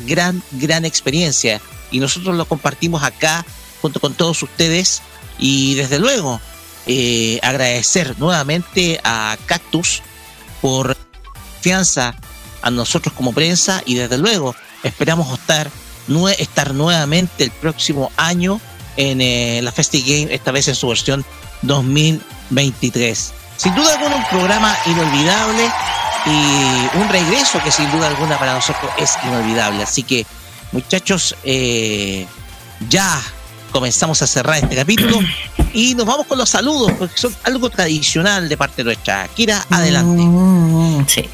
gran, gran experiencia. Y nosotros lo compartimos acá junto con todos ustedes. Y desde luego, eh, agradecer nuevamente a Cactus por confianza a nosotros como prensa y desde luego esperamos estar, estar nuevamente el próximo año en eh, la FestiGame, esta vez en su versión 2023. Sin duda alguna un programa inolvidable y un regreso que sin duda alguna para nosotros es inolvidable. Así que muchachos, eh, ya comenzamos a cerrar este capítulo y nos vamos con los saludos porque son algo tradicional de parte nuestra. Kira, adelante. Mm, sí.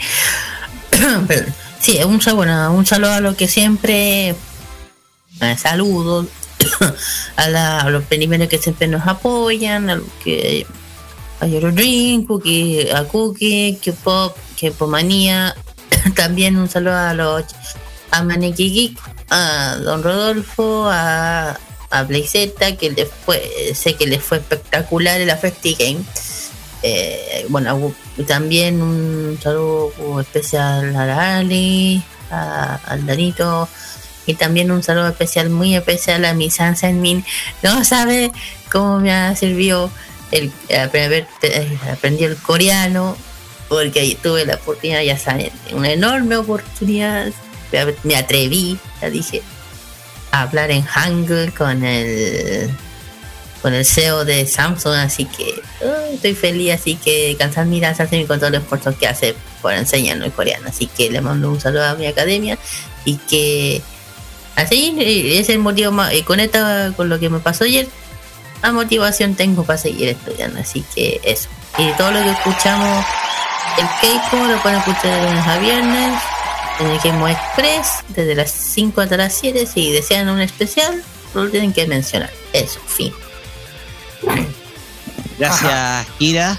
Perdón. Sí, un, sal- bueno, un saludo a los que siempre eh, saludos a, la- los primeros que siempre nos apoyan, a los que a Eurodrink, Cookie, a Cookie, Q-Pop, K-Pomanía, también un saludo a los a Maneki a Don Rodolfo, a a Playzeta, que les fue, sé que les fue espectacular el Festi Game. Eh, bueno, también un saludo especial a Lali, a, al Danito, y también un saludo especial, muy especial a mi Sansen Min. No sabe cómo me ha servido el aprender, eh, aprendí el coreano, porque tuve la oportunidad, ya saben, una enorme oportunidad. Me atreví, ya dije, a hablar en Hangul con el con el CEO de Samsung, así que estoy feliz, así que Kansan Mira hace con todo el esfuerzo que hace por enseñarnos el coreano, así que le mando un saludo a mi academia y que así es el motivo más, y conecta con lo que me pasó ayer, la motivación tengo para seguir estudiando, así que eso. Y todo lo que escuchamos, el K-pop lo pueden escuchar de lunes a viernes en el Game Express, desde las 5 hasta las 7, si desean un especial, lo tienen que mencionar. Eso, fin. Gracias, Kira.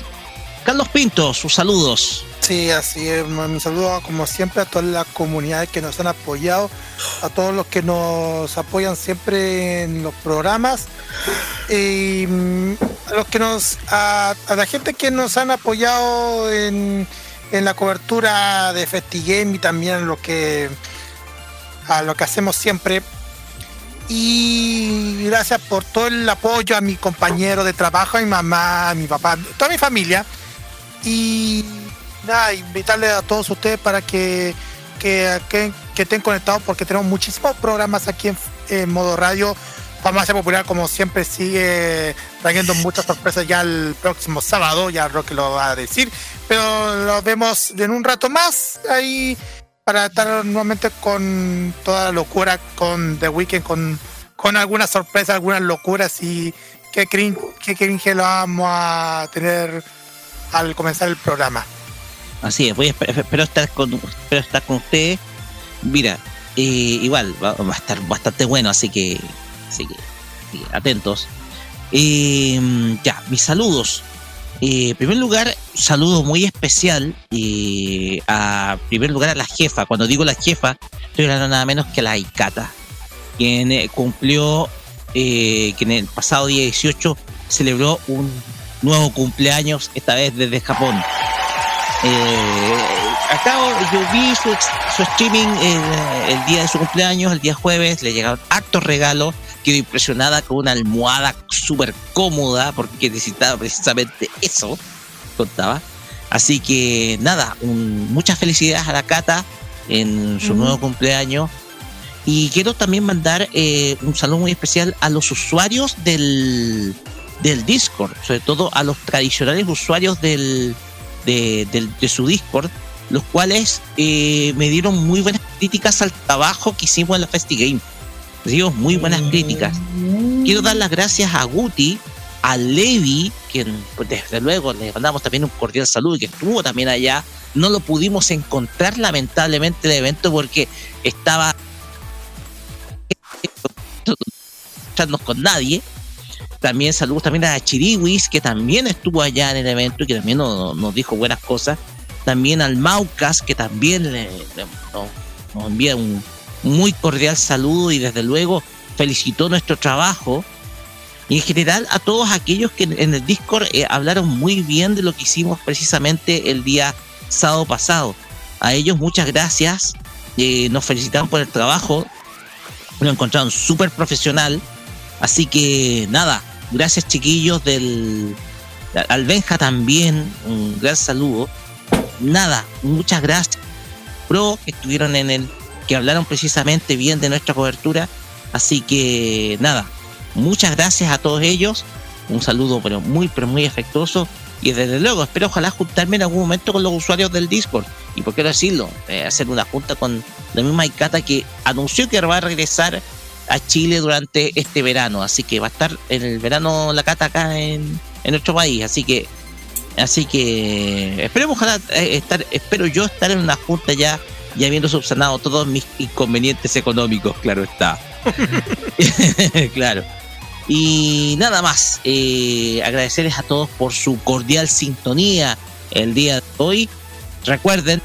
Carlos Pinto, sus saludos. Sí, así es. Un saludo como siempre a todas las comunidades que nos han apoyado, a todos los que nos apoyan siempre en los programas mm, a los que nos, a, a la gente que nos han apoyado en, en la cobertura de FestiGame y también lo que a lo que hacemos siempre. Y gracias por todo el apoyo a mi compañero de trabajo, a mi mamá, a mi papá, toda mi familia. Y nada, invitarles a todos ustedes para que, que, que- que estén conectados porque tenemos muchísimos programas aquí en, modo radio. Vamos a ser popular como siempre sigue trayendo muchas sorpresas ya el próximo sábado, ya Roque lo va a decir. Pero lo vemos en un rato más ahí para estar nuevamente con toda la locura con The Weeknd, con, con algunas sorpresas, algunas locuras y qué cringe, qué cringe lo vamos a tener al comenzar el programa. Así es, voy a esper- espero estar con espero estar con ustedes. Mira, eh, igual va, a estar bastante bueno, así que, así que, atentos. Eh, ya, mis saludos. Eh, en primer lugar, saludo muy especial eh, a primer lugar a la jefa. Cuando digo la jefa, estoy hablando nada menos que a la Ikata, quien eh, cumplió, eh, que el pasado día 18 celebró un nuevo cumpleaños, esta vez desde Japón. Eh, acá yo vi su, su streaming el, el día de su cumpleaños, el día jueves, le llegaron hartos regalos, quedó impresionada con una almohada súper cómoda porque necesitaba precisamente eso, contaba. Así que nada, un- muchas felicidades a la Cata en su nuevo cumpleaños. Y quiero también mandar eh, un saludo muy especial a los usuarios del, del Discord, sobre todo a los tradicionales usuarios del, de, del- de su Discord, los cuales eh, me dieron muy buenas críticas al trabajo que hicimos en la FestiGame. Recibimos muy buenas críticas. Quiero dar las gracias a Guti, a Levi, quien pues, desde luego le mandamos también un cordial saludo y que estuvo también allá. No lo pudimos encontrar lamentablemente el evento porque estaba con nadie. También saludos también a Chiriwis, que también estuvo allá en el evento y que también nos, nos dijo buenas cosas. También al Maucas, que también le- nos, envía un muy cordial saludo y desde luego felicitó nuestro trabajo. Y en general a todos aquellos que en el Discord eh, hablaron muy bien de lo que hicimos precisamente el día sábado pasado. A ellos muchas gracias. eh, nos felicitaron por el trabajo. Lo encontraron súper profesional. Así que nada, gracias chiquillos del... Al Benja también, un gran saludo. Nada, muchas gracias. Pro que estuvieron en el... que hablaron precisamente bien de nuestra cobertura. Así que nada, muchas gracias a todos ellos. Un saludo pero muy, pero muy afectuoso. Y desde luego, espero ojalá juntarme en algún momento con los usuarios del Discord. Y por qué decirlo, Eh, hacer una junta con la misma Ikata que anunció que va a regresar a Chile durante este verano. Así que va a estar en el verano la Cata acá en, en nuestro país. Así que, así que esperemos ojalá eh, estar, espero yo estar en una junta ya, ya habiendo subsanado todos mis inconvenientes económicos, claro está. claro. Y nada más, eh, agradecerles a todos por su cordial sintonía el día de hoy. Recuerden,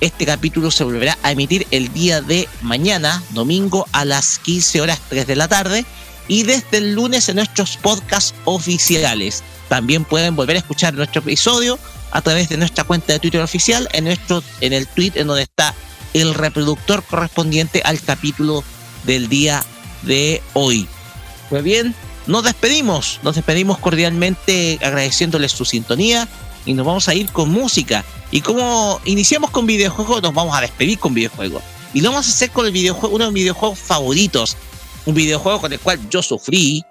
este capítulo se volverá a emitir el día de mañana, domingo, a las 15 horas 3 de la tarde. y desde el lunes en nuestros podcasts oficiales. También pueden volver a escuchar nuestro episodio a través de nuestra cuenta de Twitter oficial, en, nuestro, en el tweet en donde está el reproductor correspondiente al capítulo del día de hoy. Pues bien, nos despedimos, nos despedimos cordialmente agradeciéndoles su sintonía y nos vamos a ir con música. Y como iniciamos con videojuegos, nos vamos a despedir con videojuegos. Y lo vamos a hacer con el videojuego, uno de mis videojuegos favoritos. Un videojuego con el cual yo sufrí,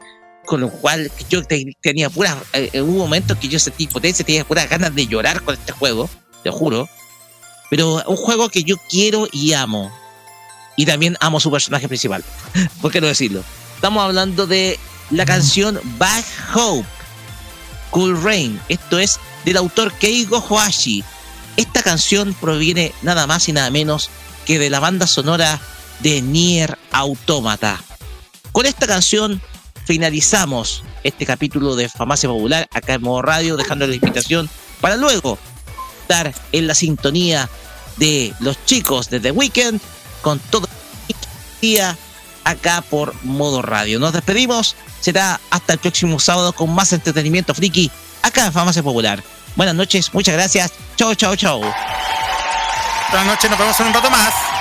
con el cual yo te- tenía puras. eh, en un momento que yo sentí potencia, tenía puras ganas de llorar con este juego, te juro. Pero un juego que yo quiero y amo. Y también amo su personaje principal. ¿Por qué no decirlo? Estamos hablando de la canción Back Hope, Cool Rain. Esto es del autor Keigo Hoashi. Esta canción proviene nada más y nada menos que de la banda sonora de Nier Automata. Con esta canción finalizamos este capítulo de Famacia Popular acá en modo radio, dejando la invitación para luego estar en la sintonía de los chicos de The Weeknd con todo el día acá por modo radio. Nos despedimos, será hasta el próximo sábado con más entretenimiento friki acá en Famacia Popular. Buenas noches, muchas gracias. Chau, chau, chau. Buenas noches, nos vemos en un rato más.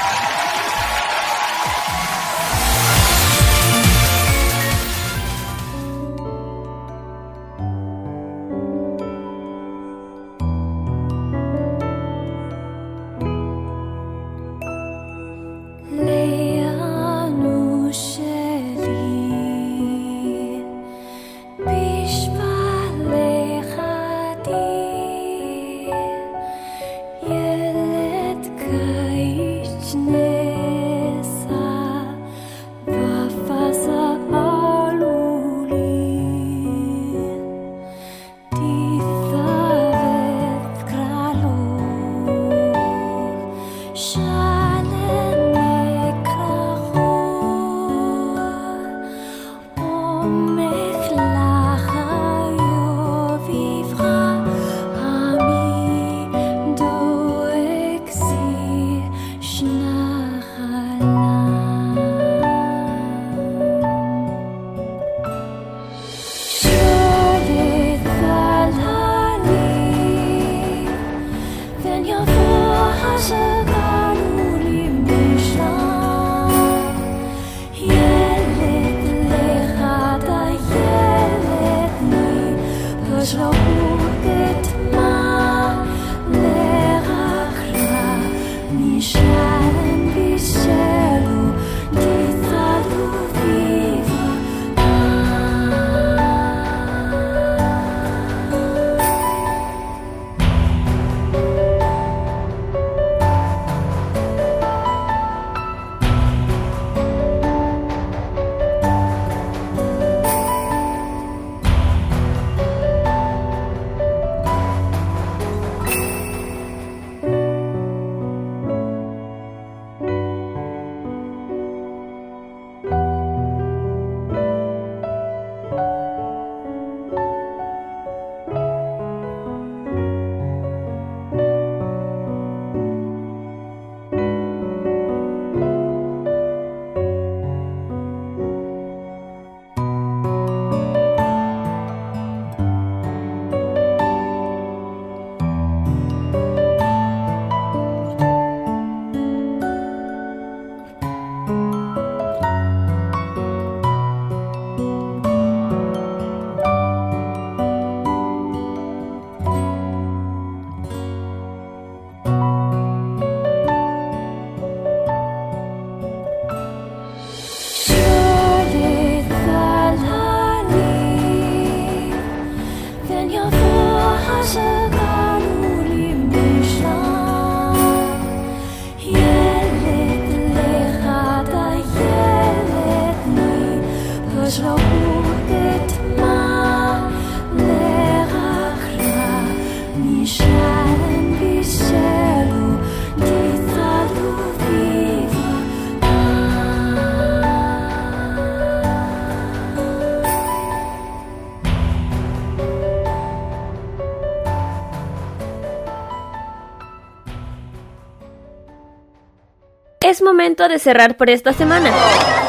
Es momento de cerrar por esta semana.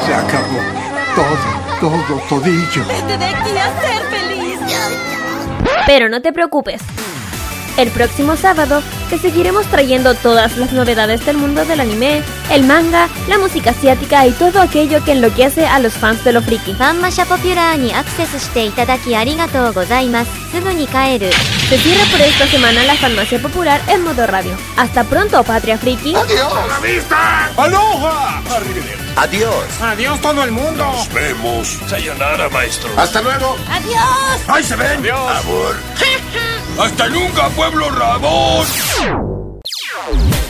Se acabó todo. todo, todillo. Vete de aquí a ser feliz. Pero no te preocupes. El próximo sábado te seguiremos trayendo todas las novedades del mundo del anime, el manga, la música asiática y todo aquello que enloquece a los fans de lo friki. ファンマシャポピュラーにアクセスしていただきありがとうございます。すぐに帰る。 Se cierra por esta semana la farmacia popular en modo radio. Hasta pronto, Patria Friki. la vista! ¡Aloha! Adiós. Adiós todo el mundo. Nos vemos. Sayonara, maestro. Hasta luego. Adiós. ¡Ahí se ven! Adiós. Amor. ¡Hasta nunca, pueblo Rabón!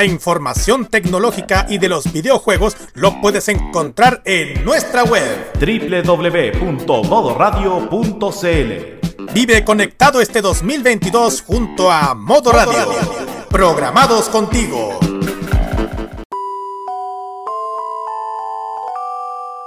La información tecnológica y de los videojuegos lo puedes encontrar en nuestra web www.modoradio.cl Vive conectado este 2022 junto a Modo Radio. Programados contigo.